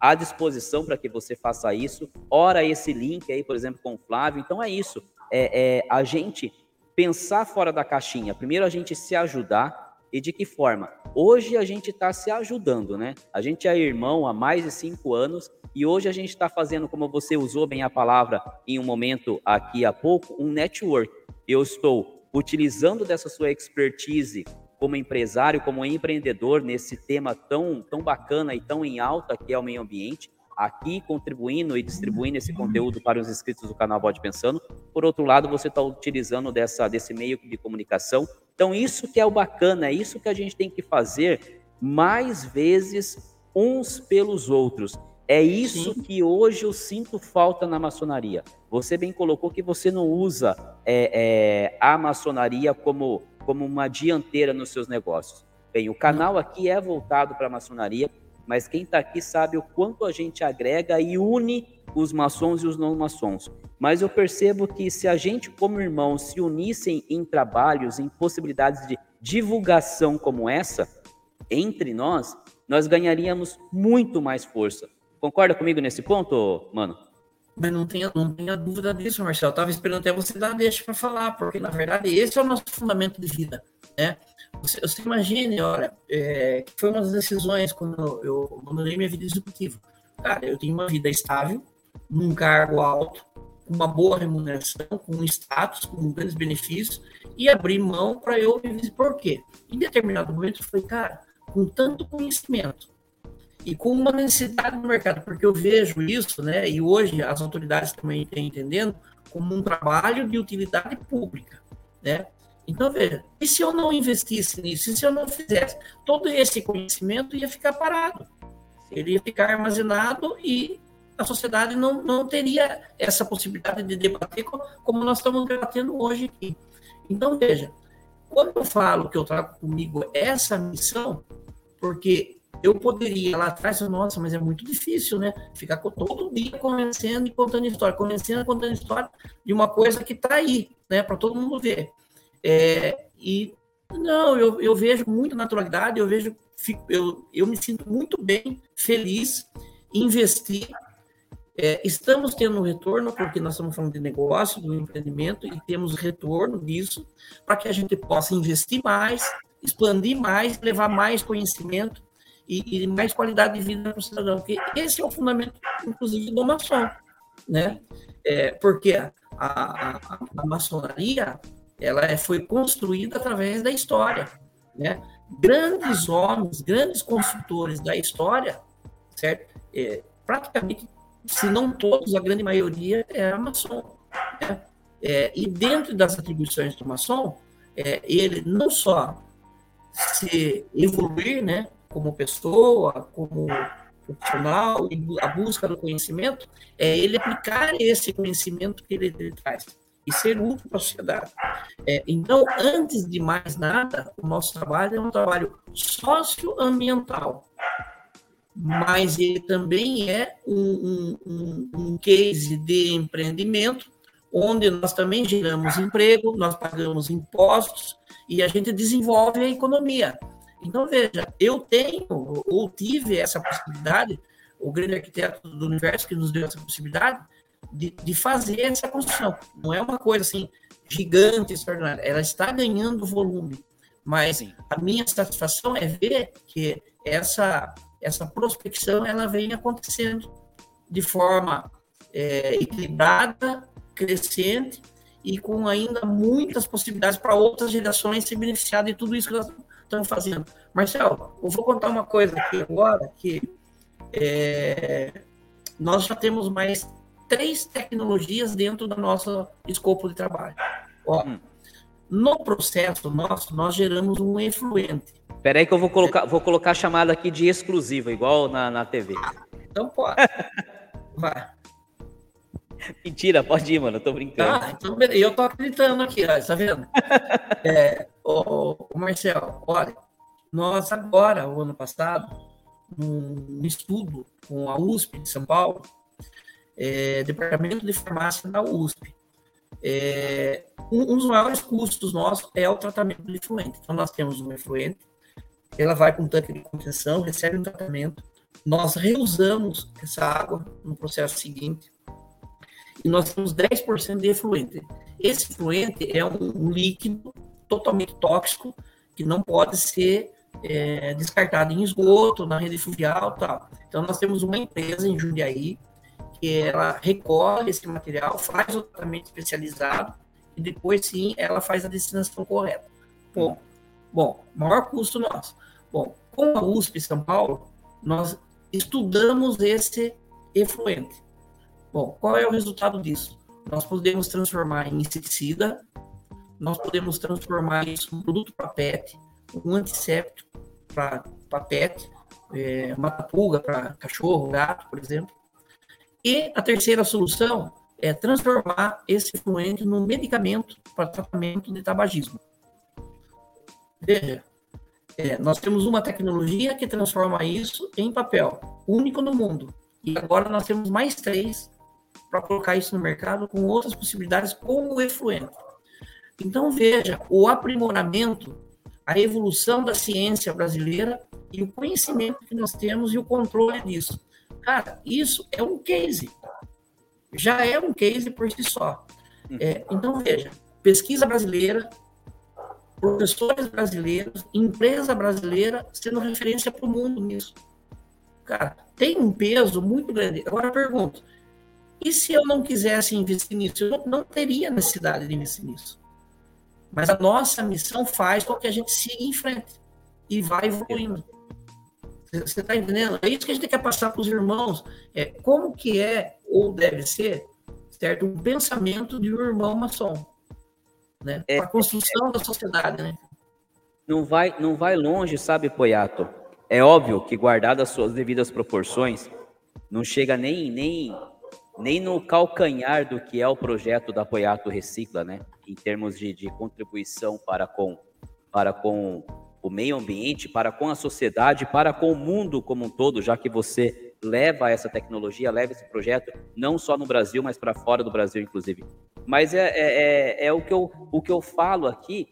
à disposição para que você faça isso. Ora esse link aí, por exemplo, com o Flávio. Então é isso. É, é a gente pensar fora da caixinha. Primeiro a gente se ajudar e de que forma? Hoje a gente está se ajudando, né? A gente é irmão há mais de cinco anos e hoje a gente está fazendo, como você usou bem a palavra em um momento aqui há pouco, um network. Eu estou utilizando dessa sua expertise como empresário, como empreendedor nesse tema tão, tão bacana e tão em alta que é o meio ambiente, aqui contribuindo e distribuindo esse conteúdo para os inscritos do canal Bode Pensando. Por outro lado, você está utilizando dessa, desse meio de comunicação. Então, isso que é o bacana, é isso que a gente tem que fazer mais vezes uns pelos outros. É isso Sim. que hoje eu sinto falta na maçonaria. Você bem colocou que você não usa é, é, a maçonaria como, como uma dianteira nos seus negócios. Bem, o canal aqui é voltado para a maçonaria, mas quem está aqui sabe o quanto a gente agrega e une os maçons e os não maçons. Mas eu percebo que se a gente, como irmãos, se unissem em trabalhos, em possibilidades de divulgação como essa, entre nós, nós ganharíamos muito mais força. Concorda comigo nesse ponto, mano? Mas não tenha, não tenha dúvida disso, Marcelo. Estava esperando até você dar deixa para falar, porque na verdade esse é o nosso fundamento de vida, né? Você, você imagine, olha, é, foi uma das decisões quando eu abandonei minha vida executiva. Cara, eu tenho uma vida estável, num cargo alto, com uma boa remuneração, com um status, com grandes benefícios, e abrir mão para eu viver. Por quê? Em determinado momento eu falei, cara, com tanto conhecimento, e com uma necessidade no mercado, porque eu vejo isso, né, e hoje as autoridades também estão entendendo, como um trabalho de utilidade pública, né? Então, veja, e se eu não investisse nisso, e se eu não fizesse, todo esse conhecimento ia ficar parado, ele ia ficar armazenado e a sociedade não, não teria essa possibilidade de debater como nós estamos debatendo hoje aqui. Então, veja, quando eu falo que eu trago comigo essa missão, porque eu poderia lá atrás, nossa, mas é muito difícil, né? Ficar todo dia convencendo e contando história, convencendo e contando história de uma coisa que está aí, né? Para todo mundo ver. É, e não, eu, eu vejo muita naturalidade, eu vejo, fico, eu, eu me sinto muito bem, feliz, investir. É, estamos tendo um retorno, porque nós estamos falando de negócio, do empreendimento, e temos retorno disso, para que a gente possa investir mais, expandir mais, levar mais conhecimento e, e mais qualidade de vida para o cidadão. Porque esse é o fundamento, inclusive, do maçom, né? É, porque a, a, a maçonaria ela é, foi construída através da história, né? Grandes homens, grandes construtores da história, certo? É, praticamente, se não todos, a grande maioria era maçom. Né? É, e dentro das atribuições do maçom, é, ele não só se evoluir, né, como pessoa, como profissional, a busca do conhecimento, é ele aplicar esse conhecimento que ele, ele traz e ser útil para a sociedade. É, então, antes de mais nada, o nosso trabalho é um trabalho socioambiental. mas ele também é um, um, um case de empreendimento, onde nós também geramos emprego, nós pagamos impostos e a gente desenvolve a economia. Então, veja, eu tenho ou tive essa possibilidade, o grande arquiteto do universo que nos deu essa possibilidade de, de fazer essa construção. Não é uma coisa assim gigante, extraordinária, ela está ganhando volume. Mas a minha satisfação é ver que essa, essa prospecção ela vem acontecendo de forma é, equilibrada, crescente e com ainda muitas possibilidades para outras gerações se beneficiar de tudo isso que nós estamos fazendo. Marcelo, eu vou contar uma coisa aqui agora, que é, nós já temos mais três tecnologias dentro do nosso escopo de trabalho. Ó, hum. No processo nosso, nós geramos um efluente. Espera aí que eu vou colocar, vou colocar a chamada aqui de exclusiva, igual na, na TV. Então pode. [LAUGHS] Vai. Mentira, pode ir, mano. Eu tô brincando. Ah, então, eu tô acreditando aqui, ó, tá vendo? [LAUGHS] é, ô, Marcel, olha, nós agora, o ano passado, num estudo com a USP de São Paulo, é, Departamento de Farmácia da USP, é, um, um, dos maiores custos nossos é o tratamento do efluente. Então, nós temos um efluente, ela vai para um tanque de contenção, recebe um tratamento, nós reusamos essa água no processo seguinte, e nós temos 10% de efluente. Esse efluente é um, líquido totalmente tóxico, que não pode ser é, descartado em esgoto, na rede fluvial tal. Então, nós temos uma empresa em Jundiaí, que ela recolhe esse material, faz o tratamento especializado e depois sim ela faz a destinação correta. Bom, bom maior custo nosso. Bom, com a USP São Paulo, nós estudamos esse efluente. Bom, qual é o resultado disso? Nós podemos transformar em inseticida, nós podemos transformar isso em produto para PET, um antisséptico para PET, é, uma pulga para cachorro, gato, por exemplo. E a terceira solução é transformar esse fluente num medicamento para tratamento de tabagismo. Veja, é, nós temos uma tecnologia que transforma isso em papel, único no mundo. E agora nós temos mais três para colocar isso no mercado com outras possibilidades, como o efluente. Então, veja, o aprimoramento, a evolução da ciência brasileira e o conhecimento que nós temos e o controle disso. Cara, isso é um case. Já é um case por si só. Hum. É, então, veja, pesquisa brasileira, professores brasileiros, empresa brasileira sendo referência para o mundo nisso. Cara, tem um peso muito grande. Agora pergunto, e se eu não quisesse investir nisso? Eu não teria necessidade de investir nisso. Mas a nossa missão faz com que a gente siga em frente e vá evoluindo. Você está entendendo? É isso que a gente quer passar para os irmãos. É como que é ou deve ser, certo? Um pensamento de um irmão maçom, né? É, para a construção é, da sociedade, né? Não vai, não vai longe, sabe, Poiato? É óbvio que guardadas as suas devidas proporções, não chega nem nem nem no calcanhar do que é o projeto da Poiato Recicla, né? Em termos de, de contribuição para com para com o meio ambiente, para com a sociedade, para com o mundo como um todo, já que você leva essa tecnologia, leva esse projeto, não só no Brasil, mas para fora do Brasil, inclusive. Mas é, é, é, é, o, que eu, o que eu falo aqui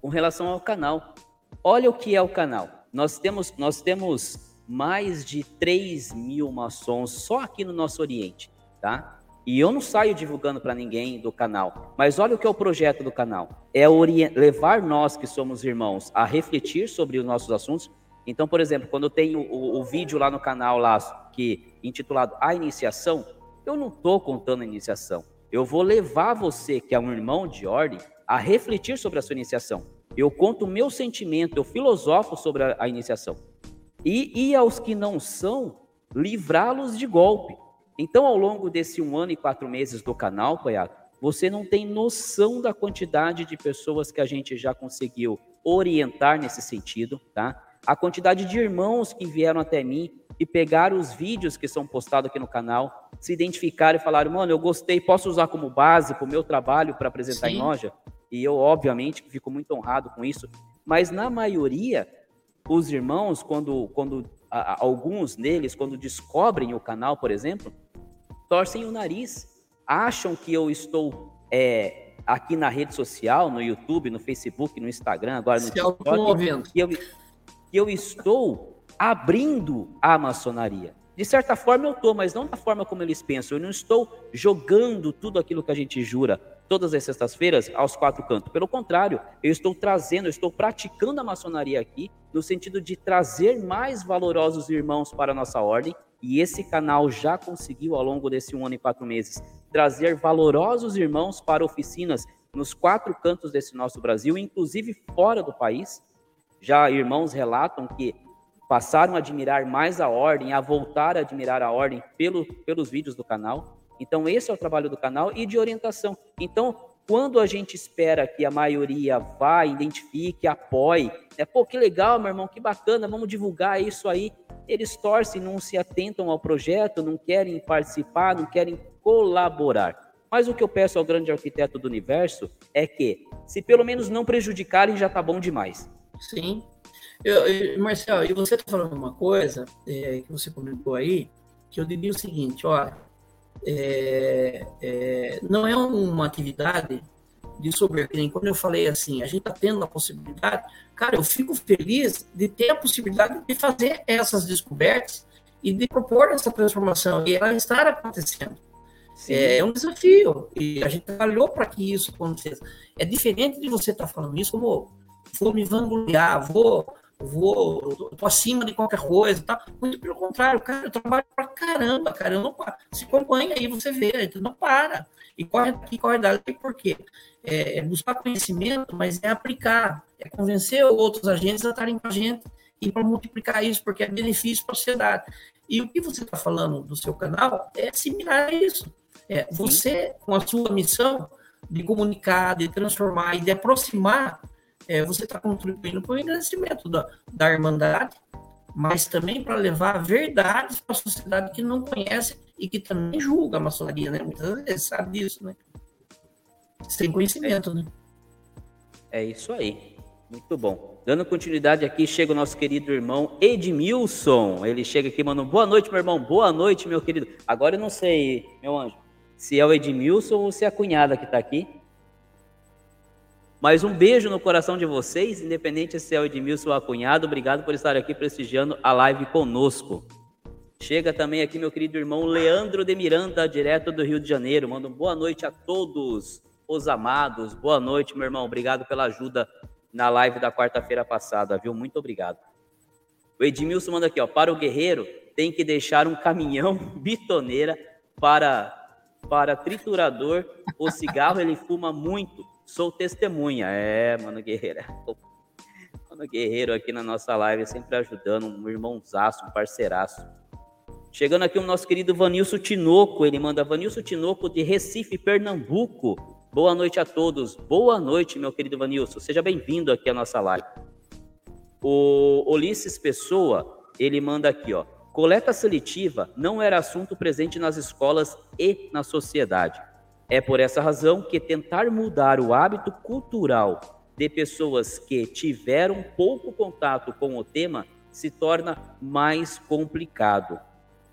com relação ao canal. Olha o que é o canal. Nós temos, nós temos mais de 3 mil maçons só aqui no nosso Oriente, tá? E eu não saio divulgando para ninguém do canal. Mas olha o que é o projeto do canal. É levar nós que somos irmãos a refletir sobre os nossos assuntos. Então, por exemplo, quando eu tenho o, o vídeo lá no canal lá que intitulado A Iniciação, eu não estou contando a iniciação. Eu vou levar você, que é um irmão de ordem, a refletir sobre a sua iniciação. Eu conto o meu sentimento, eu filosofo sobre a, a iniciação. E, e aos que não são, livrá-los de golpe. Então, ao longo desse um ano e quatro meses do canal, Coiato, você não tem noção da quantidade de pessoas que a gente já conseguiu orientar nesse sentido, tá? A quantidade de irmãos que vieram até mim e pegaram os vídeos que são postados aqui no canal, se identificaram e falaram, mano, eu gostei, posso usar como base para o meu trabalho para apresentar Sim. em loja? E eu, obviamente, fico muito honrado com isso. Mas na maioria, os irmãos, quando, quando a, alguns deles, quando descobrem o canal, por exemplo, torcem o nariz, acham que eu estou é, aqui na rede social, no YouTube, no Facebook, no Instagram, agora no Se TikTok, que eu, que eu estou abrindo a maçonaria. De certa forma eu estou, mas não da forma como eles pensam. Eu não estou jogando tudo aquilo que a gente jura todas as sextas-feiras aos quatro cantos. Pelo contrário, eu estou trazendo, eu estou praticando a maçonaria aqui no sentido de trazer mais valorosos irmãos para a nossa ordem. E esse canal já conseguiu, ao longo desse um ano e quatro meses, trazer valorosos irmãos para oficinas nos quatro cantos desse nosso Brasil, inclusive fora do país. Já irmãos relatam que passaram a admirar mais a ordem, a voltar a admirar a ordem pelo, pelos vídeos do canal. Então, esse é o trabalho do canal e de orientação. Então, quando a gente espera que a maioria vá, identifique, apoie, é pô, que legal, meu irmão, que bacana, vamos divulgar isso aí. Eles torcem, não se atentam ao projeto, não querem participar, não querem colaborar. Mas o que eu peço ao grande arquiteto do universo é que, se pelo menos não prejudicarem, já tá bom demais. Sim. Eu, eu, Marcel, e você está falando uma coisa é, que você comentou aí, que eu diria o seguinte, olha, é, é, não é uma atividade de soberba. Quando eu falei assim, a gente está tendo a possibilidade, cara, eu fico feliz de ter a possibilidade de fazer essas descobertas e de propor essa transformação e ela estar acontecendo. É, é um desafio e a gente trabalhou para que isso acontecesse. É diferente de você estar tá falando isso como vou me vangloriar, vou vou, tô acima de qualquer coisa, tá? Muito pelo contrário, cara, eu trabalho pra caramba, cara, eu não paro. Se acompanha aí, você vê, então não para. E corre aqui, corre dali, por quê? É, é buscar conhecimento, mas é aplicar, é convencer outros agentes a estarem com a gente e para multiplicar isso, porque é benefício para a sociedade. E o que você está falando do seu canal é similar a isso. É, você, com a sua missão de comunicar, de transformar e de aproximar é, você está contribuindo para o engrandecimento da, da Irmandade, mas também para levar verdades para a sociedade que não conhece e que também julga a maçonaria, né? Muitas vezes sabe disso, né? Sem conhecimento, né? É isso aí. Muito bom. Dando continuidade aqui, chega o nosso querido irmão Edmilson. Ele chega aqui, mano. Boa noite, meu irmão. Boa noite, meu querido. Agora eu não sei, meu anjo, se é o Edmilson ou se é a cunhada que está aqui. Mas um beijo no coração de vocês, independente se é o Edmilson ou a cunhado. Obrigado por estar aqui prestigiando a live conosco. Chega também aqui meu querido irmão Leandro de Miranda, direto do Rio de Janeiro. Manda boa noite a todos os amados. Boa noite, meu irmão. Obrigado pela ajuda na live da quarta-feira passada, viu? Muito obrigado. O Edmilson manda aqui, ó. Para o guerreiro, tem que deixar um caminhão [LAUGHS] bitoneira para, para triturador. O cigarro ele fuma muito Sou testemunha. É, mano Guerreiro. Mano Guerreiro aqui na nossa live, sempre ajudando, um irmãozaço, um parceiraço. Chegando aqui o nosso querido Vanilson Tinoco, ele manda Vanilson Tinoco de Recife, Pernambuco. Boa noite a todos. Boa noite, meu querido Vanilson. Seja bem-vindo aqui à nossa live. O Ulisses Pessoa, ele manda aqui, ó. Coleta seletiva não era assunto presente nas escolas e na sociedade. É por essa razão que tentar mudar o hábito cultural de pessoas que tiveram pouco contato com o tema se torna mais complicado.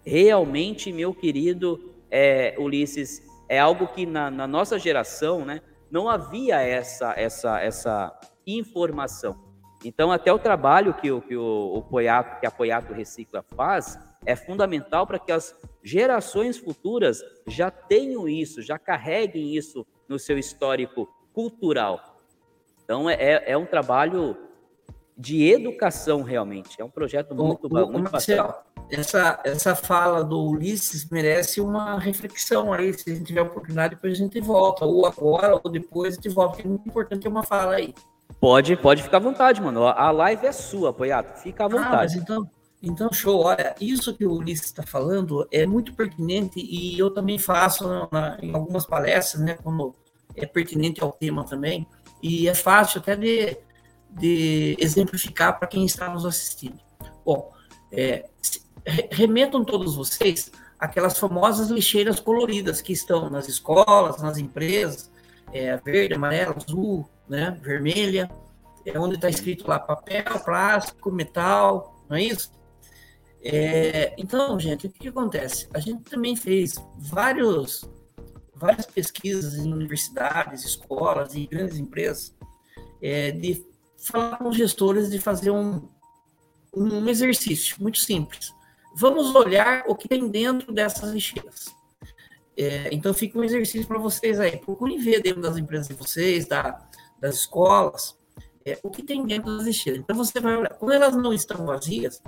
Realmente, meu querido é, Ulisses, é algo que na, na, nossa geração né, não havia essa, essa, essa informação. Então, até o trabalho que o, que o, o Poiato, que a Poiato Recicla faz, é fundamental para que as gerações futuras já tenham isso, já carreguem isso no seu histórico cultural. Então, é, é, é um trabalho de educação, realmente. É um projeto muito, o, muito Marcelo, essa, essa fala do Ulisses merece uma reflexão aí. Se a gente tiver oportunidade, depois a gente volta. Ou agora, ou depois a gente volta. É muito importante ter uma fala aí. Pode, pode ficar à vontade, mano. A live é sua, apoiado. Fica à vontade. Ah, mas então, então, show. Olha, isso que o Ulisses está falando é muito pertinente e eu também faço na, em algumas palestras, né, quando é pertinente ao tema também, e é fácil até de, de exemplificar para quem está nos assistindo. Bom, é, remetam todos vocês aquelas famosas lixeiras coloridas que estão nas escolas, nas empresas, é, verde, amarelo, azul, né, vermelha, é onde está escrito lá papel, plástico, metal, não é isso? É, então, gente, o que, que, acontece? A gente também fez vários, várias pesquisas em universidades, escolas e grandes empresas é, de falar com os gestores de fazer um, um exercício muito simples. Vamos olhar o que tem dentro dessas lixeiras. É, então, fica um exercício para vocês aí. Procurem ver dentro das empresas de vocês, da, das escolas, é, o que tem dentro das lixeiras. Então, você vai olhar. Quando elas não estão vazias,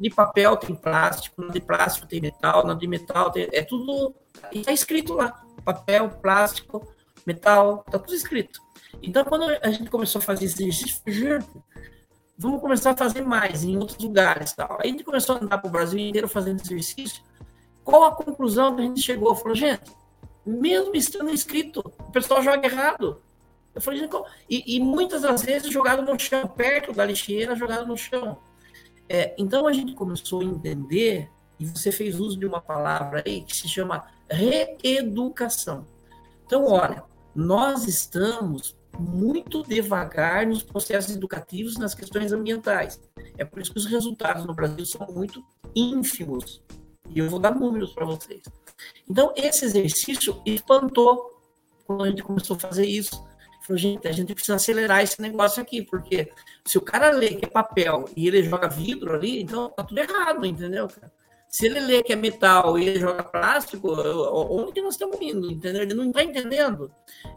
de papel tem plástico, na de plástico tem metal, na de metal tem. É tudo. Está escrito lá: papel, plástico, metal, está tudo escrito. Então, quando a gente começou a fazer esse exercício, vamos começar a fazer mais em outros lugares. Tal. Aí a gente começou a andar para o Brasil inteiro fazendo exercício. Qual a conclusão que a gente chegou? Falou, gente, mesmo estando escrito, o pessoal joga errado. Eu falei, gente, e, e, muitas das vezes jogado no chão, perto da lixeira, jogado no chão. É, então a gente começou a entender, e você fez uso de uma palavra aí que se chama reeducação. Então, olha, nós estamos muito devagar nos processos educativos nas questões ambientais. É por isso que os resultados no Brasil são muito ínfimos. E eu vou dar números para vocês. Então, esse exercício espantou quando a gente começou a fazer isso. Falou, gente, a gente precisa acelerar esse negócio aqui, porque se o cara lê que é papel e ele joga vidro ali, então tá tudo errado, entendeu, cara? Se ele lê que é metal e ele joga plástico, onde nós estamos indo? Entendeu? Ele não está entendendo.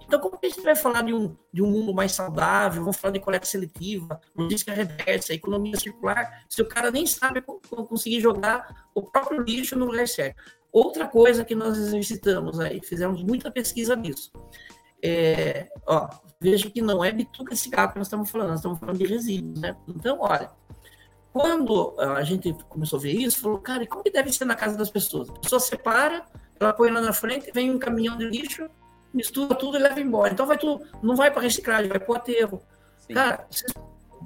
Então, como que a gente vai falar de um, de um mundo mais saudável? Vamos falar de coleta seletiva, logística reversa, economia circular, se o cara nem sabe conseguir jogar o próprio lixo no lugar certo. Outra coisa que nós exercitamos aí, fizemos muita pesquisa nisso. É, ó, veja que não é bituca cigarro que nós estamos falando, nós estamos falando de resíduos, né? Então, olha, quando a gente começou a ver isso, falou, cara, e como que deve ser na casa das pessoas? A pessoa separa, ela põe lá na frente, vem um caminhão de lixo, mistura tudo e leva embora. Então vai tudo, não vai para reciclagem, vai para o aterro. Sim. Cara, vocês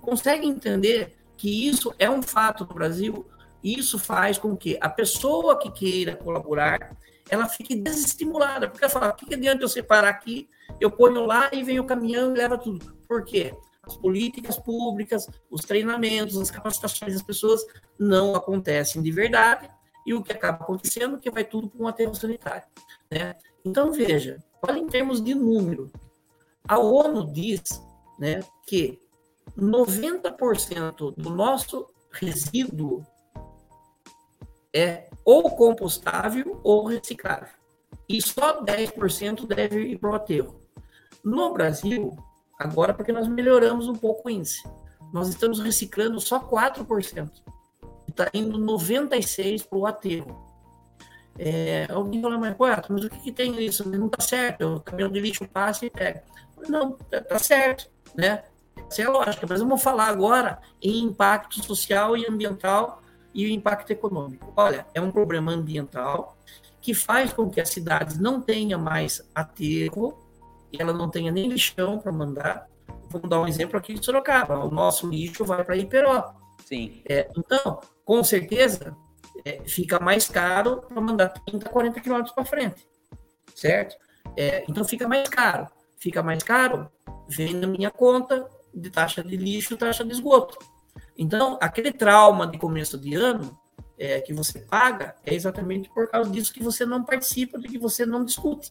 conseguem entender que isso é um fato no Brasil? Isso faz com que a pessoa que queira colaborar, ela fique desestimulada, porque ela fala, o que, que adianta eu separar aqui, eu ponho lá e vem o caminhão e leva tudo. Por quê? As políticas públicas, os treinamentos, as capacitações das pessoas não acontecem de verdade e o que acaba acontecendo é que vai tudo para um aterro sanitário. Né? Então, veja, olha em termos de número. A ONU diz né, que 90% do nosso resíduo é ou compostável ou reciclável. E só 10% deve ir para o aterro. No Brasil, Agora, porque nós melhoramos um pouco o índice. Nós estamos reciclando só 4%. Está indo 96% para o aterro. É, alguém fala, mas, mas o que, que tem isso? Não está certo. O caminhão de lixo passa e pega. Não, está tá certo. Né? Essa é a lógica. Mas vamos falar agora em impacto social e ambiental e o impacto econômico. Olha, é um problema ambiental que faz com que as cidades não tenham mais aterro, e ela não tenha nem lixão para mandar. Vamos dar um exemplo aqui de Sorocaba. O nosso lixo vai para Iperó. Sim. É, então, com certeza, é, fica mais caro para mandar 30, 40 quilômetros para frente. Certo? É, então, fica mais caro. Fica mais caro, vem na minha conta de taxa de lixo, taxa de esgoto. Então, aquele trauma de começo de ano é, que você paga é exatamente por causa disso que você não participa, de que você não discute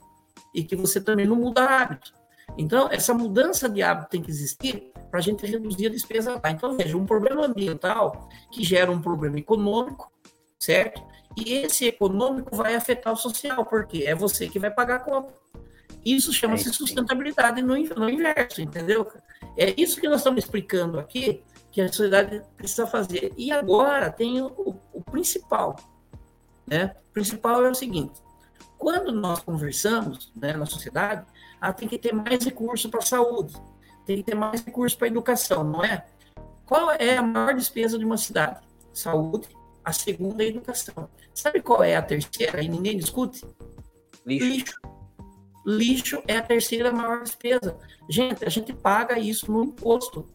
e que você também não muda hábito. Então, essa mudança de hábito tem que existir para a gente reduzir a despesa lá. Então, veja, um problema ambiental que gera um problema econômico, certo? E esse econômico vai afetar o social, porque é você que vai pagar a conta. Isso chama-se é sustentabilidade no, no inverso, entendeu? É isso que nós estamos explicando aqui, que a sociedade precisa fazer. E agora tem o, o principal. Né? O principal é o seguinte: quando nós conversamos né, na sociedade, ah, tem que ter mais recurso para a saúde, tem que ter mais recurso para a educação, não é? Qual é a maior despesa de uma cidade? Saúde, a segunda é a educação. Sabe qual é a terceira e ninguém discute? Lixo. Lixo. Lixo é a terceira maior despesa. Gente, a gente paga isso no imposto.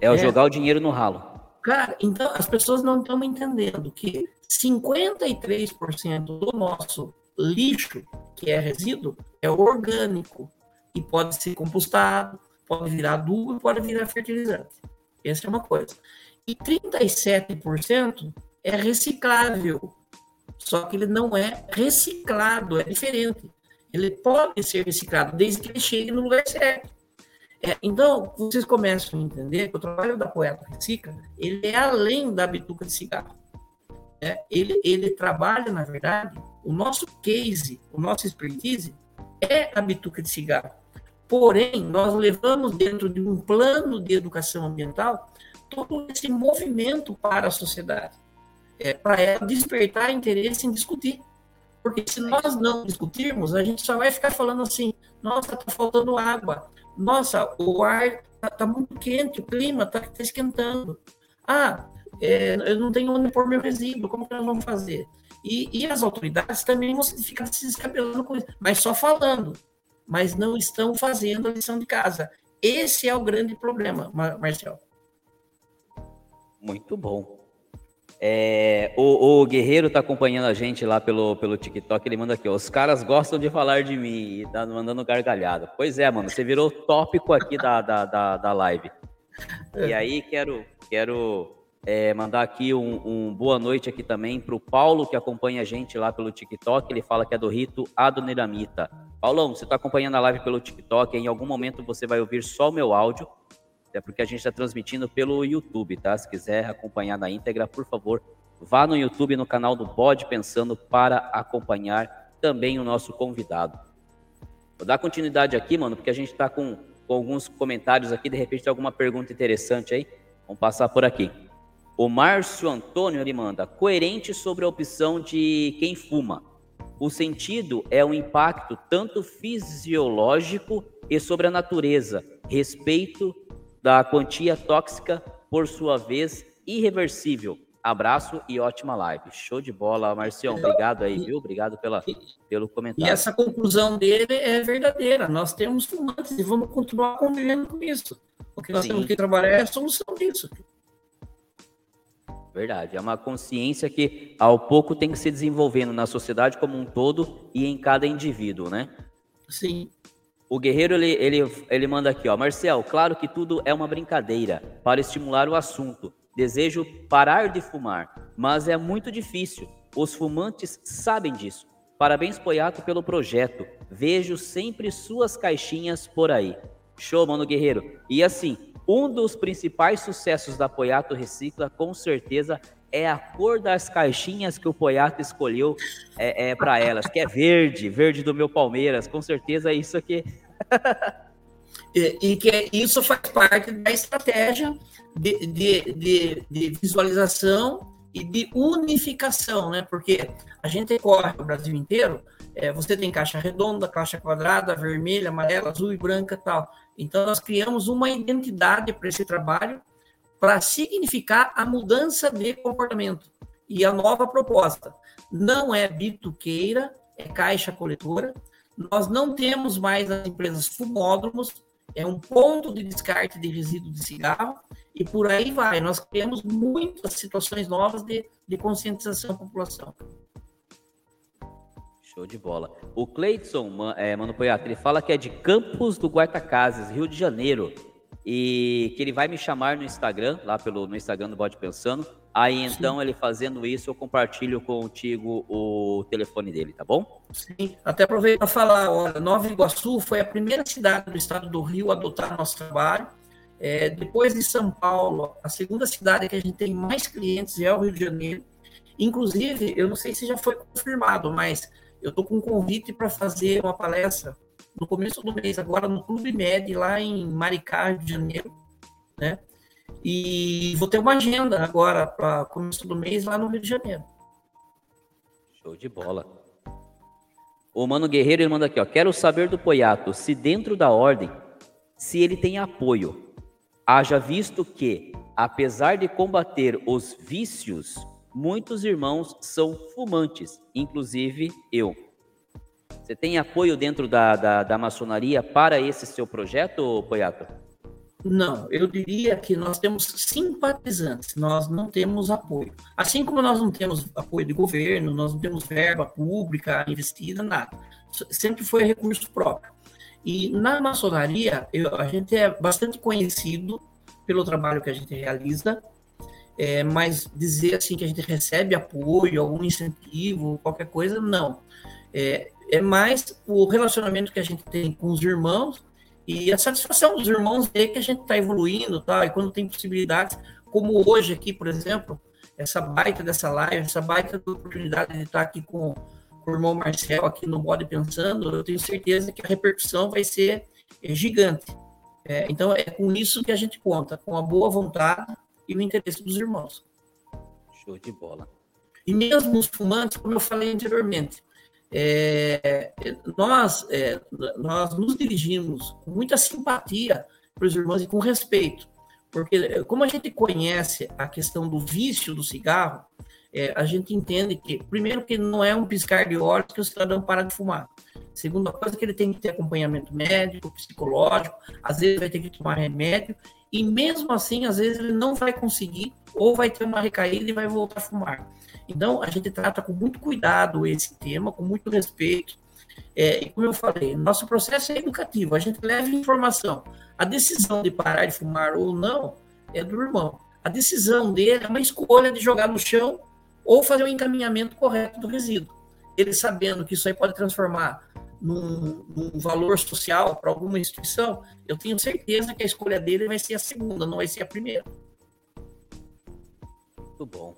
É o é. jogar o dinheiro no ralo. Cara, então as pessoas não estão entendendo que 53% do nosso lixo, que é resíduo, é orgânico e pode ser compostado, pode virar adubo pode virar fertilizante. Essa é uma coisa. E 37% é reciclável, só que ele não é reciclado, é diferente. Ele pode ser reciclado desde que ele chegue no lugar certo. É, então, vocês começam a entender que o trabalho da Poeta Recicla, ele é além da bituca de cigarro. É, ele, ele trabalha, na verdade, o nosso case, o nosso expertise é a bituca de cigarro. Porém, nós levamos dentro de um plano de educação ambiental todo esse movimento para a sociedade, é, para ela despertar interesse em discutir. Porque se nós não discutirmos, a gente só vai ficar falando assim: nossa, está faltando água, nossa, o ar está tá muito quente, o clima está tá esquentando. Ah, é, eu não tenho onde pôr meu resíduo, como que nós vamos fazer? E, e as autoridades também vão ficar se descabelando com isso, mas só falando, mas não estão fazendo a lição de casa. Esse é o grande problema, Marcel. Muito bom. É, o, o, Guerreiro tá acompanhando a gente lá pelo, pelo TikTok, ele manda aqui, ó, os caras gostam de falar de mim e tá mandando gargalhada. Pois é, mano, você virou tópico aqui da, da, da, da live. E aí, quero, quero é, mandar aqui um, um, boa noite aqui também para o Paulo, que acompanha a gente lá pelo TikTok. Ele fala que é do rito Adoniramita. Paulão, você está acompanhando a live pelo TikTok. Em algum momento você vai ouvir só o meu áudio, é porque a gente está transmitindo pelo YouTube, tá? Se quiser acompanhar na íntegra, por favor, vá no YouTube, no canal do Bode Pensando, para acompanhar também o nosso convidado. Vou dar continuidade aqui, mano, porque a gente está com, com alguns comentários aqui. De repente, tem alguma pergunta interessante aí. Vamos passar por aqui. O Márcio Antônio ele manda coerente sobre a opção de quem fuma. O sentido é o impacto tanto fisiológico e sobre a natureza, respeito da quantia tóxica, por sua vez, irreversível. Abraço e ótima live. Show de bola, Marcião. Obrigado aí, viu? Obrigado pela, pelo comentário. E essa conclusão dele é verdadeira. Nós temos fumantes e vamos continuar convivendo com isso. O que nós Sim. temos que trabalhar é a solução disso. Verdade. É uma consciência que, ao pouco, tem que se desenvolvendo na sociedade como um todo e em cada indivíduo, né? Sim. O Guerreiro, ele, ele, ele manda aqui, ó. Marcel, claro que tudo é uma brincadeira para estimular o assunto. Desejo parar de fumar, mas é muito difícil. Os fumantes sabem disso. Parabéns, Poiato, pelo projeto. Vejo sempre suas caixinhas por aí. Show, mano Guerreiro. E assim, um dos principais sucessos da Poiato Recicla, com certeza, é a cor das caixinhas que o Poiato escolheu é, é para elas, que é verde, verde do meu Palmeiras. Com certeza é isso aqui. [LAUGHS] e, e, que isso faz parte da estratégia de, de, de, de, visualização e de unificação, né? Porque a gente corre o Brasil inteiro, é, você tem caixa redonda, caixa quadrada, vermelha, amarela, azul e branca tal. Então, nós criamos uma identidade para esse trabalho para significar a mudança de comportamento. E a nova proposta não é bituqueira, é caixa coletora. Nós não temos mais as empresas fumódromos, é um ponto de descarte de resíduo de cigarro, e por aí vai. Nós criamos muitas situações novas de, de conscientização da população. Show de bola. O Cleiton, é, Mano Poiato, ele fala que é de Campos do Guaitacazes, Rio de Janeiro. E que ele vai me chamar no Instagram, lá pelo no Instagram do Bode Pensando. Aí então, Sim. ele fazendo isso, eu compartilho contigo o telefone dele, tá bom? Sim, até aproveito para falar, olha, Nova Iguaçu foi a primeira cidade do estado do Rio a adotar nosso trabalho. É, depois de São Paulo, a segunda cidade que a gente tem mais clientes é o Rio de Janeiro. Inclusive, eu não sei se já foi confirmado, mas eu estou com um convite para fazer uma palestra no começo do mês, agora no Clube Med, lá em Maricá, Rio de Janeiro, né? E vou ter uma agenda agora para começo do mês lá no Rio de Janeiro. Show de bola. O Mano Guerreiro ele manda aqui, ó. Quero saber do Poiato se dentro da ordem, se ele tem apoio. Haja visto que, apesar de combater os vícios, muitos irmãos são fumantes, inclusive eu. Você tem apoio dentro da, da, da maçonaria para esse seu projeto, Poiato? Não, eu diria que nós temos simpatizantes, nós não temos apoio. Assim como nós não temos apoio de governo, nós não temos verba pública investida, nada. Sempre foi recurso próprio. E na maçonaria, eu, a gente é bastante conhecido pelo trabalho que a gente realiza, é, mas dizer assim que a gente recebe apoio, algum incentivo, qualquer coisa, não. É, é mais o relacionamento que a gente tem com os irmãos e a satisfação dos irmãos ver que a gente está evoluindo, tá? E quando tem possibilidades, como hoje aqui, por exemplo, essa baita dessa live, essa baita oportunidade de estar aqui com, com o irmão Marcel aqui no Bode Pensando, eu tenho certeza que a repercussão vai ser é, gigante. É, então é com isso que a gente conta, com a boa vontade e o interesse dos irmãos. Show de bola. E mesmo os fumantes, como eu falei anteriormente, é, nós, é, nós nos dirigimos com muita simpatia para os irmãos e com respeito, porque como a gente conhece a questão do vício do cigarro, é, a gente entende que, primeiro, que não é um piscar de olhos que o cidadão para de fumar. Segunda coisa, que ele tem que ter acompanhamento médico, psicológico, às vezes vai ter que tomar remédio, e mesmo assim, às vezes ele não vai conseguir, ou vai ter uma recaída e vai voltar a fumar. Então, a gente trata com muito cuidado esse tema, com muito respeito. É, e como eu falei, nosso processo é educativo, a gente leva informação. A decisão de parar de fumar ou não é do irmão. A decisão dele é uma escolha de jogar no chão ou fazer o encaminhamento correto do resíduo. Ele sabendo que isso aí pode transformar num, num valor social para alguma instituição, eu tenho certeza que a escolha dele vai ser a segunda, não vai ser a primeira. Muito bom.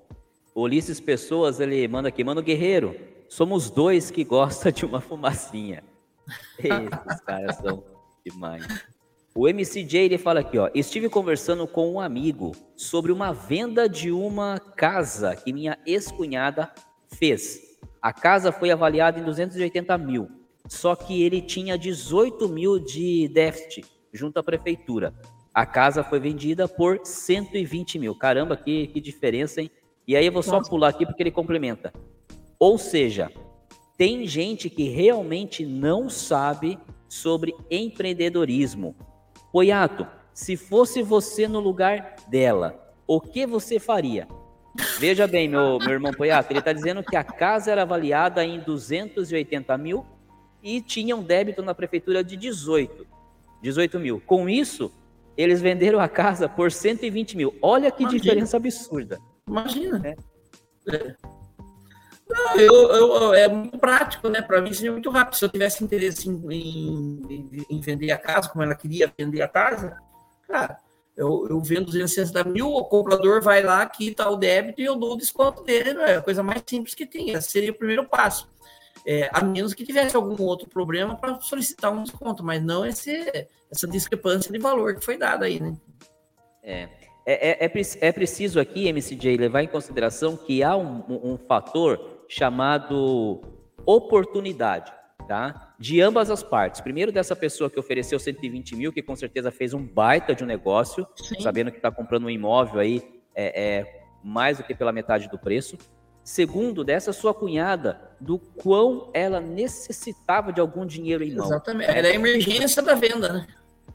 Ulisses Pessoas, ele manda aqui, mano guerreiro, somos dois que gosta de uma fumacinha. [LAUGHS] Esses caras são demais. O MCJ ele fala aqui, ó, estive conversando com um amigo sobre uma venda de uma casa que minha ex-cunhada fez. A casa foi avaliada em 280 mil, só que ele tinha 18 mil de déficit junto à prefeitura. A casa foi vendida por 120 mil. Caramba, que, que diferença, hein? E aí eu vou só pular aqui porque ele complementa. Ou seja, tem gente que realmente não sabe sobre empreendedorismo. Poiato, se fosse você no lugar dela, o que você faria? Veja bem, meu, meu irmão Poiato, ele está dizendo que a casa era avaliada em 280 mil e tinha um débito na prefeitura de 18, 18 mil. Com isso, eles venderam a casa por 120 mil. Olha que Imagina. diferença absurda. Imagina. É. É. Não, eu, eu, é muito prático, né? Para mim seria muito rápido. Se eu tivesse interesse em, em, em, vender a casa, como ela queria vender a casa, cara, eu, eu vendo 260 mil, o comprador vai lá, quita o débito e eu dou o desconto dele. É a coisa mais simples que tem. Esse seria o primeiro passo. É, a menos que tivesse algum outro problema para solicitar um desconto, mas não esse, essa discrepância de valor que foi dada aí, né? É. É, é, é, é, preciso aqui, MCJ, levar em consideração que há um, um, fator chamado oportunidade, tá? De ambas as partes. Primeiro, dessa pessoa que ofereceu 120 mil, que com certeza fez um baita de um negócio, Sim. sabendo que está comprando um imóvel aí é, é, mais do que pela metade do preço. Segundo, dessa sua cunhada, do quão ela necessitava de algum dinheiro em mão. Exatamente. Era a emergência da venda, né?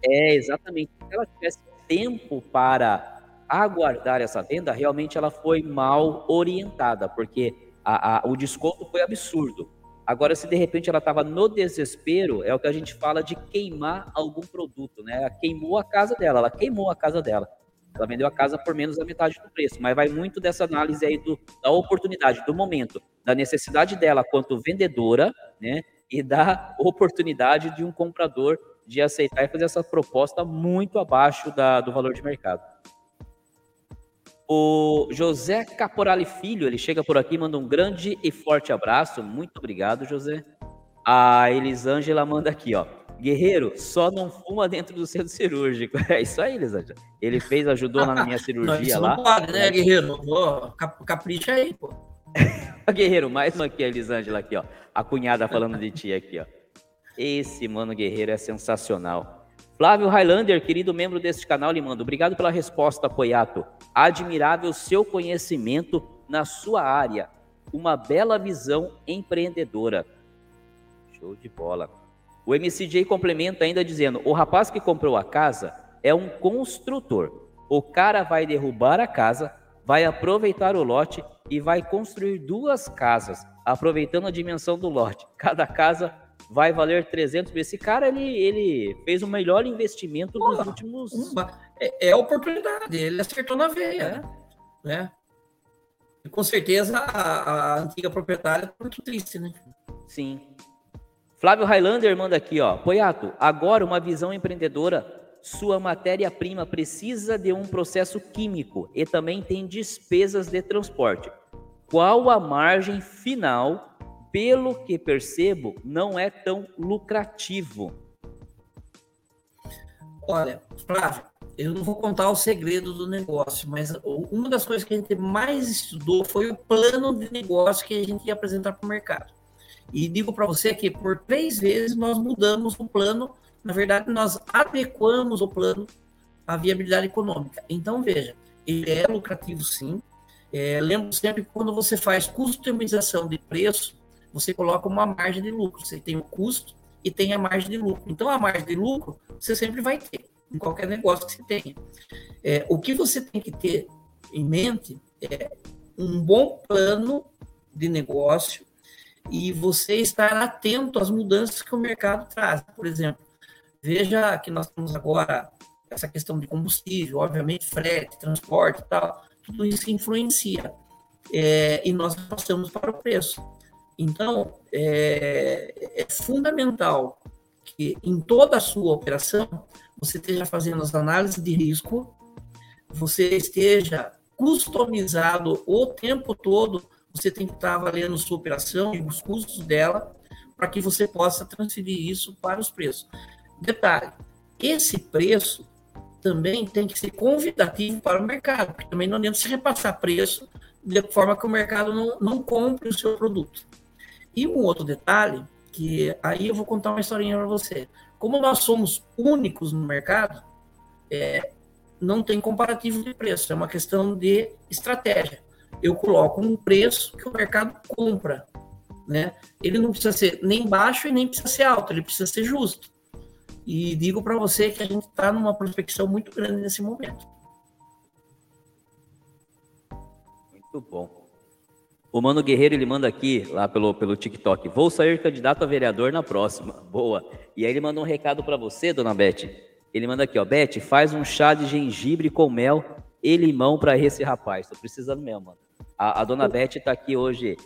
É, exatamente. Se ela tivesse tempo para aguardar essa venda, realmente ela foi mal orientada, porque a, a, o desconto foi absurdo. Agora, se de repente ela estava no desespero, é o que a gente fala de queimar algum produto, né? Ela queimou a casa dela, ela queimou a casa dela. Ela vendeu a casa por menos da metade do preço, mas vai muito dessa análise aí do, da oportunidade, do momento, da necessidade dela quanto vendedora, né? E da oportunidade de um comprador de aceitar e fazer essa proposta muito abaixo da, do valor de mercado. O José Caporali Filho, ele chega por aqui, manda um grande e forte abraço. Muito obrigado, José. A Elisângela manda aqui, ó. Guerreiro, só não fuma dentro do centro cirúrgico. [LAUGHS] É isso aí, Elisângela. Ele fez, ajudou na minha [LAUGHS] cirurgia não, lá. Não pode, né, Guerreiro? Capricha aí, pô. [LAUGHS] Guerreiro, mais uma aqui, a Elisângela aqui, ó. A cunhada falando de ti aqui, ó. Esse mano guerreiro é sensacional. Flávio Highlander, querido membro deste canal, lhe mando. Obrigado pela resposta, Poiato. Admirável seu conhecimento na sua área. Uma bela visão empreendedora. Show de bola. O MCJ complementa ainda dizendo: o rapaz que comprou a casa é um construtor. O cara vai derrubar a casa, vai aproveitar o lote e vai construir duas casas, aproveitando a dimensão do lote. Cada casa vai valer 300 mil. Esse cara, ele, ele fez o melhor investimento Pô, dos últimos... É, é oportunidade, ele acertou na veia, né? né? E com certeza a, a antiga proprietária está muito triste, né? Sim. Flávio Highlander manda aqui, ó. Poiato, agora uma visão empreendedora. Sua matéria-prima precisa de um processo químico e também tem despesas de transporte. Qual a margem final? Pelo que percebo, não é tão lucrativo. Olha, Flávio, eu não vou contar o segredo do negócio, mas uma das coisas que a gente mais estudou foi o plano de negócio que a gente ia apresentar para o mercado. E digo para você que por três vezes nós mudamos o plano, na verdade, nós adequamos o plano à viabilidade econômica. Então, veja, ele é lucrativo sim. É, lembro sempre que quando você faz customização de preço, você coloca uma margem de lucro. Você tem o custo e tem a margem de lucro. Então, a margem de lucro você sempre vai ter, em qualquer negócio que você tenha. É, o que você tem que ter em mente é um bom plano de negócio e você estar atento às mudanças que o mercado traz. Por exemplo, veja que nós temos agora essa questão de combustível, obviamente, frete, transporte e tal, tudo isso influencia. É, e nós passamos para o preço. Então, é, é fundamental que em toda a sua operação você esteja fazendo as análises de risco, você esteja customizado o tempo todo, você tem que estar avaliando sua operação e os custos dela para que você possa transferir isso para os preços. Detalhe, esse preço também tem que ser convidativo para o mercado, porque também não adianta se repassar preço de forma que o mercado não, não compre o seu produto. E um outro detalhe, que aí eu vou contar uma historinha para você. Como nós somos únicos no mercado, é, não tem comparativo de preço, é uma questão de estratégia. Eu coloco um preço que o mercado compra, né? Ele não precisa ser nem baixo e nem precisa ser alto, ele precisa ser justo. E digo para você que a gente está numa prospecção muito grande nesse momento. Muito bom. O Mano Guerreiro, ele manda aqui, lá pelo, pelo TikTok, vou sair candidato a vereador na próxima. Boa. E aí ele manda um recado para você, dona Beth. Ele manda aqui, ó, Beth, faz um chá de gengibre com mel e limão para esse rapaz. Tô precisando mesmo, mano. A, a dona Beth está aqui hoje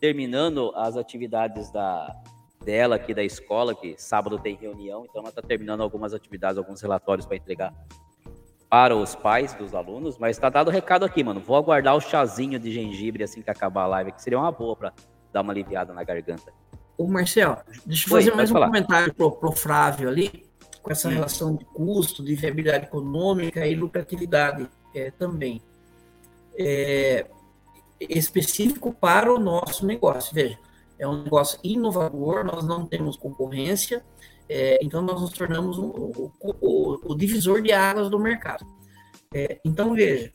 terminando as atividades da, dela aqui da escola, que sábado tem reunião, então ela está terminando algumas atividades, alguns relatórios para entregar para os pais dos alunos, mas tá dado o recado aqui, mano. Vou aguardar o chazinho de gengibre assim que acabar a live, que seria uma boa para dar uma aliviada na garganta. Ô, Marcel, deixa eu fazer mais um falar. comentário pro, pro Flávio ali, com essa hum. relação de custo, de viabilidade econômica e lucratividade é, também. É, específico para o nosso negócio. Veja, é um negócio inovador, nós não temos concorrência, é, então, nós nos tornamos o, o, o, o, divisor de águas do mercado. É, então, veja,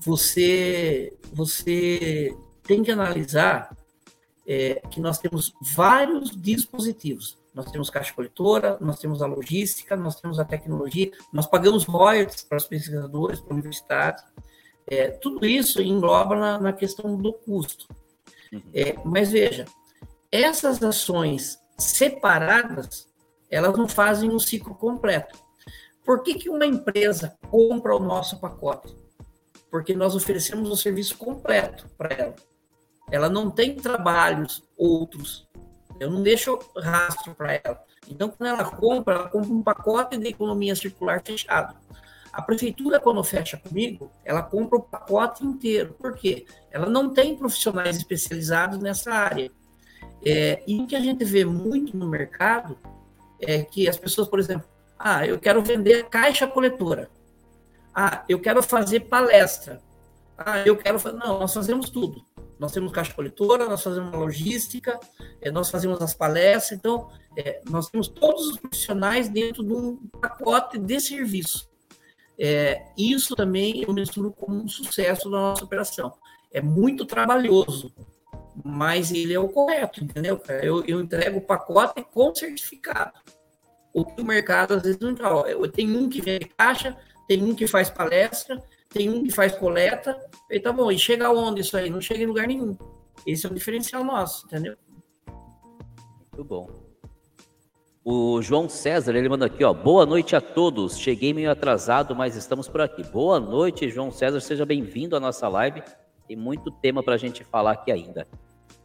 você, você tem que analisar é, que nós temos vários dispositivos. Nós temos caixa coletora, nós temos a logística, nós temos a tecnologia, nós pagamos royalties para os pesquisadores, para universidades. É, tudo isso engloba na, na questão do custo. Uhum. É, mas veja, essas ações separadas, elas não fazem um ciclo completo. Por que, que uma empresa compra o nosso pacote? Porque nós oferecemos o um serviço completo para ela. Ela não tem trabalhos outros. Eu não deixo rastro para ela. Então, quando ela compra, ela compra um pacote de economia circular fechado. A prefeitura, quando fecha comigo, ela compra o pacote inteiro. Por quê? Ela não tem profissionais especializados nessa área. É, e o que a gente vê muito no mercado é que as pessoas, por exemplo, ah, eu quero vender caixa coletora. Ah, eu quero fazer palestra. Ah, eu quero fazer. Não, nós fazemos tudo. Nós temos caixa coletora, nós fazemos logística, é, nós fazemos as palestras. Então, é, nós temos todos os profissionais dentro de um pacote de serviço. É, isso também eu misturo como um sucesso da nossa operação. É muito trabalhoso, mas ele é o correto, entendeu? Eu, eu entrego o pacote com certificado. O que o mercado às vezes não dá. Tem um que vende caixa, tem um que faz palestra, tem um que faz coleta. E tá bom, e chega onde isso aí? Não chega em lugar nenhum. Esse é o diferencial nosso, entendeu? Muito bom. O João César, ele manda aqui, ó. Boa noite a todos. Cheguei meio atrasado, mas estamos por aqui. Boa noite, João César. Seja bem-vindo à nossa live. Tem muito tema para a gente falar aqui ainda.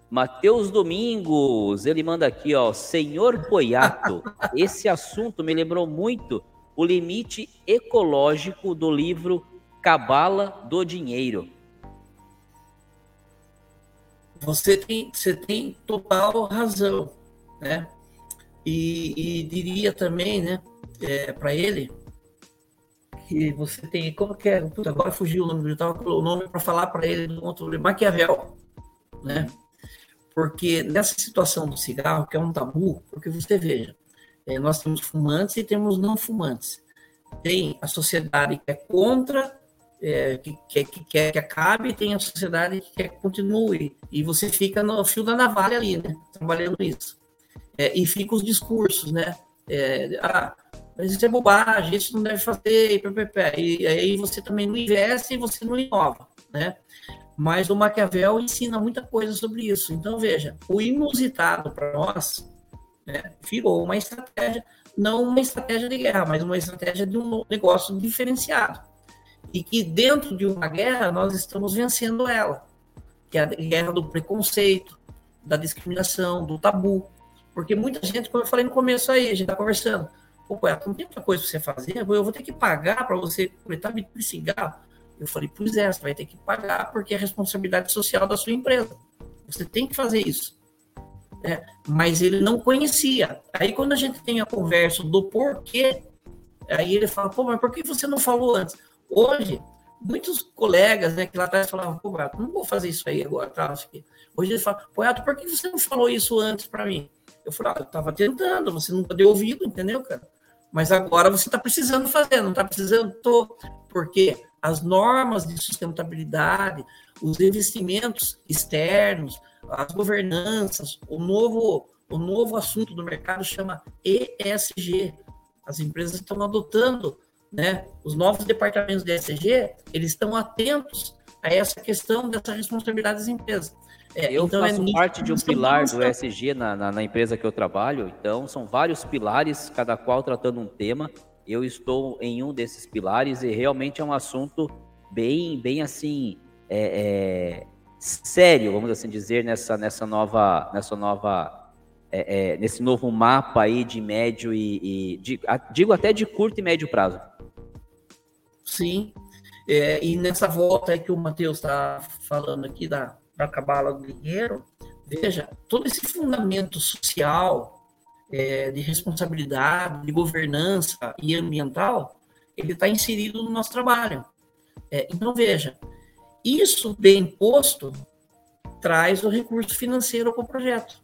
Matheus Domingos, ele manda aqui, ó. Senhor Poiato, [LAUGHS] esse assunto me lembrou muito o limite ecológico do livro Cabala do Dinheiro. Você tem, você tem total razão, né? E, e diria também, né, é, para ele, que você tem, como que é, Puta, agora fugiu o nome, eu estava o nome para falar para ele do outro, Maquiavel, né? Porque nessa situação do cigarro, que é um tabu, porque você veja, é, nós temos fumantes e temos não fumantes. Tem a sociedade que é contra, é, que, que, que, quer que acabe, tem a sociedade que quer que continue. E você fica no fio da navalha ali, né? Trabalhando isso. É, e fica os discursos, né? É, ah, mas isso é bobagem, isso não deve fazer, e, e aí você também não investe e você não inova, né? Mas o Maquiavel ensina muita coisa sobre isso. Então, veja, o inusitado para nós né, virou uma estratégia, não uma estratégia de guerra, mas uma estratégia de um negócio diferenciado. E que dentro de uma guerra nós estamos vencendo ela, que é a guerra do preconceito, da discriminação, do tabu. Porque muita gente, como eu falei no começo aí, a gente está conversando, pô, não tem outra coisa para você fazer, eu vou ter que pagar para você coletar de cigarro. Eu falei, pois é, você vai ter que pagar porque é responsabilidade social da sua empresa. Você tem que fazer isso. É, mas ele não conhecia. Aí quando a gente tem a conversa do porquê, aí ele fala, pô, mas por que você não falou antes? Hoje, muitos colegas né, que lá atrás falavam, pô, não vou fazer isso aí agora. Tá, Hoje ele fala, pô, por que você não falou isso antes para mim? Eu falei, ah, eu estava tentando, você nunca deu ouvido, entendeu, cara? Mas agora você está precisando fazer, não está precisando, tô, porque as normas de sustentabilidade, os investimentos externos, as governanças, o novo, o novo assunto do mercado chama ESG. As empresas estão adotando, né? Os novos departamentos de ESG, eles estão atentos a essa questão dessa responsabilidade das empresas. É, eu então é faço é parte de um pilar do ESG na, na, na, empresa que eu trabalho, então são vários pilares, cada qual tratando um tema, eu estou em um desses pilares e realmente é um assunto bem, bem assim, é, é, sério, vamos assim dizer, nessa, nessa nova, nessa nova, é, nesse novo mapa aí de médio e, e de, digo até de curto e médio prazo. Sim, é, e nessa volta aí que o Matheus está falando aqui da, da cabala do dinheiro, veja, todo esse fundamento social é, de responsabilidade, de governança e ambiental, ele está inserido no nosso trabalho. É, então, veja, isso bem posto traz o recurso financeiro para o projeto.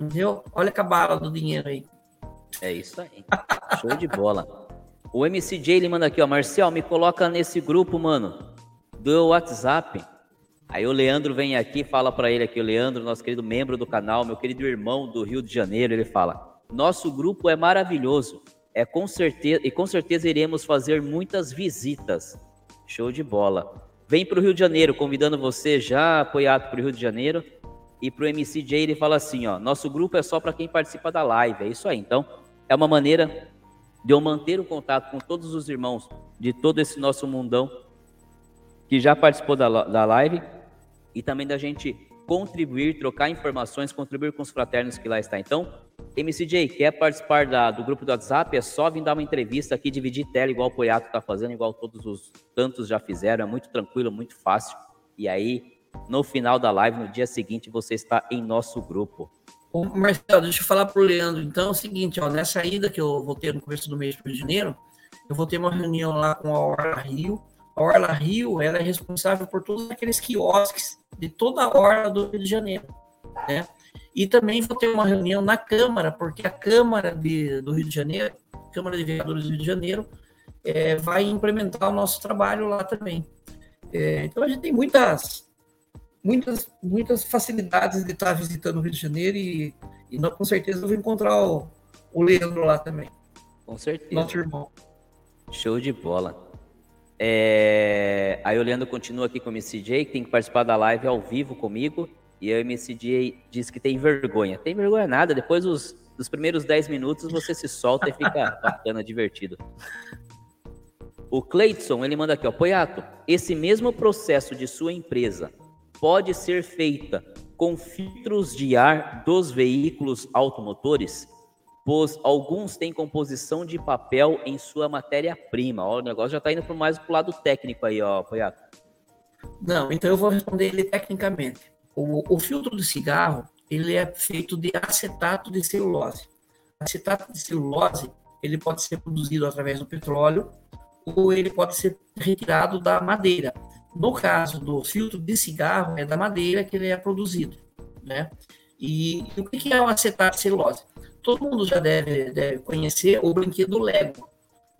Entendeu? Olha a bala do dinheiro aí. É isso aí. Show de bola. O MCJ ele manda aqui, ó, Marcial, me coloca nesse grupo, mano, do WhatsApp. Aí o Leandro vem aqui, fala para ele aqui, o Leandro, nosso querido membro do canal, meu querido irmão do Rio de Janeiro, ele fala: "Nosso grupo é maravilhoso. É com certeza e com certeza iremos fazer muitas visitas. Show de bola. Vem para o Rio de Janeiro, convidando você já apoiado para o Rio de Janeiro. E para o MCJ ele fala assim, ó, nosso grupo é só para quem participa da live, é isso aí. Então, é uma maneira de eu manter o contato com todos os irmãos de todo esse nosso mundão que já participou da, da live e também da gente contribuir, trocar informações, contribuir com os fraternos que lá está. Então, MCJ, quer participar da, do grupo do WhatsApp? É só vir dar uma entrevista aqui, dividir tela, igual o Poiato está fazendo, igual todos os tantos já fizeram. É muito tranquilo, muito fácil. E aí, no final da live, no dia seguinte, você está em nosso grupo. Ô, Marcelo, deixa eu falar para o Leandro. Então é o seguinte, ó, nessa ida que eu vou ter no começo do mês de janeiro, eu vou ter uma reunião lá com a Orla Rio, a Orla Rio ela é responsável por todos aqueles quiosques de toda a Orla do Rio de Janeiro. Né? E também vou ter uma reunião na Câmara, porque a Câmara de, do Rio de Janeiro, Câmara de Vereadores do Rio de Janeiro, é, vai implementar o nosso trabalho lá também. É, então a gente tem muitas, muitas, muitas facilidades de estar visitando o Rio de Janeiro e, e com certeza eu vou encontrar o, o Leandro lá também. Com certeza. Nosso irmão. Show de bola. É... Aí o Leandro continua aqui com o MCJ, que tem que participar da live ao vivo comigo. E o MCJ diz que tem vergonha. Tem vergonha nada, depois os, nos primeiros 10 minutos você se solta e fica [LAUGHS] bacana, divertido. O Cleiton, ele manda aqui, ó, Poiato, esse mesmo processo de sua empresa pode ser feita com filtros de ar dos veículos automotores, pois alguns têm composição de papel em sua matéria-prima. O negócio já está indo mais para o lado técnico aí, ó, Poiato. Não, então eu vou responder ele tecnicamente. O, o filtro de cigarro, ele é feito de acetato de celulose. Acetato de celulose, ele pode ser produzido através do petróleo ou ele pode ser retirado da madeira. No caso do filtro de cigarro, é da madeira que ele é produzido, né? E, e o que é o acetato de celulose? Todo mundo já deve, deve conhecer o brinquedo Lego.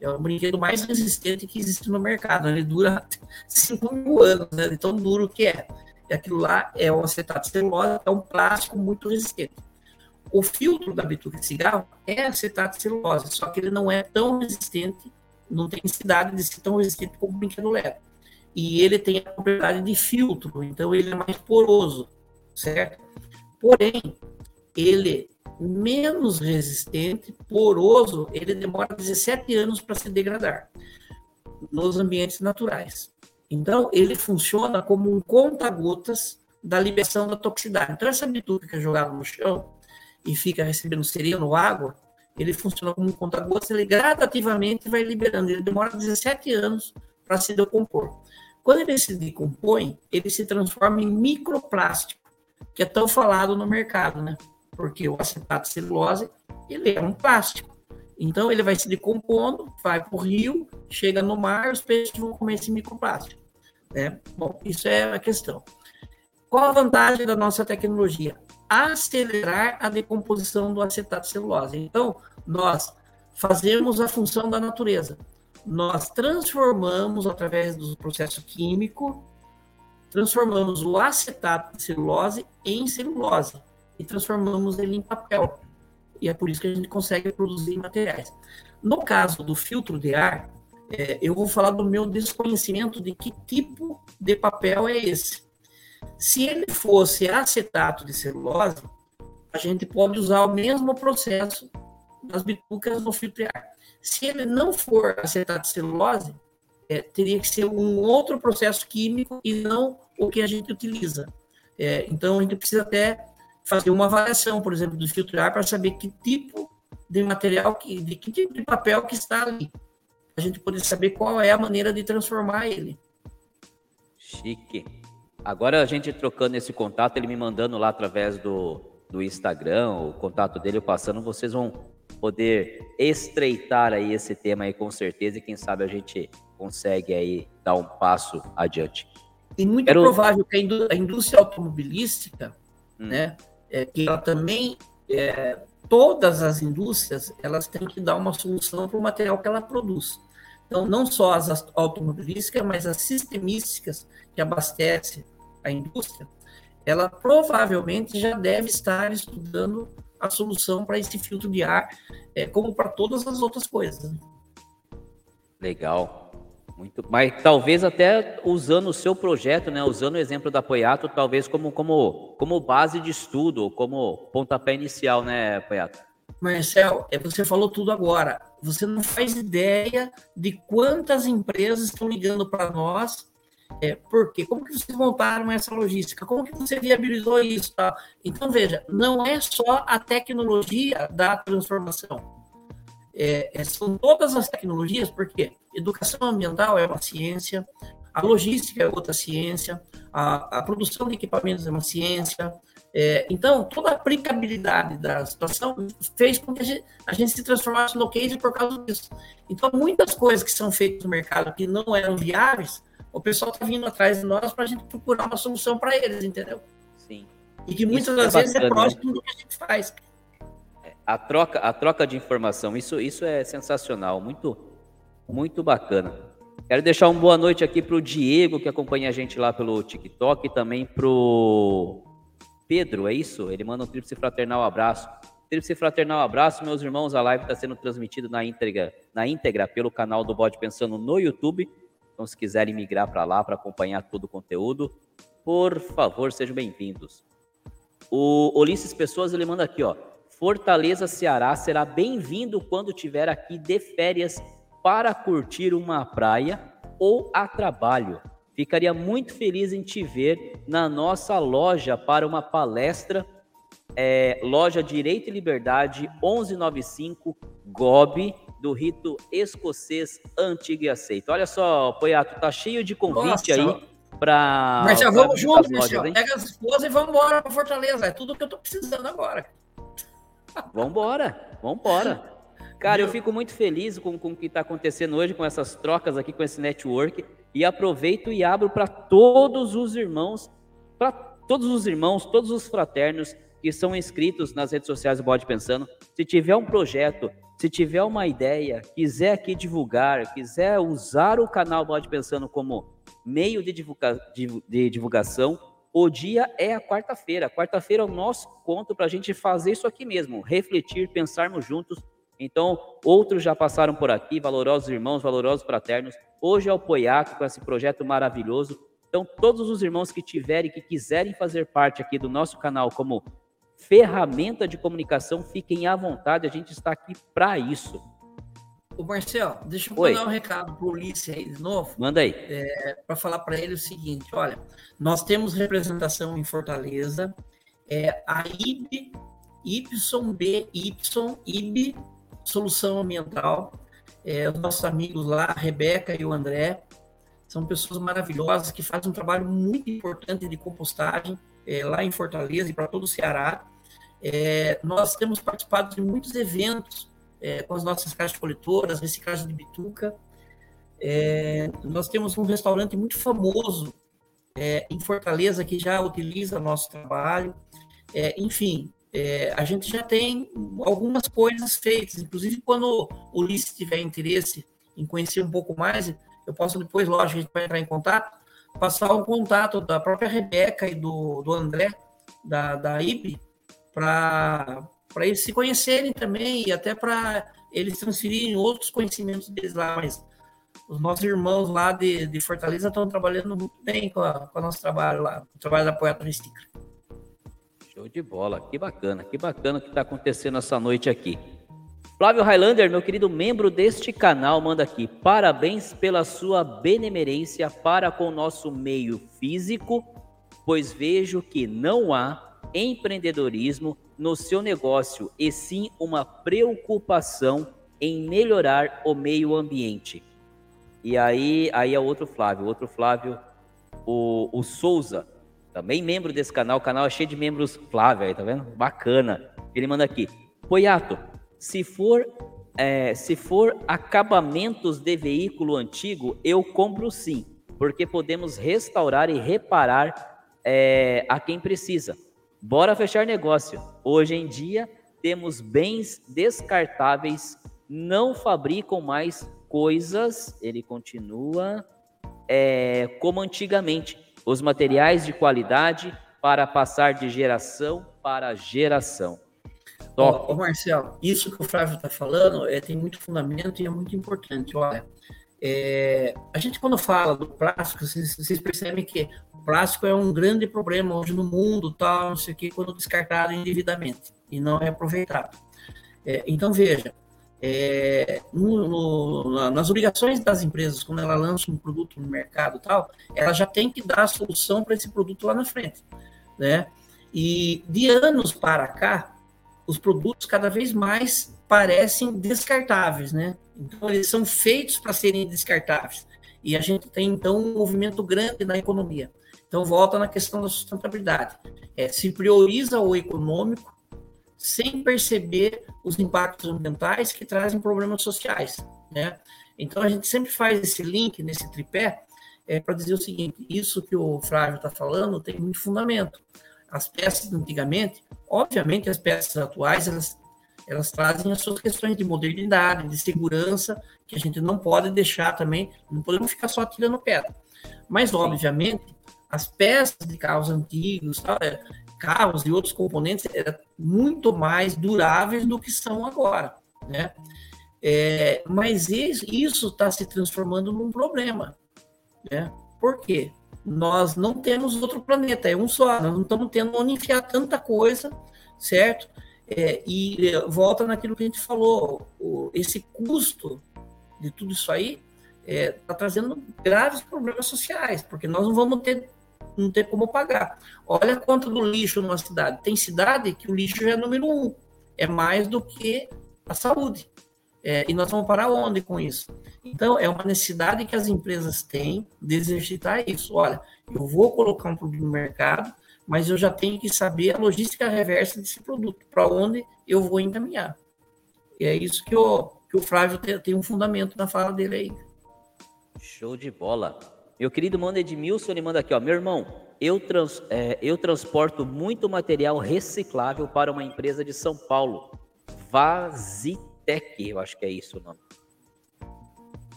É o brinquedo mais resistente que existe no mercado. Né? Ele dura 5 mil anos, né? de tão duro que é. E aquilo lá é o acetato de celulose, é um plástico muito resistente. O filtro da bituca de cigarro é acetato de celulose, só que ele não é tão resistente, não tem necessidade de ser tão resistente como o brinquedo leve. E ele tem a propriedade de filtro, então ele é mais poroso, certo? Porém, ele menos resistente, poroso, ele demora 17 anos para se degradar nos ambientes naturais. Então, ele funciona como um conta-gotas da liberação da toxicidade. Então, essa bituca que é jogada no chão e fica recebendo sereno água, ele funciona como um conta-gotas, ele gradativamente vai liberando. Ele demora 17 anos para se decompor. Quando ele se decompõe, ele se transforma em microplástico, que é tão falado no mercado, né? Porque o acetato de celulose, ele é um plástico. Então ele vai se decompondo, vai para o rio, chega no mar, os peixes vão comer esse microplástico. Né? Bom, isso é a questão. Qual a vantagem da nossa tecnologia? Acelerar a decomposição do acetato de celulose. Então, nós fazemos a função da natureza. Nós transformamos, através do processo químico, transformamos o acetato de celulose em celulose e transformamos ele em papel e é por isso que a gente consegue produzir materiais. No caso do filtro de ar, é, eu vou falar do meu desconhecimento de que tipo de papel é esse. Se ele fosse acetato de celulose, a gente pode usar o mesmo processo das bitucas no filtro de ar. Se ele não for acetato de celulose, é, teria que ser um outro processo químico e não o que a gente utiliza. É, então, a gente precisa até fazer uma avaliação, por exemplo, do filtro ar para saber que tipo de material, que, de que tipo de papel que está ali. A gente poder saber qual é a maneira de transformar ele. Chique. Agora a gente trocando esse contato, ele me mandando lá através do, do Instagram, o contato dele eu passando, vocês vão poder estreitar aí esse tema aí com certeza e quem sabe a gente consegue aí dar um passo adiante. E muito Quero... provável que a indústria automobilística, hum. né, é, que ela também, é, todas as indústrias, elas têm que dar uma solução para o material que ela produz. Então, não só as automobilísticas, mas as sistemísticas que abastecem a indústria, ela provavelmente já deve estar estudando a solução para esse filtro de ar, é, como para todas as outras coisas. Né? Legal. Muito, mas talvez até usando o seu projeto, né, usando o exemplo da Poiato, talvez como, como, como base de estudo, como pontapé inicial, né, Poiato? Marcel, é, você falou tudo agora. Você não faz ideia de quantas empresas estão ligando para nós. É, por quê? Como que vocês montaram essa logística? Como que você viabilizou isso? Tá? Então, veja, não é só a tecnologia da transformação é, é, são todas as tecnologias, porque educação ambiental é uma ciência, a logística é outra ciência, a, a produção de equipamentos é uma ciência. É, então, toda a aplicabilidade da situação fez com que a gente, a gente, se transformasse no case por causa disso. Então, muitas coisas que são feitas no mercado que não eram viáveis, o pessoal está vindo atrás de nós para a gente procurar uma solução para eles, entendeu? Sim. E que muitas é das é vezes bacana, é próximo né? do que a gente faz a troca, a troca de informação, isso, isso é sensacional, muito, muito bacana. Quero deixar uma boa noite aqui para o Diego, que acompanha a gente lá pelo TikTok, e também para o Pedro, é isso? Ele manda um tríplice fraternal abraço. Tríplice fraternal abraço, meus irmãos. A live está sendo transmitida na íntegra, na íntegra pelo canal do Bode Pensando no YouTube. Então, se quiserem migrar para lá para acompanhar todo o conteúdo, por favor, sejam bem-vindos. O Ulisses Pessoas, ele manda aqui, ó. Fortaleza, Ceará, será bem-vindo quando tiver aqui de férias para curtir uma praia ou a trabalho. Ficaria muito feliz em te ver na nossa loja para uma palestra. É, loja Direito e Liberdade 1195 GOB do rito escocês antigo e aceito. Olha só, Poiato, tá cheio de convite Nossa. aí para. Mas já vamos juntos, Marcelo. Pega as esposas e vamos embora para Fortaleza. É tudo que eu tô precisando agora. Vambora, vambora. Cara, eu fico muito feliz com, com o que está acontecendo hoje, com essas trocas aqui, com esse network. E aproveito e abro para todos os irmãos, para todos os irmãos, todos os fraternos que são inscritos nas redes sociais do Bode Pensando. Se tiver um projeto, se tiver uma ideia, quiser aqui divulgar, quiser usar o canal Bode Pensando como meio de, divulga de, divulgação, o dia é a quarta-feira. Quarta-feira é o nosso conto para a gente fazer isso aqui mesmo, refletir, pensarmos juntos. Então, outros já passaram por aqui, valorosos irmãos, valorosos fraternos. Hoje é o Poiaco com esse projeto maravilhoso. Então, todos os irmãos que tiverem, que quiserem fazer parte aqui do nosso canal como ferramenta de comunicação, fiquem à vontade, a gente está aqui para isso. Ô Marcelo, deixa eu Oi. mandar um recado para o Ulisses aí de novo. Manda aí. É, para falar para ele o seguinte: olha, nós temos representação em Fortaleza, é, a IB, YBY, IB, Solução Ambiental. É, os nossos amigos lá, a Rebeca e o André, são pessoas maravilhosas que fazem um trabalho muito importante de compostagem é, lá em Fortaleza e para todo o Ceará. É, nós temos participado de muitos eventos é, com as nossas caixas coletoras, reciclagem de bituca. É, nós temos um restaurante muito famoso é, em Fortaleza que já utiliza nosso trabalho. É, enfim, a gente já tem algumas coisas feitas. Inclusive, quando o Ulisses tiver interesse em conhecer um pouco mais, eu posso depois, lógico, a gente vai entrar em contato, passar o contato da própria Rebeca e do, do André, da, da IB, para eles se conhecerem também e até para eles transferirem outros conhecimentos deles lá. Mas os nossos irmãos lá de, de Fortaleza estão trabalhando muito bem com, a, com o nosso trabalho lá, o trabalho da Poeta Ristica. Show de bola, que bacana, que bacana que está acontecendo essa noite aqui. Flávio Highlander, meu querido membro deste canal, manda aqui: parabéns pela sua benemerência para com o nosso meio físico, pois vejo que não há empreendedorismo no seu negócio e sim uma preocupação em melhorar o meio ambiente. E aí, aí é outro Flávio, outro Flávio, o, o Souza, também membro desse canal, o canal é cheio de membros Flávio aí, tá vendo? Bacana. Ele manda aqui, Poiato, se for, é, se for acabamentos de veículo antigo, eu compro sim, porque podemos restaurar e reparar é, a quem precisa. Bora fechar negócio. Hoje em dia, temos bens descartáveis, não fabricam mais coisas, ele continua, é, como antigamente. Os materiais de qualidade para passar de geração para geração. Top. Ô, Marcelo, isso que o Flávio está falando é, tem muito fundamento e é muito importante. Olha, é, a gente quando fala do plástico, vocês, vocês, percebem que o plástico é um grande problema hoje no mundo, tal, não sei o que, quando descartado indevidamente e não é aproveitado. É, então veja, é, no, no, nas obrigações das empresas, quando ela lança um produto no mercado, tal, ela já tem que dar a solução para esse produto lá na frente, né? E de anos para cá, os produtos cada vez mais parecem descartáveis, né? Então, eles são feitos para serem descartáveis. E a gente tem, então, um movimento grande na economia. Então, volta na questão da sustentabilidade. É, se prioriza o econômico sem perceber os impactos ambientais que trazem problemas sociais, né? Então, a gente sempre faz esse link nesse tripé é, para dizer o seguinte: isso que o Flávio está falando tem muito fundamento. As peças antigamente, obviamente, as peças atuais, elas elas trazem as suas questões de modernidade, de segurança, que a gente não pode deixar também, não podemos ficar só tirando pedra. Mas, obviamente, as peças de carros antigos, é, carros e outros componentes, eram muito mais duráveis do que são agora, né? É, mas isso está se transformando num problema, né? Por quê? Nós não temos outro planeta, é um só, nós não estamos tendo onde enfiar tanta coisa, certo? É, e é, volta naquilo que a gente falou, o, esse custo de tudo isso aí está é, tá trazendo graves problemas sociais, porque nós não vamos ter, não ter como pagar. Olha a conta do lixo numa cidade. Tem cidade que o lixo já é número um, é mais do que a saúde. É, e nós vamos parar onde com isso? Então, é uma necessidade que as empresas têm de exercitar isso. Olha, eu vou colocar um produto no mercado, mas eu já tenho que saber a logística reversa desse produto, para onde eu vou encaminhar. E é isso que o, que o Flávio tem, tem um fundamento na fala dele aí. Show de bola. Meu querido mano Edmilson, ele manda aqui, ó. Meu irmão, eu, trans, é, eu transporto muito material reciclável para uma empresa de São Paulo. Vazitec, eu acho que é isso o nome.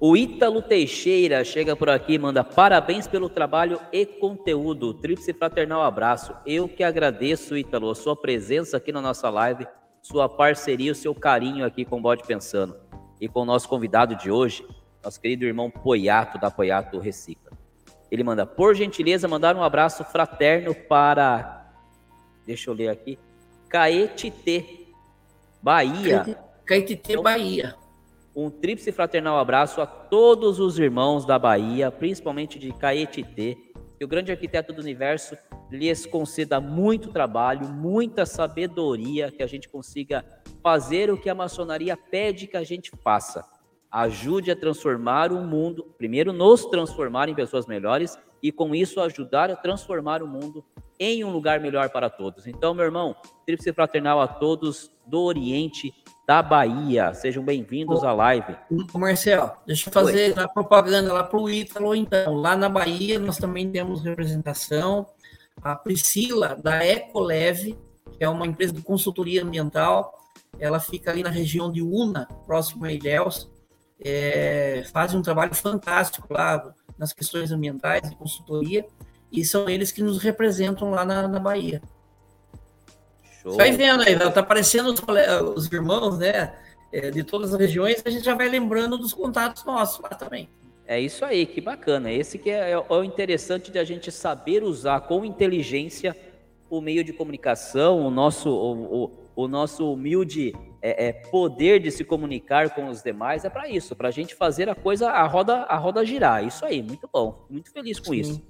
O Ítalo Teixeira chega por aqui manda parabéns pelo trabalho e conteúdo. Tríplice fraternal abraço. Eu que agradeço, Ítalo, a sua presença aqui na nossa live, sua parceria, o seu carinho aqui com o Bode Pensando. E com o nosso convidado de hoje, nosso querido irmão Poiato, da Poiato Recicla. Ele manda, por gentileza, mandar um abraço fraterno para. Deixa eu ler aqui. Caetité, Bahia. Caetité, Bahia um tríplice fraternal abraço a todos os irmãos da Bahia, principalmente de Caetité. Que o grande arquiteto do universo lhes conceda muito trabalho, muita sabedoria, que a gente consiga fazer o que a maçonaria pede que a gente faça. Ajude a transformar o mundo, primeiro nos transformar em pessoas melhores e com isso ajudar a transformar o mundo em um lugar melhor para todos. Então, meu irmão, tríplice fraternal a todos do Oriente da Bahia. Sejam bem-vindos à live. Marcel, deixa eu fazer Oi. a propaganda lá para o Ítalo, então. Lá na Bahia nós também temos representação. A Priscila, da Ecoleve, que é uma empresa de consultoria ambiental, ela fica ali na região de Una, próximo a Ilhéus. É, faz um trabalho fantástico lá nas questões ambientais de consultoria e são eles que nos representam lá na, na Bahia. Show. Vai vendo aí, tá aparecendo os, os irmãos, né? É, de todas as regiões, a gente já vai lembrando dos contatos nossos lá também. É isso aí, que bacana. Esse que é, é o interessante de a gente saber usar com inteligência o meio de comunicação, o nosso, o, o, o nosso humilde é, é, poder de se comunicar com os demais é para isso, para a gente fazer a coisa, a roda, a roda girar. Isso aí, muito bom. Muito feliz com Sim. isso.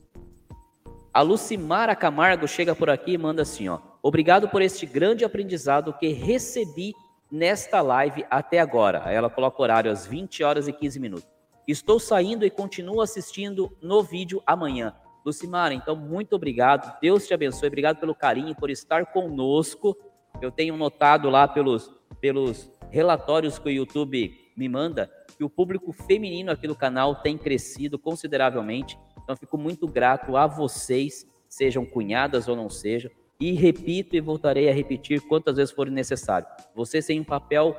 A Lucimara Camargo chega por aqui e manda assim, ó. Obrigado por este grande aprendizado que recebi nesta live até agora. Ela coloca horário às 20 horas e 15 minutos. Estou saindo e continuo assistindo no vídeo amanhã. Lucimara, então muito obrigado. Deus te abençoe. Obrigado pelo carinho, por estar conosco. Eu tenho notado lá pelos, pelos relatórios que o YouTube me manda que o público feminino aqui do canal tem crescido consideravelmente. Então, fico muito grato a vocês, sejam cunhadas ou não sejam, e repito e voltarei a repetir quantas vezes for necessário. Vocês têm um papel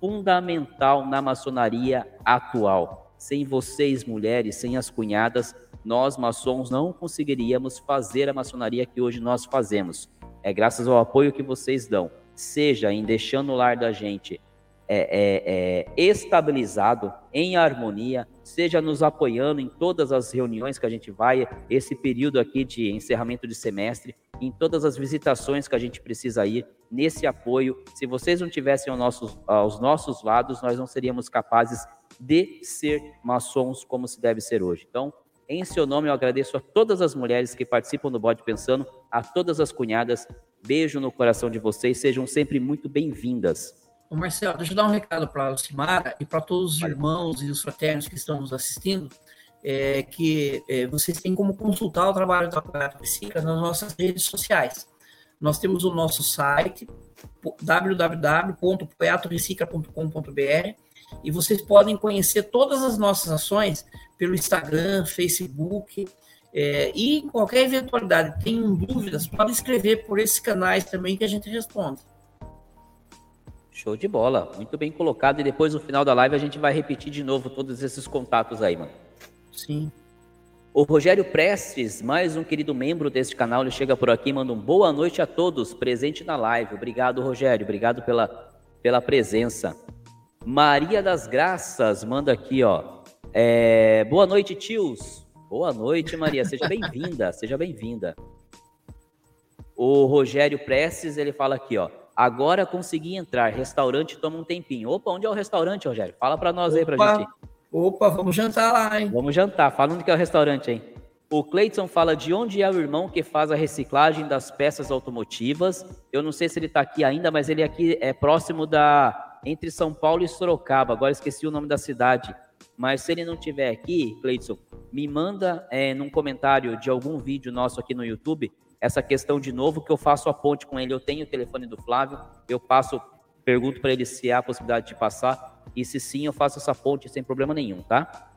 fundamental na maçonaria atual. Sem vocês, mulheres, sem as cunhadas, nós maçons não conseguiríamos fazer a maçonaria que hoje nós fazemos. É graças ao apoio que vocês dão, seja em deixando o lar da gente é, é, é, estabilizado, em harmonia, seja nos apoiando em todas as reuniões que a gente vai, esse período aqui de encerramento de semestre, em todas as visitações que a gente precisa ir, nesse apoio. Se vocês não tivessem aos nossos, aos nossos lados, nós não seríamos capazes de ser maçons como se deve ser hoje. Então, em seu nome, eu agradeço a todas as mulheres que participam do Bode Pensando, a todas as cunhadas. Beijo no coração de vocês, sejam sempre muito bem-vindas. Marcelo, deixa eu dar um recado para a Lucimara e para todos os irmãos e os fraternos que estão nos assistindo é, que é, vocês têm como consultar o trabalho da Poeta Psica nas nossas redes sociais. Nós temos o nosso site www.poetorecica.com.br e vocês podem conhecer todas as nossas ações pelo Instagram, Facebook é, e em qualquer eventualidade, tenham dúvidas, podem escrever por esses canais também que a gente responde. Show de bola, muito bem colocado. E depois no final da live a gente vai repetir de novo todos esses contatos aí, mano. Sim. O Rogério Prestes, mais um querido membro deste canal, ele chega por aqui e manda um boa noite a todos, presente na live. Obrigado, Rogério, obrigado pela, pela presença. Maria das Graças manda aqui, ó. É, boa noite, tios. Boa noite, Maria. Seja bem-vinda, [LAUGHS] seja bem-vinda. O Rogério Prestes, ele fala aqui, ó. Agora consegui entrar. Restaurante toma um tempinho. Opa, onde é o restaurante, Rogério? Fala para nós Opa. aí pra gente. Opa, vamos jantar lá, hein? Vamos jantar. Fala onde que é o restaurante, hein? O Cleiton fala de onde é o irmão que faz a reciclagem das peças automotivas. Eu não sei se ele está aqui ainda, mas ele aqui é próximo da entre São Paulo e Sorocaba. Agora esqueci o nome da cidade. Mas se ele não tiver aqui, Cleiton, me manda é, num comentário de algum vídeo nosso aqui no YouTube essa questão de novo que eu faço a ponte com ele. Eu tenho o telefone do Flávio, eu passo, pergunto para ele se há a possibilidade de passar e se sim, eu faço essa ponte sem problema nenhum, tá?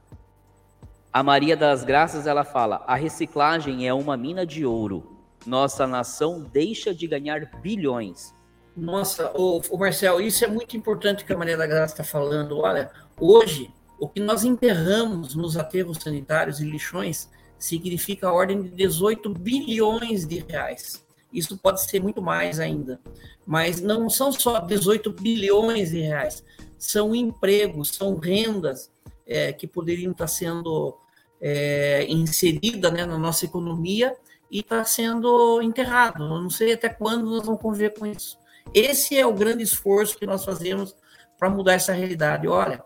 A Maria das Graças, ela fala: a reciclagem é uma mina de ouro. Nossa nação deixa de ganhar bilhões. Nossa, o, Marcel, isso é muito importante que a Maria da Graça está falando. Olha, hoje, o que nós enterramos nos aterros sanitários e lixões significa a ordem de 18 bilhões de reais. Isso pode ser muito mais ainda. Mas não são só 18 bilhões de reais, são empregos, são rendas é, que poderiam estar sendo é, inserida né, na nossa economia e está sendo enterrado. Eu não sei até quando nós vamos conviver com isso. Esse é o grande esforço que nós fazemos para mudar essa realidade. Olha,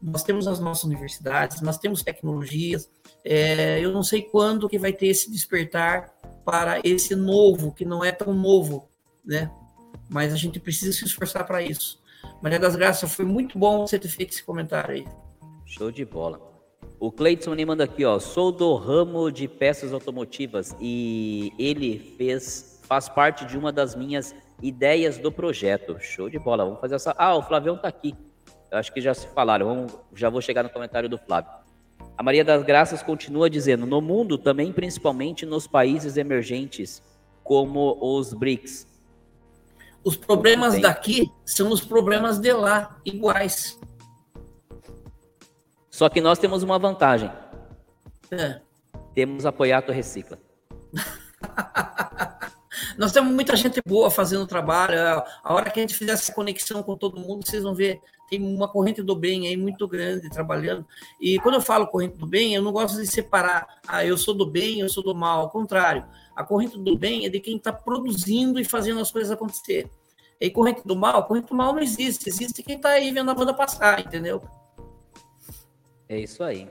nós temos as nossas universidades, nós temos tecnologias. É, eu não sei quando que vai ter esse despertar para esse novo, que não é tão novo, né? Mas a gente precisa se esforçar para isso. Maria das Graças, foi muito bom você ter feito esse comentário aí. Show de bola. O Cleiton me manda aqui, ó. Sou do ramo de peças automotivas e ele fez, faz parte de uma das minhas ideias do projeto. Show de bola. Vamos fazer essa. Ah, o Flavião tá aqui. Eu acho que já se falaram. Vamos... Já vou chegar no comentário do Flávio. A Maria das Graças continua dizendo: no mundo, também principalmente nos países emergentes, como os BRICS. Os problemas daqui são os problemas de lá, iguais. Só que nós temos uma vantagem. É. Temos apoiado Recicla. [LAUGHS] nós temos muita gente boa fazendo trabalho. A hora que a gente fizer essa conexão com todo mundo, vocês vão ver, tem uma corrente do bem aí muito grande trabalhando. E quando eu falo corrente do bem, eu não gosto de separar, ah, eu sou do bem, eu sou do mal. Ao contrário, a corrente do bem é de quem está produzindo e fazendo as coisas acontecer. E corrente do mal, corrente do mal não existe, existe quem está aí vendo a banda passar, entendeu? É isso aí.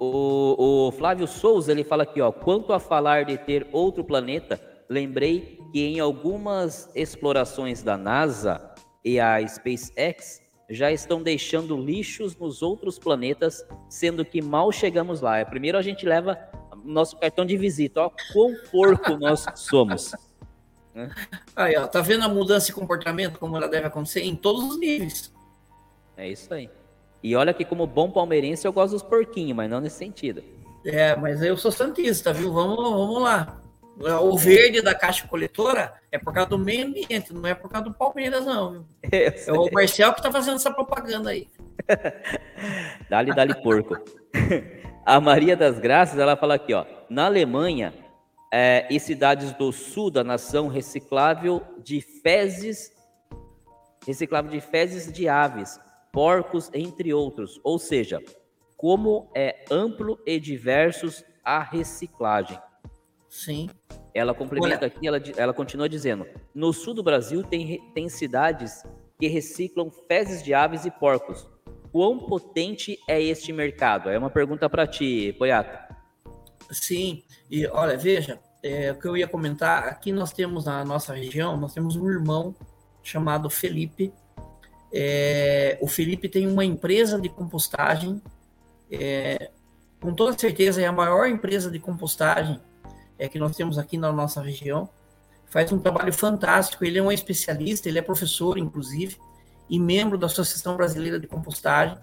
O, o, Flávio Souza ele fala aqui, ó, quanto a falar de ter outro planeta, lembrei que em algumas explorações da NASA e a SpaceX já estão deixando lixos nos outros planetas, sendo que mal chegamos lá. É, primeiro a gente leva nosso cartão de visita, ó, quão porco nós somos. [LAUGHS] Aí, ó, tá vendo a mudança de comportamento como ela deve acontecer em todos os níveis. É isso aí. E olha que como bom palmeirense eu gosto dos porquinhos, mas não nesse sentido. É, mas eu sou santista, viu? Vamos, vamos lá. O verde da caixa coletora é por causa do meio ambiente, não é por causa do Palmeiras, não. [LAUGHS] É o Marcel que está fazendo essa propaganda aí. [LAUGHS] dali, dali, porco. A Maria das Graças, ela fala aqui, ó. Na Alemanha é, e cidades do sul da nação, reciclável de fezes, reciclável de fezes de aves porcos, entre outros. Ou seja, como é amplo e diversos a reciclagem. Sim. Ela complementa Olha. aqui, ela, ela continua dizendo: no sul do Brasil tem, tem cidades que reciclam fezes de aves e porcos. Quão potente é este mercado? É uma pergunta para ti, Poiato. Sim, e olha, veja, é, o que eu ia comentar, aqui nós temos na nossa região, nós temos um irmão chamado Felipe, é, o Felipe tem uma empresa de compostagem, é, com toda certeza é a maior empresa de compostagem é, que nós temos aqui na nossa região. Faz um trabalho fantástico. Ele é um especialista, ele é professor, inclusive, e membro da Associação Brasileira de Compostagem.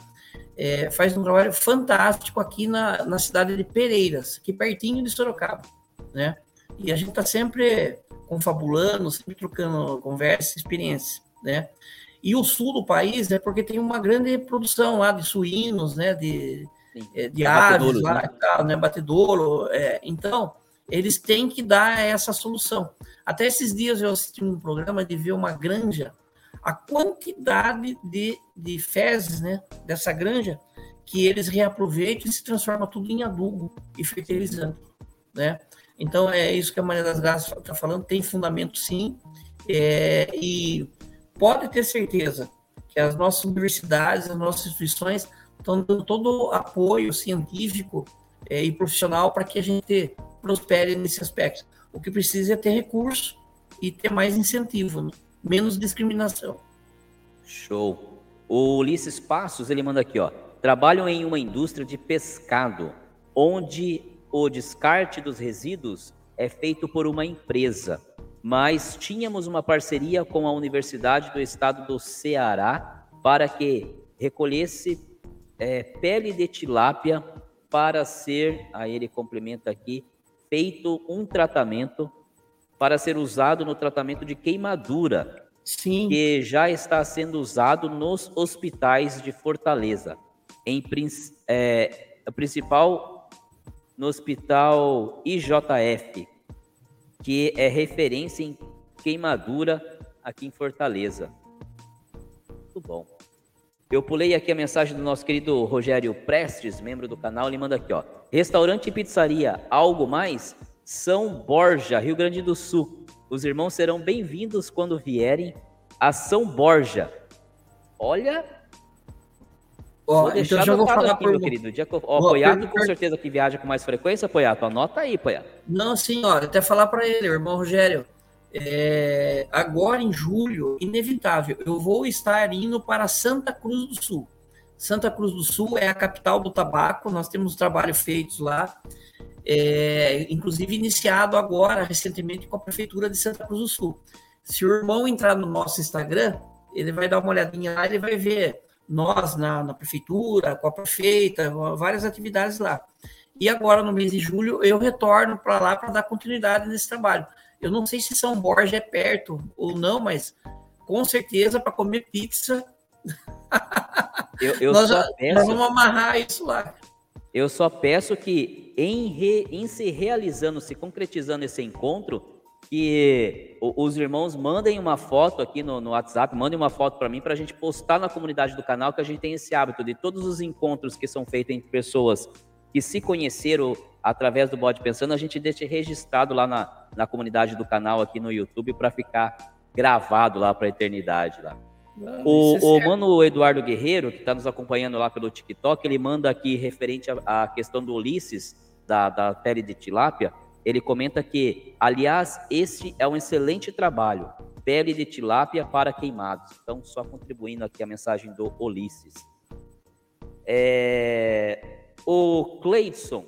É, faz um trabalho fantástico aqui na, na cidade de Pereiras, aqui pertinho de Sorocaba, né? E a gente está sempre confabulando, sempre trocando conversa, experiência, né? E o sul do país é porque tem uma grande produção lá de suínos, né? De, é, de aves lá né? né? Batedouro. É, então, eles têm que dar essa solução. Até esses dias eu assisti um programa de ver uma granja, a quantidade de, de fezes, né? Dessa granja, que eles reaproveitam e se transforma tudo em adubo e fertilizante, né? Então, é isso que a Maria das Graças está falando, tem fundamento sim, É, e pode ter certeza que as nossas universidades, as nossas instituições estão dando todo o apoio científico é, e profissional para que a gente prospere nesse aspecto. O que precisa é ter recurso e ter mais incentivo, né? menos discriminação. Show. O Ulisses Passos, ele manda aqui, ó. Trabalham em uma indústria de pescado, onde o descarte dos resíduos é feito por uma empresa. Mas tínhamos uma parceria com a Universidade do Estado do Ceará para que recolhesse é, pele de tilápia para ser, aí ele complementa aqui, feito um tratamento para ser usado no tratamento de queimadura, Sim. que já está sendo usado nos hospitais de Fortaleza. Em é, a principal no hospital IJF, que é referência em queimadura aqui em Fortaleza. Muito bom. Eu pulei aqui a mensagem do nosso querido Rogério Prestes, membro do canal, ele manda aqui, ó. Restaurante e pizzaria, algo mais? São Borja, Rio Grande do Sul. Os irmãos serão bem-vindos quando vierem a São Borja. Olha. Ó, vou deixar então já vou falar aqui, por... meu querido. Dia, ó, Poiato com certeza que viaja com mais frequência, Poiato. Anota aí, Poiato. Não, sim, ó, até falar para ele, irmão Rogério. É, agora em julho, inevitável, eu vou estar indo para Santa Cruz do Sul. Santa Cruz do Sul é a capital do tabaco, nós temos trabalho feitos lá, é, inclusive iniciado agora, recentemente, com a Prefeitura de Santa Cruz do Sul. Se o irmão entrar no nosso Instagram, ele vai dar uma olhadinha lá, ele vai ver nós na, na prefeitura, com a prefeita, várias atividades lá. E agora, no mês de julho, eu retorno para lá para dar continuidade nesse trabalho. Eu não sei se São Borja é perto ou não, mas com certeza para comer pizza. [LAUGHS] Eu, eu nós, só peço, nós vamos amarrar isso lá. Eu só peço que em, re, em se realizando, se concretizando esse encontro, que os irmãos mandem uma foto aqui no, no WhatsApp, mandem uma foto para mim para a gente postar na comunidade do canal, que a gente tem esse hábito de todos os encontros que são feitos entre pessoas que se conheceram através do Bode Pensando, a gente deixa registrado lá na, na comunidade do canal aqui no YouTube para ficar gravado lá para a eternidade lá. Ah, o, é o mano Eduardo Guerreiro, que está nos acompanhando lá pelo TikTok, ele manda aqui referente à questão do Ulisses, da, da pele de tilápia, ele comenta que, aliás, este é um excelente trabalho, pele de tilápia para queimados. Então, só contribuindo aqui a mensagem do Ulisses. É... O Cleidson,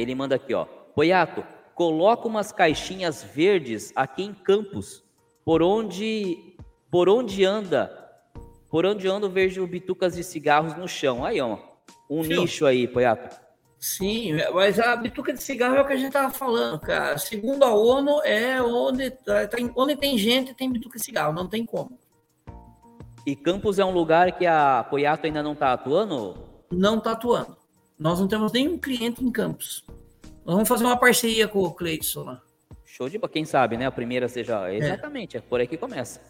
ele manda aqui, ó. Poiato, coloca umas caixinhas verdes aqui em Campos, por onde por onde anda, por onde ando vejo bitucas de cigarros no chão. Aí, ó, um Sim. nicho aí, Poiato. Sim, mas a bituca de cigarro é o que a gente tava falando, cara. Segundo a ONU, é onde, tá, onde tem gente tem bituca de cigarro, não tem como. E Campos é um lugar que a Poiato ainda não está atuando? Não está atuando. Nós não temos nenhum cliente em Campos. Nós vamos fazer uma parceria com o Cleidson lá. Show de quem sabe, né? A primeira seja. É. Exatamente, é, por aí que começa.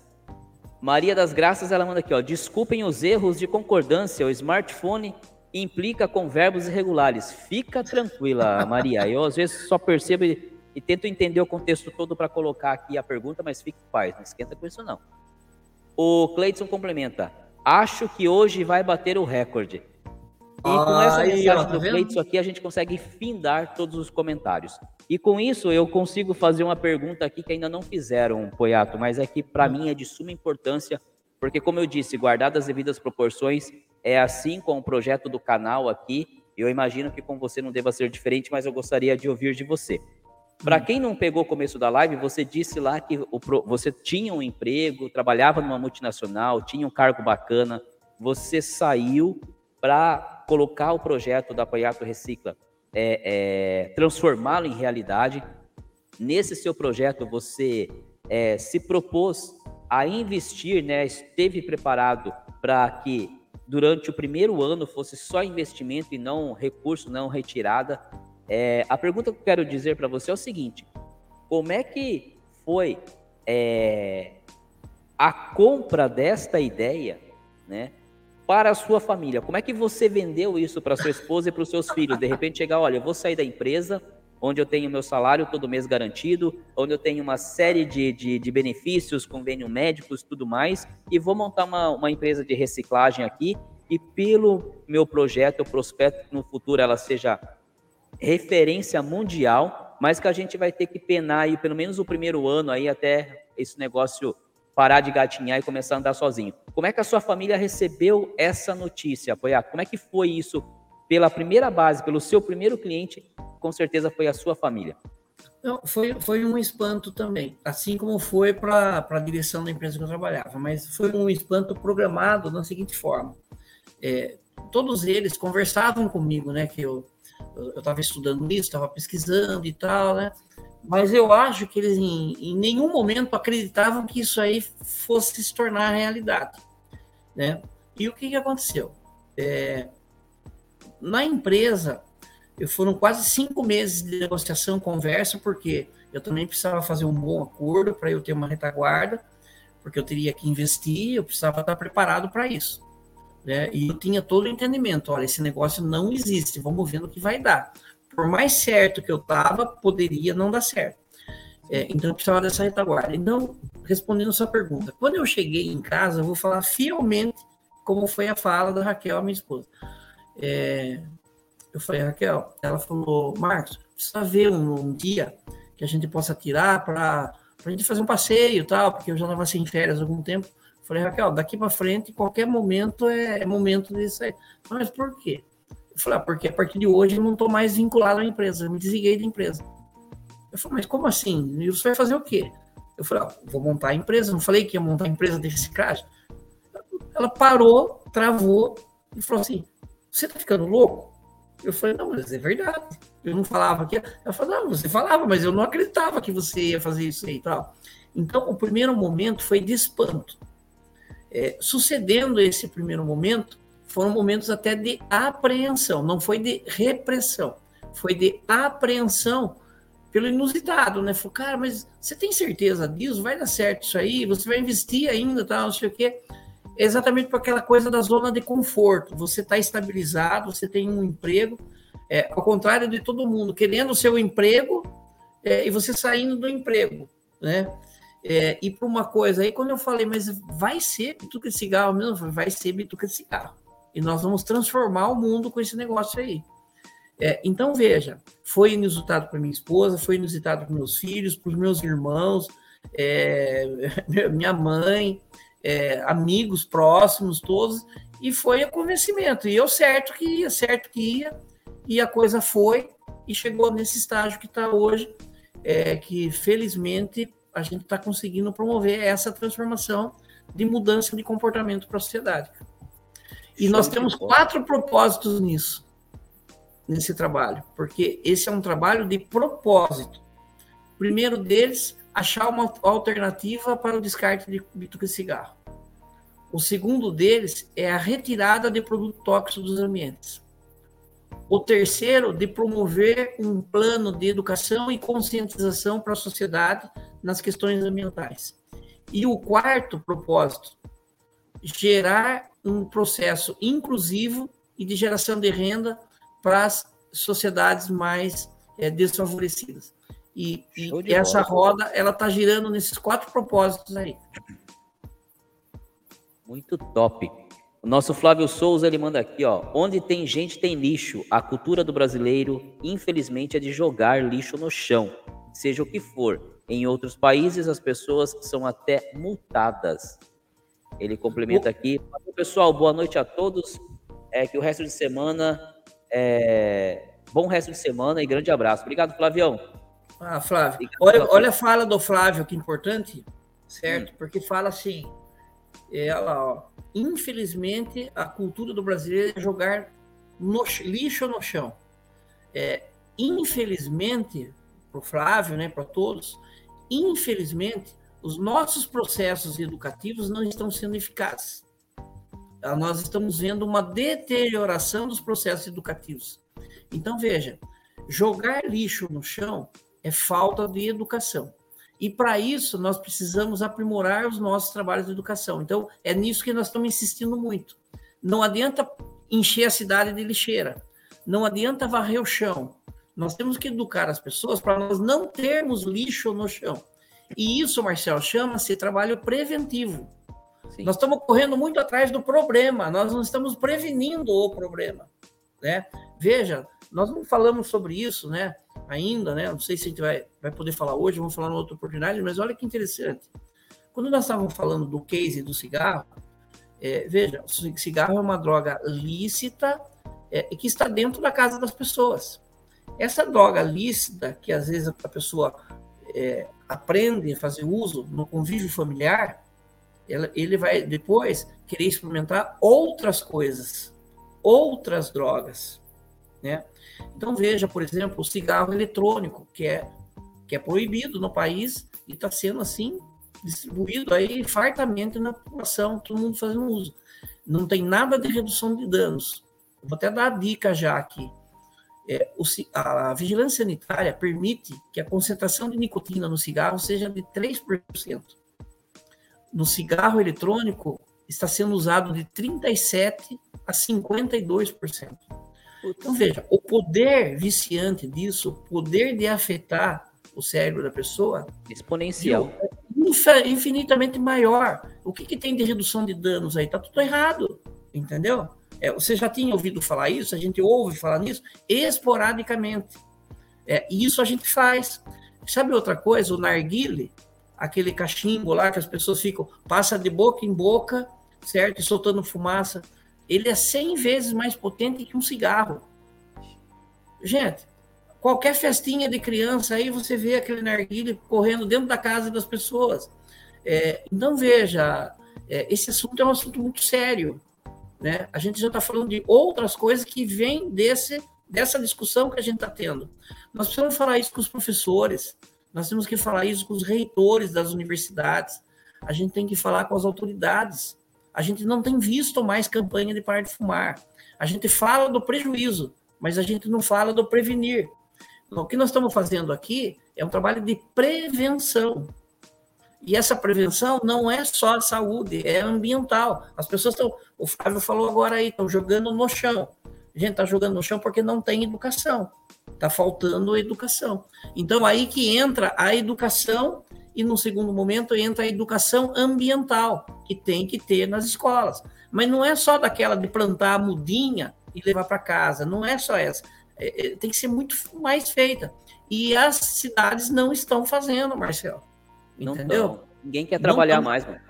Maria das Graças, ela manda aqui, ó. Desculpem os erros de concordância. O smartphone implica com verbos irregulares. Fica tranquila, Maria. Eu às vezes só percebo e, e tento entender o contexto todo para colocar aqui a pergunta, mas fique em paz, não esquenta com isso não. O Cleidson complementa. Acho que hoje vai bater o recorde. E com essa Aí, mensagem ó, tá do Cleiton aqui, a gente consegue findar todos os comentários. E com isso, eu consigo fazer uma pergunta aqui que ainda não fizeram, Poiato, mas é que para mim é de suma importância, porque como eu disse, guardadas as devidas proporções, é assim com o projeto do canal aqui. Eu imagino que com você não deva ser diferente, mas eu gostaria de ouvir de você. Para hum. quem não pegou o começo da live, você disse lá que o, você tinha um emprego, trabalhava numa multinacional, tinha um cargo bacana, você saiu para colocar o projeto da Apoiato Recicla, é, é, transformá-lo em realidade. Nesse seu projeto, você é, se propôs a investir, né, esteve preparado para que durante o primeiro ano fosse só investimento e não recurso, não retirada. É, a pergunta que eu quero dizer para você é o seguinte: como é que foi é, a compra desta ideia, né? Para a sua família. Como é que você vendeu isso para sua esposa e para os seus filhos? De repente chegar, olha, eu vou sair da empresa, onde eu tenho meu salário todo mês garantido, onde eu tenho uma série de, de, de benefícios, convênio médicos, tudo mais, e vou montar uma, uma empresa de reciclagem aqui, e pelo meu projeto, eu prospecto que no futuro ela seja referência mundial, mas que a gente vai ter que penar aí pelo menos o primeiro ano aí até esse negócio parar de gatinhar e começar a andar sozinho. Como é que a sua família recebeu essa notícia, Apoiar? Como é que foi isso pela primeira base, pelo seu primeiro cliente? Com certeza foi a sua família. Não, foi, foi um espanto também, assim como foi para a direção da empresa que eu trabalhava, mas foi um espanto programado da seguinte forma. É, todos eles conversavam comigo, né, que eu eu estava estudando isso, estava pesquisando e tal, né? Mas eu acho que eles em, em, nenhum momento acreditavam que isso aí fosse se tornar realidade, né? E o que, que aconteceu? É, na empresa, foram quase cinco meses de negociação, conversa, porque eu também precisava fazer um bom acordo para eu ter uma retaguarda, porque eu teria que investir, eu precisava estar preparado para isso. Né? E eu tinha todo o entendimento, olha, esse negócio não existe, vamos ver no que vai dar. Por mais certo que eu estava, poderia não dar certo. É, então eu precisava dessa retaguarda. Então, respondendo a sua pergunta, quando eu cheguei em casa, eu vou falar fielmente como foi a fala da Raquel, minha esposa. É, eu falei, Raquel, ela falou, Marcos, precisa ver um, um dia que a gente possa tirar para a gente fazer um passeio tal, porque eu já estava sem férias há algum tempo. Falei, Raquel, daqui para frente, qualquer momento é, é momento disso aí. Mas por quê? Eu falei, ah, porque a partir de hoje eu não estou mais vinculado à empresa, eu me desliguei da empresa. Eu falei, mas como assim? E você vai fazer o quê? Eu falei, ah, vou montar a empresa. Não falei que ia montar a empresa de reciclagem? Ela parou, travou e falou assim: Você tá ficando louco? Eu falei, não, mas é verdade. Eu não falava que. Ela falou, não, você falava, mas eu não acreditava que você ia fazer isso aí e tal. Então, o primeiro momento foi de espanto. É, sucedendo esse primeiro momento, foram momentos até de apreensão, não foi de repressão, foi de apreensão pelo inusitado, né? Falei, cara, mas você tem certeza disso? Vai dar certo isso aí? Você vai investir ainda, tal, não sei o quê. exatamente por aquela coisa da zona de conforto. Você está estabilizado, você tem um emprego, é, ao contrário de todo mundo querendo o seu emprego é, e você saindo do emprego, né? é, ir para uma coisa. Aí quando eu falei, mas vai ser bituca de cigarro mesmo? Vai ser bituca de cigarro. E nós vamos transformar o mundo com esse negócio aí. É, então, veja, foi inusitado para minha esposa, foi inusitado para meus filhos, para os meus irmãos, é, [LAUGHS] minha mãe, é, amigos próximos, todos, e foi o convencimento. E eu certo que ia, certo que ia, e a coisa foi, e chegou nesse estágio que está hoje, é, que felizmente a gente está conseguindo promover essa transformação de mudança de comportamento para a sociedade. E nós temos quatro propósitos nisso, nesse trabalho, porque esse é um trabalho de propósito. O primeiro deles, achar uma alternativa para o descarte de bituca de cigarro. O segundo deles é a retirada de produtos tóxicos dos ambientes. O terceiro, de promover um plano de educação e conscientização para a sociedade nas questões ambientais. E o quarto propósito, gerar um processo inclusivo e de geração de renda para as sociedades mais é, desfavorecidas. E, e essa roda, ela está girando nesses quatro propósitos aí. Muito top. O nosso Flávio Souza, ele manda aqui, ó. Onde tem gente, tem lixo. A cultura do brasileiro, infelizmente, é de jogar lixo no chão, seja o que for. Em outros países, as pessoas são até multadas. Ele complementa aqui. Pessoal, boa noite a todos. É que o resto de semana é... bom resto de semana e grande abraço. Obrigado, Flavião. Ah, Flávio. olha, olha a fala do Flávio, que importante, certo? Hum. Porque fala assim, ela, ó, infelizmente, a cultura do brasileiro é jogar no, lixo no chão. É, infelizmente, para o Flávio, né, para todos, infelizmente, os nossos processos educativos não estão sendo eficazes. Ah, nós estamos vendo uma deterioração dos processos educativos. Então, veja, jogar lixo no chão é falta de educação. E para isso, nós precisamos aprimorar os nossos trabalhos de educação. Então, é nisso que nós estamos insistindo muito. Não adianta encher a cidade de lixeira, não adianta varrer o chão, Nós temos que educar as pessoas para nós não termos lixo no chão. E isso, Marcelo, chama-se trabalho preventivo. Sim. Nós estamos correndo muito atrás do problema, nós não estamos prevenindo o problema. Né? Veja, nós não falamos sobre isso né, ainda, né? não sei se a gente vai, vai poder falar hoje, vamos falar em outra oportunidade, mas olha que interessante. Quando nós estávamos falando do case do cigarro, é, veja, o cigarro é uma droga lícita é, que está dentro da casa das pessoas. Essa droga lícita, que às vezes a pessoa é, aprende a fazer uso no convívio familiar, ele vai depois querer experimentar outras coisas, outras drogas, né? Então veja, por exemplo, o cigarro eletrônico, que é, que é proibido no país e está sendo assim distribuído aí fartamente na população, todo mundo fazendo uso. Não tem nada de redução de danos. Vou até dar a dica já aqui. É, o, a vigilância sanitária permite que a concentração de nicotina no cigarro seja de 3%. No cigarro eletrônico, está sendo usado de 37% a 52%. Então, veja, o poder viciante disso, o poder de afetar o cérebro da pessoa. Exponencial. É infinitamente maior. O que, que tem de redução de danos aí? Está tudo errado, entendeu? É, você já tinha ouvido falar isso? A gente ouve falar nisso esporadicamente. É, e isso a gente faz. Sabe outra coisa? O narguile, aquele cachimbo lá que as pessoas ficam, passa de boca em boca, certo? E soltando fumaça. Ele é 100 vezes mais potente que um cigarro. Gente, qualquer festinha de criança aí você vê aquele narguile correndo dentro da casa das pessoas. É, então veja, é, esse assunto é um assunto muito sério. Né? A gente já está falando de outras coisas que vêm desse, dessa discussão que a gente está tendo. Nós precisamos falar isso com os professores, nós temos que falar isso com os reitores das universidades, a gente tem que falar com as autoridades. A gente não tem visto mais campanha de parar de fumar. A gente fala do prejuízo, mas a gente não fala do prevenir. O que nós estamos fazendo aqui é um trabalho de prevenção. E essa prevenção não é só a saúde, é ambiental. As pessoas estão, o Flávio falou agora aí, estão jogando no chão. A gente está jogando no chão porque não tem educação. Está faltando educação. Então, aí que entra a educação e, no segundo momento, entra a educação ambiental, que tem que ter nas escolas. Mas não é só daquela de plantar a mudinha e levar para casa, não é só essa. É, é, tem que ser muito mais feita. E as cidades não estão fazendo, Marcelo. Não entendeu? Tão. Ninguém quer trabalhar mais, mano.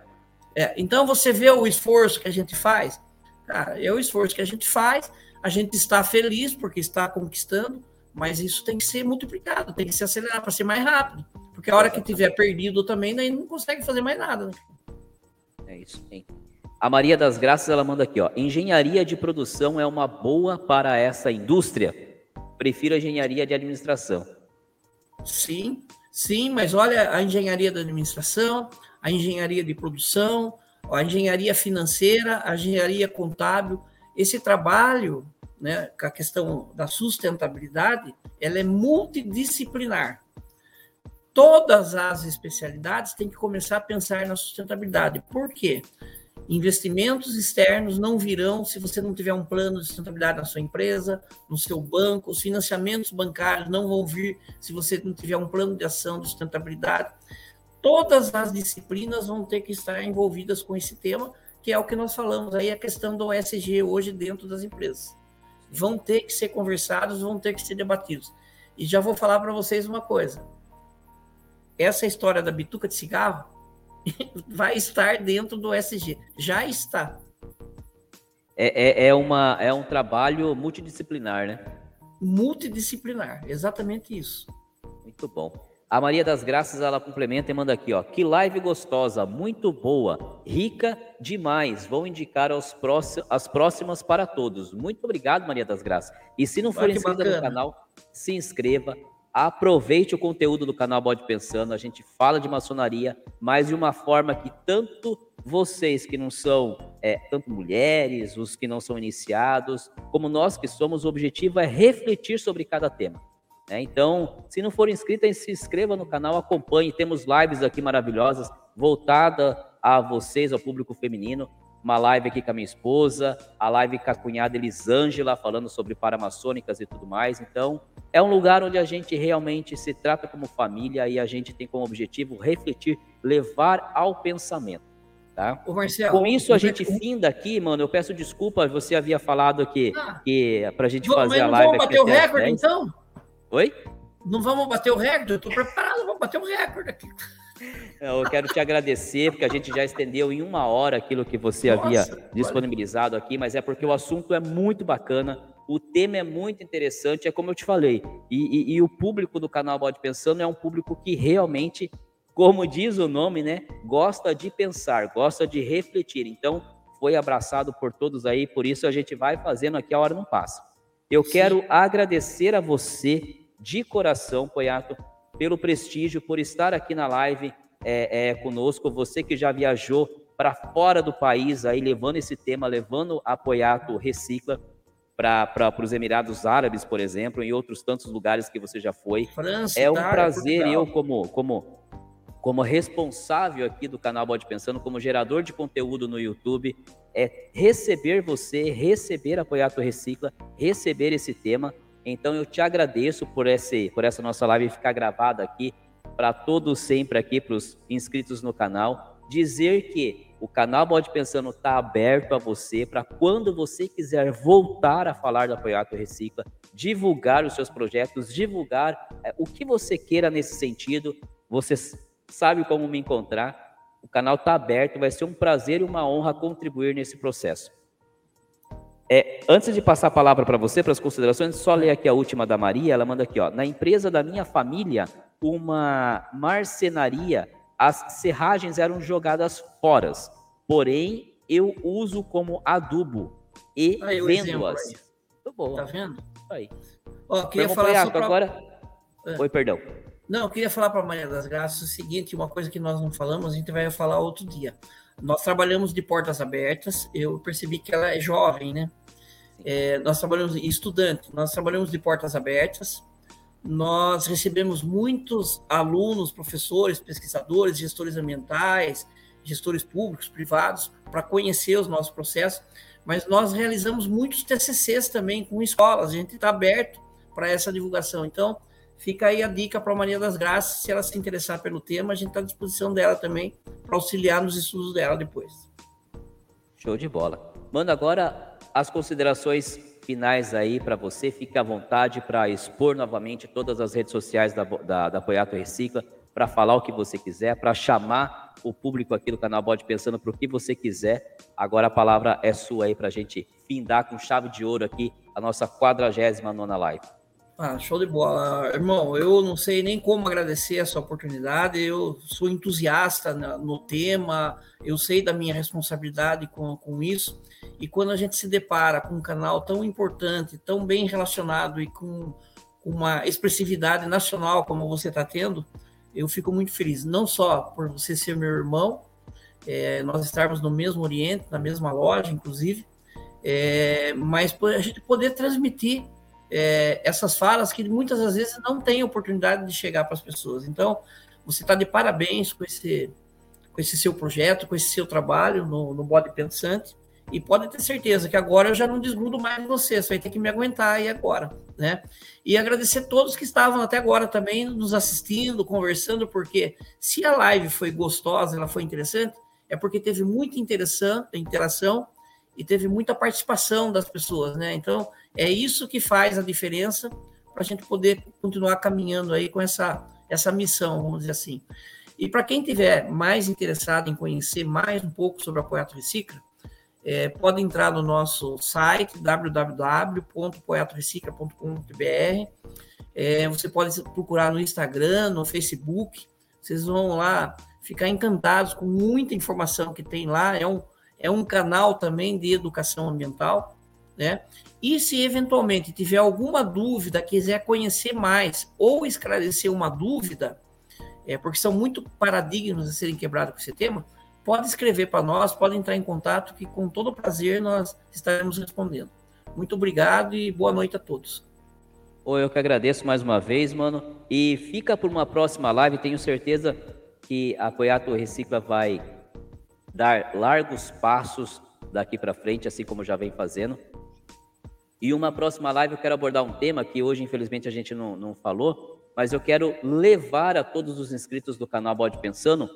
É, então você vê o esforço que a gente faz. Cara, é o esforço que a gente faz, a gente está feliz porque está conquistando, mas isso tem que ser multiplicado, tem que se acelerar para ser mais rápido. Porque a hora que tiver perdido também, daí não consegue fazer mais nada. Né? É isso, sim. A Maria das Graças, ela manda aqui, ó. Engenharia de produção é uma boa para essa indústria. Prefiro a engenharia de administração. Sim, Sim, mas olha a engenharia da administração, a engenharia de produção, a engenharia financeira, a engenharia contábil. Esse trabalho, né, com a questão da sustentabilidade, ela é multidisciplinar. Todas as especialidades têm que começar a pensar na sustentabilidade. Por quê? Investimentos externos não virão se você não tiver um plano de sustentabilidade na sua empresa, no seu banco. Os financiamentos bancários não vão vir se você não tiver um plano de ação de sustentabilidade. Todas as disciplinas vão ter que estar envolvidas com esse tema, que é o que nós falamos aí, a questão do ESG hoje dentro das empresas. Vão ter que ser conversados, vão ter que ser debatidos. E já vou falar para vocês uma coisa. Essa história da bituca de cigarro [LAUGHS] vai estar dentro do SG. Já está. É, é, é, uma, é um trabalho multidisciplinar, né? Multidisciplinar, exatamente isso. Muito bom. A Maria das Graças, ela complementa e manda aqui, ó. Que live gostosa, muito boa, rica demais. Vou indicar aos próximos, as próximas para todos. Muito obrigado, Maria das Graças. E se não for inscrita no canal, se inscreva, Aproveite o conteúdo do canal Bode Pensando. A gente fala de maçonaria, mas de uma forma que tanto vocês que não são, é, tanto mulheres, os que não são iniciados, como nós que somos, o objetivo é refletir sobre cada tema. Né? Então, se não for inscrito, se inscreva no canal, acompanhe. Temos lives aqui maravilhosas, voltada a vocês, ao público feminino. Uma live aqui com a minha esposa, a live com a cunhada Elisângela, falando sobre paramaçônicas e tudo mais. Então, É um lugar onde a gente realmente se trata como família e a gente tem como objetivo refletir, levar ao pensamento. Tá? Ô Marcelo, Com isso a gente finda aqui, mano. Eu peço desculpa, você havia falado que, ah, que pra gente fazer a live. Vamos bater o recorde então? Oi? Não vamos bater o recorde? Eu tô preparado, vamos bater o recorde aqui. [LAUGHS] Eu quero te agradecer, porque a gente já estendeu em uma hora aquilo que você Nossa, havia disponibilizado aqui, mas é porque o assunto é muito bacana, o tema é muito interessante, é como eu te falei, e, e, e o público do canal Bode Pensando é um público que realmente, como diz o nome, né, gosta de pensar, gosta de refletir. Então, foi abraçado por todos aí, por isso a gente vai fazendo aqui, a hora não passa. Eu Sim. quero agradecer a você de coração, Poiato, pelo prestígio, por estar aqui na live é, é, conosco. Você que já viajou para fora do país, aí levando esse tema, levando Apoiato Recicla para os Emirados Árabes, por exemplo, em outros tantos lugares que você já foi. França, é um Itália, prazer, Portugal. eu como, como, como responsável aqui do canal Bode Pensando, como gerador de conteúdo no YouTube, é receber você, receber Apoiato Recicla, receber esse tema então eu te agradeço por, esse, por essa nossa live ficar gravada aqui, para todos sempre aqui, para os inscritos no canal, dizer que o canal Bode Pensando está aberto a você para quando você quiser voltar a falar da Apoiato Recicla, divulgar os seus projetos, divulgar é, o que você queira nesse sentido. Você sabe como me encontrar. O canal está aberto, vai ser um prazer e uma honra contribuir nesse processo. É, antes de passar a palavra para você, para as considerações, só ler aqui a última da Maria. Ela manda aqui, ó. Na empresa da minha família, uma marcenaria, as serragens eram jogadas fora. Porém, eu uso como adubo e vendo-as. Muito bom. Tá vendo? Aí. Ó, queria falar só pra... agora. É. Oi, perdão. Não, eu queria falar para a Maria das Graças o seguinte, uma coisa que nós não falamos, a gente vai falar outro dia. Nós trabalhamos de portas abertas. Eu percebi que ela é jovem, né? É, nós trabalhamos estudante, nós trabalhamos de portas abertas. Nós recebemos muitos alunos, professores, pesquisadores, gestores ambientais, gestores públicos, privados, para conhecer os nossos processos. Mas nós realizamos muitos TCCs também com escolas. A gente está aberto para essa divulgação. Então, fica aí a dica para a Maria das Graças. Se ela se interessar pelo tema, a gente está à disposição dela também para auxiliar nos estudos dela depois. Show de bola. Manda agora as considerações finais aí para você. Fique à vontade para expor novamente todas as redes sociais da, da, da Apoiato Recicla, para falar o que você quiser, para chamar o público aqui do canal Bode Pensando para o que você quiser. Agora a palavra é sua aí para a gente findar com chave de ouro aqui a nossa 49 live. Ah, show de bola. Irmão, eu não sei nem como agradecer essa oportunidade. Eu sou entusiasta no tema, eu sei da minha responsabilidade com, com isso. E quando a gente se depara com um canal tão importante, tão bem relacionado e com, uma expressividade nacional como você está tendo, eu fico muito feliz. Não só por você ser meu irmão, é, nós estarmos no mesmo Oriente, na mesma loja, inclusive, é, mas a gente poder transmitir é, essas falas que muitas das vezes não tem oportunidade de chegar para as pessoas. Então, você está de parabéns com esse, com esse seu projeto, com esse seu trabalho no, no Bode Pensante. E pode ter certeza que agora eu já não desgrudo mais de você, você vai ter que me aguentar aí agora, né? E agradecer a todos que estavam até agora também nos assistindo, conversando, porque se a live foi gostosa, ela foi interessante, é porque teve muita interação e teve muita participação das pessoas, né? Então, é isso que faz a diferença para a gente poder continuar caminhando aí com essa, essa missão, vamos dizer assim. E para quem tiver mais interessado em conhecer mais um pouco sobre a Poeta Recicla, é, pode entrar no nosso site www.poetorecicla.com.br. É, você pode procurar no Instagram, no Facebook. Vocês vão lá ficar encantados com muita informação que tem lá. É um, é um canal também de educação ambiental, né? E se eventualmente tiver alguma dúvida, quiser conhecer mais ou esclarecer uma dúvida, é, porque são muito paradigmas a serem quebrados com esse tema, pode escrever para nós, pode entrar em contato, que com todo prazer nós estaremos respondendo. Muito obrigado e boa noite a todos. Eu que agradeço mais uma vez, mano. E fica por uma próxima live, tenho certeza que a Poiato Recicla vai dar largos passos daqui para frente, assim como já vem fazendo. E uma próxima live eu quero abordar um tema que hoje, infelizmente, a gente não, não falou, mas eu quero levar a todos os inscritos do canal Bode Pensando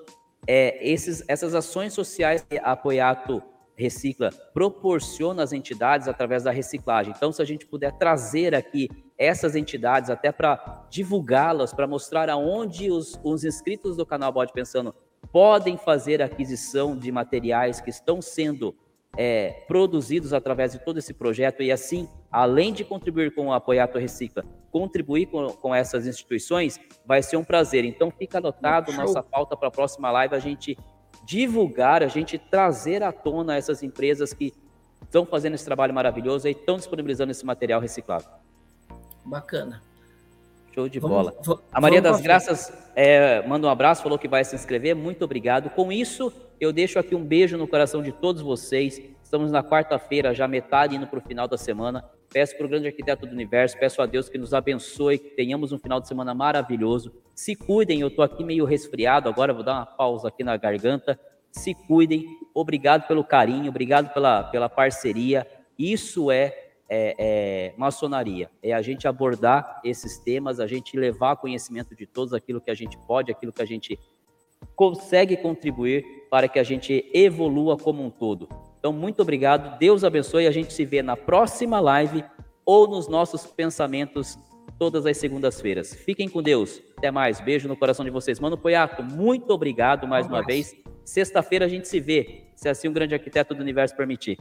é, esses, essas ações sociais que a Apoiato Recicla proporciona às entidades através da reciclagem. Então, se a gente puder trazer aqui essas entidades até para divulgá-las, para mostrar aonde os, os inscritos do canal Bode Pensando podem fazer aquisição de materiais que estão sendo é, produzidos através de todo esse projeto e assim, além de contribuir com o Apoiato Recicla, contribuir com, com essas instituições, vai ser um prazer. Então, fica anotado Show. nossa pauta para a próxima live, a gente divulgar, a gente trazer à tona essas empresas que estão fazendo esse trabalho maravilhoso e estão disponibilizando esse material reciclado. Bacana. Show de vamos, bola. Vamos, a Maria das Graças é, manda um abraço, falou que vai se inscrever. Muito obrigado. Com isso, eu deixo aqui um beijo no coração de todos vocês. Estamos na quarta-feira, já metade indo para o final da semana. Peço para o grande arquiteto do universo, peço a Deus que nos abençoe, que tenhamos um final de semana maravilhoso. Se cuidem, eu estou aqui meio resfriado agora, vou dar uma pausa aqui na garganta. Se cuidem, obrigado pelo carinho, obrigado pela, pela parceria. Isso é é, é, maçonaria, é a gente abordar esses temas, a gente levar conhecimento de todos aquilo que a gente pode, aquilo que a gente consegue contribuir para que a gente evolua como um todo. Então, muito obrigado, Deus abençoe, a gente se vê na próxima live ou nos nossos pensamentos todas as segundas-feiras. Fiquem com Deus, até mais, beijo no coração de vocês. Mano Poiato, muito obrigado mais uma vez. Sexta-feira a gente se vê, se assim um grande arquiteto do universo permitir.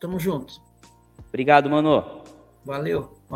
Tamo junto. Obrigado, mano. Valeu.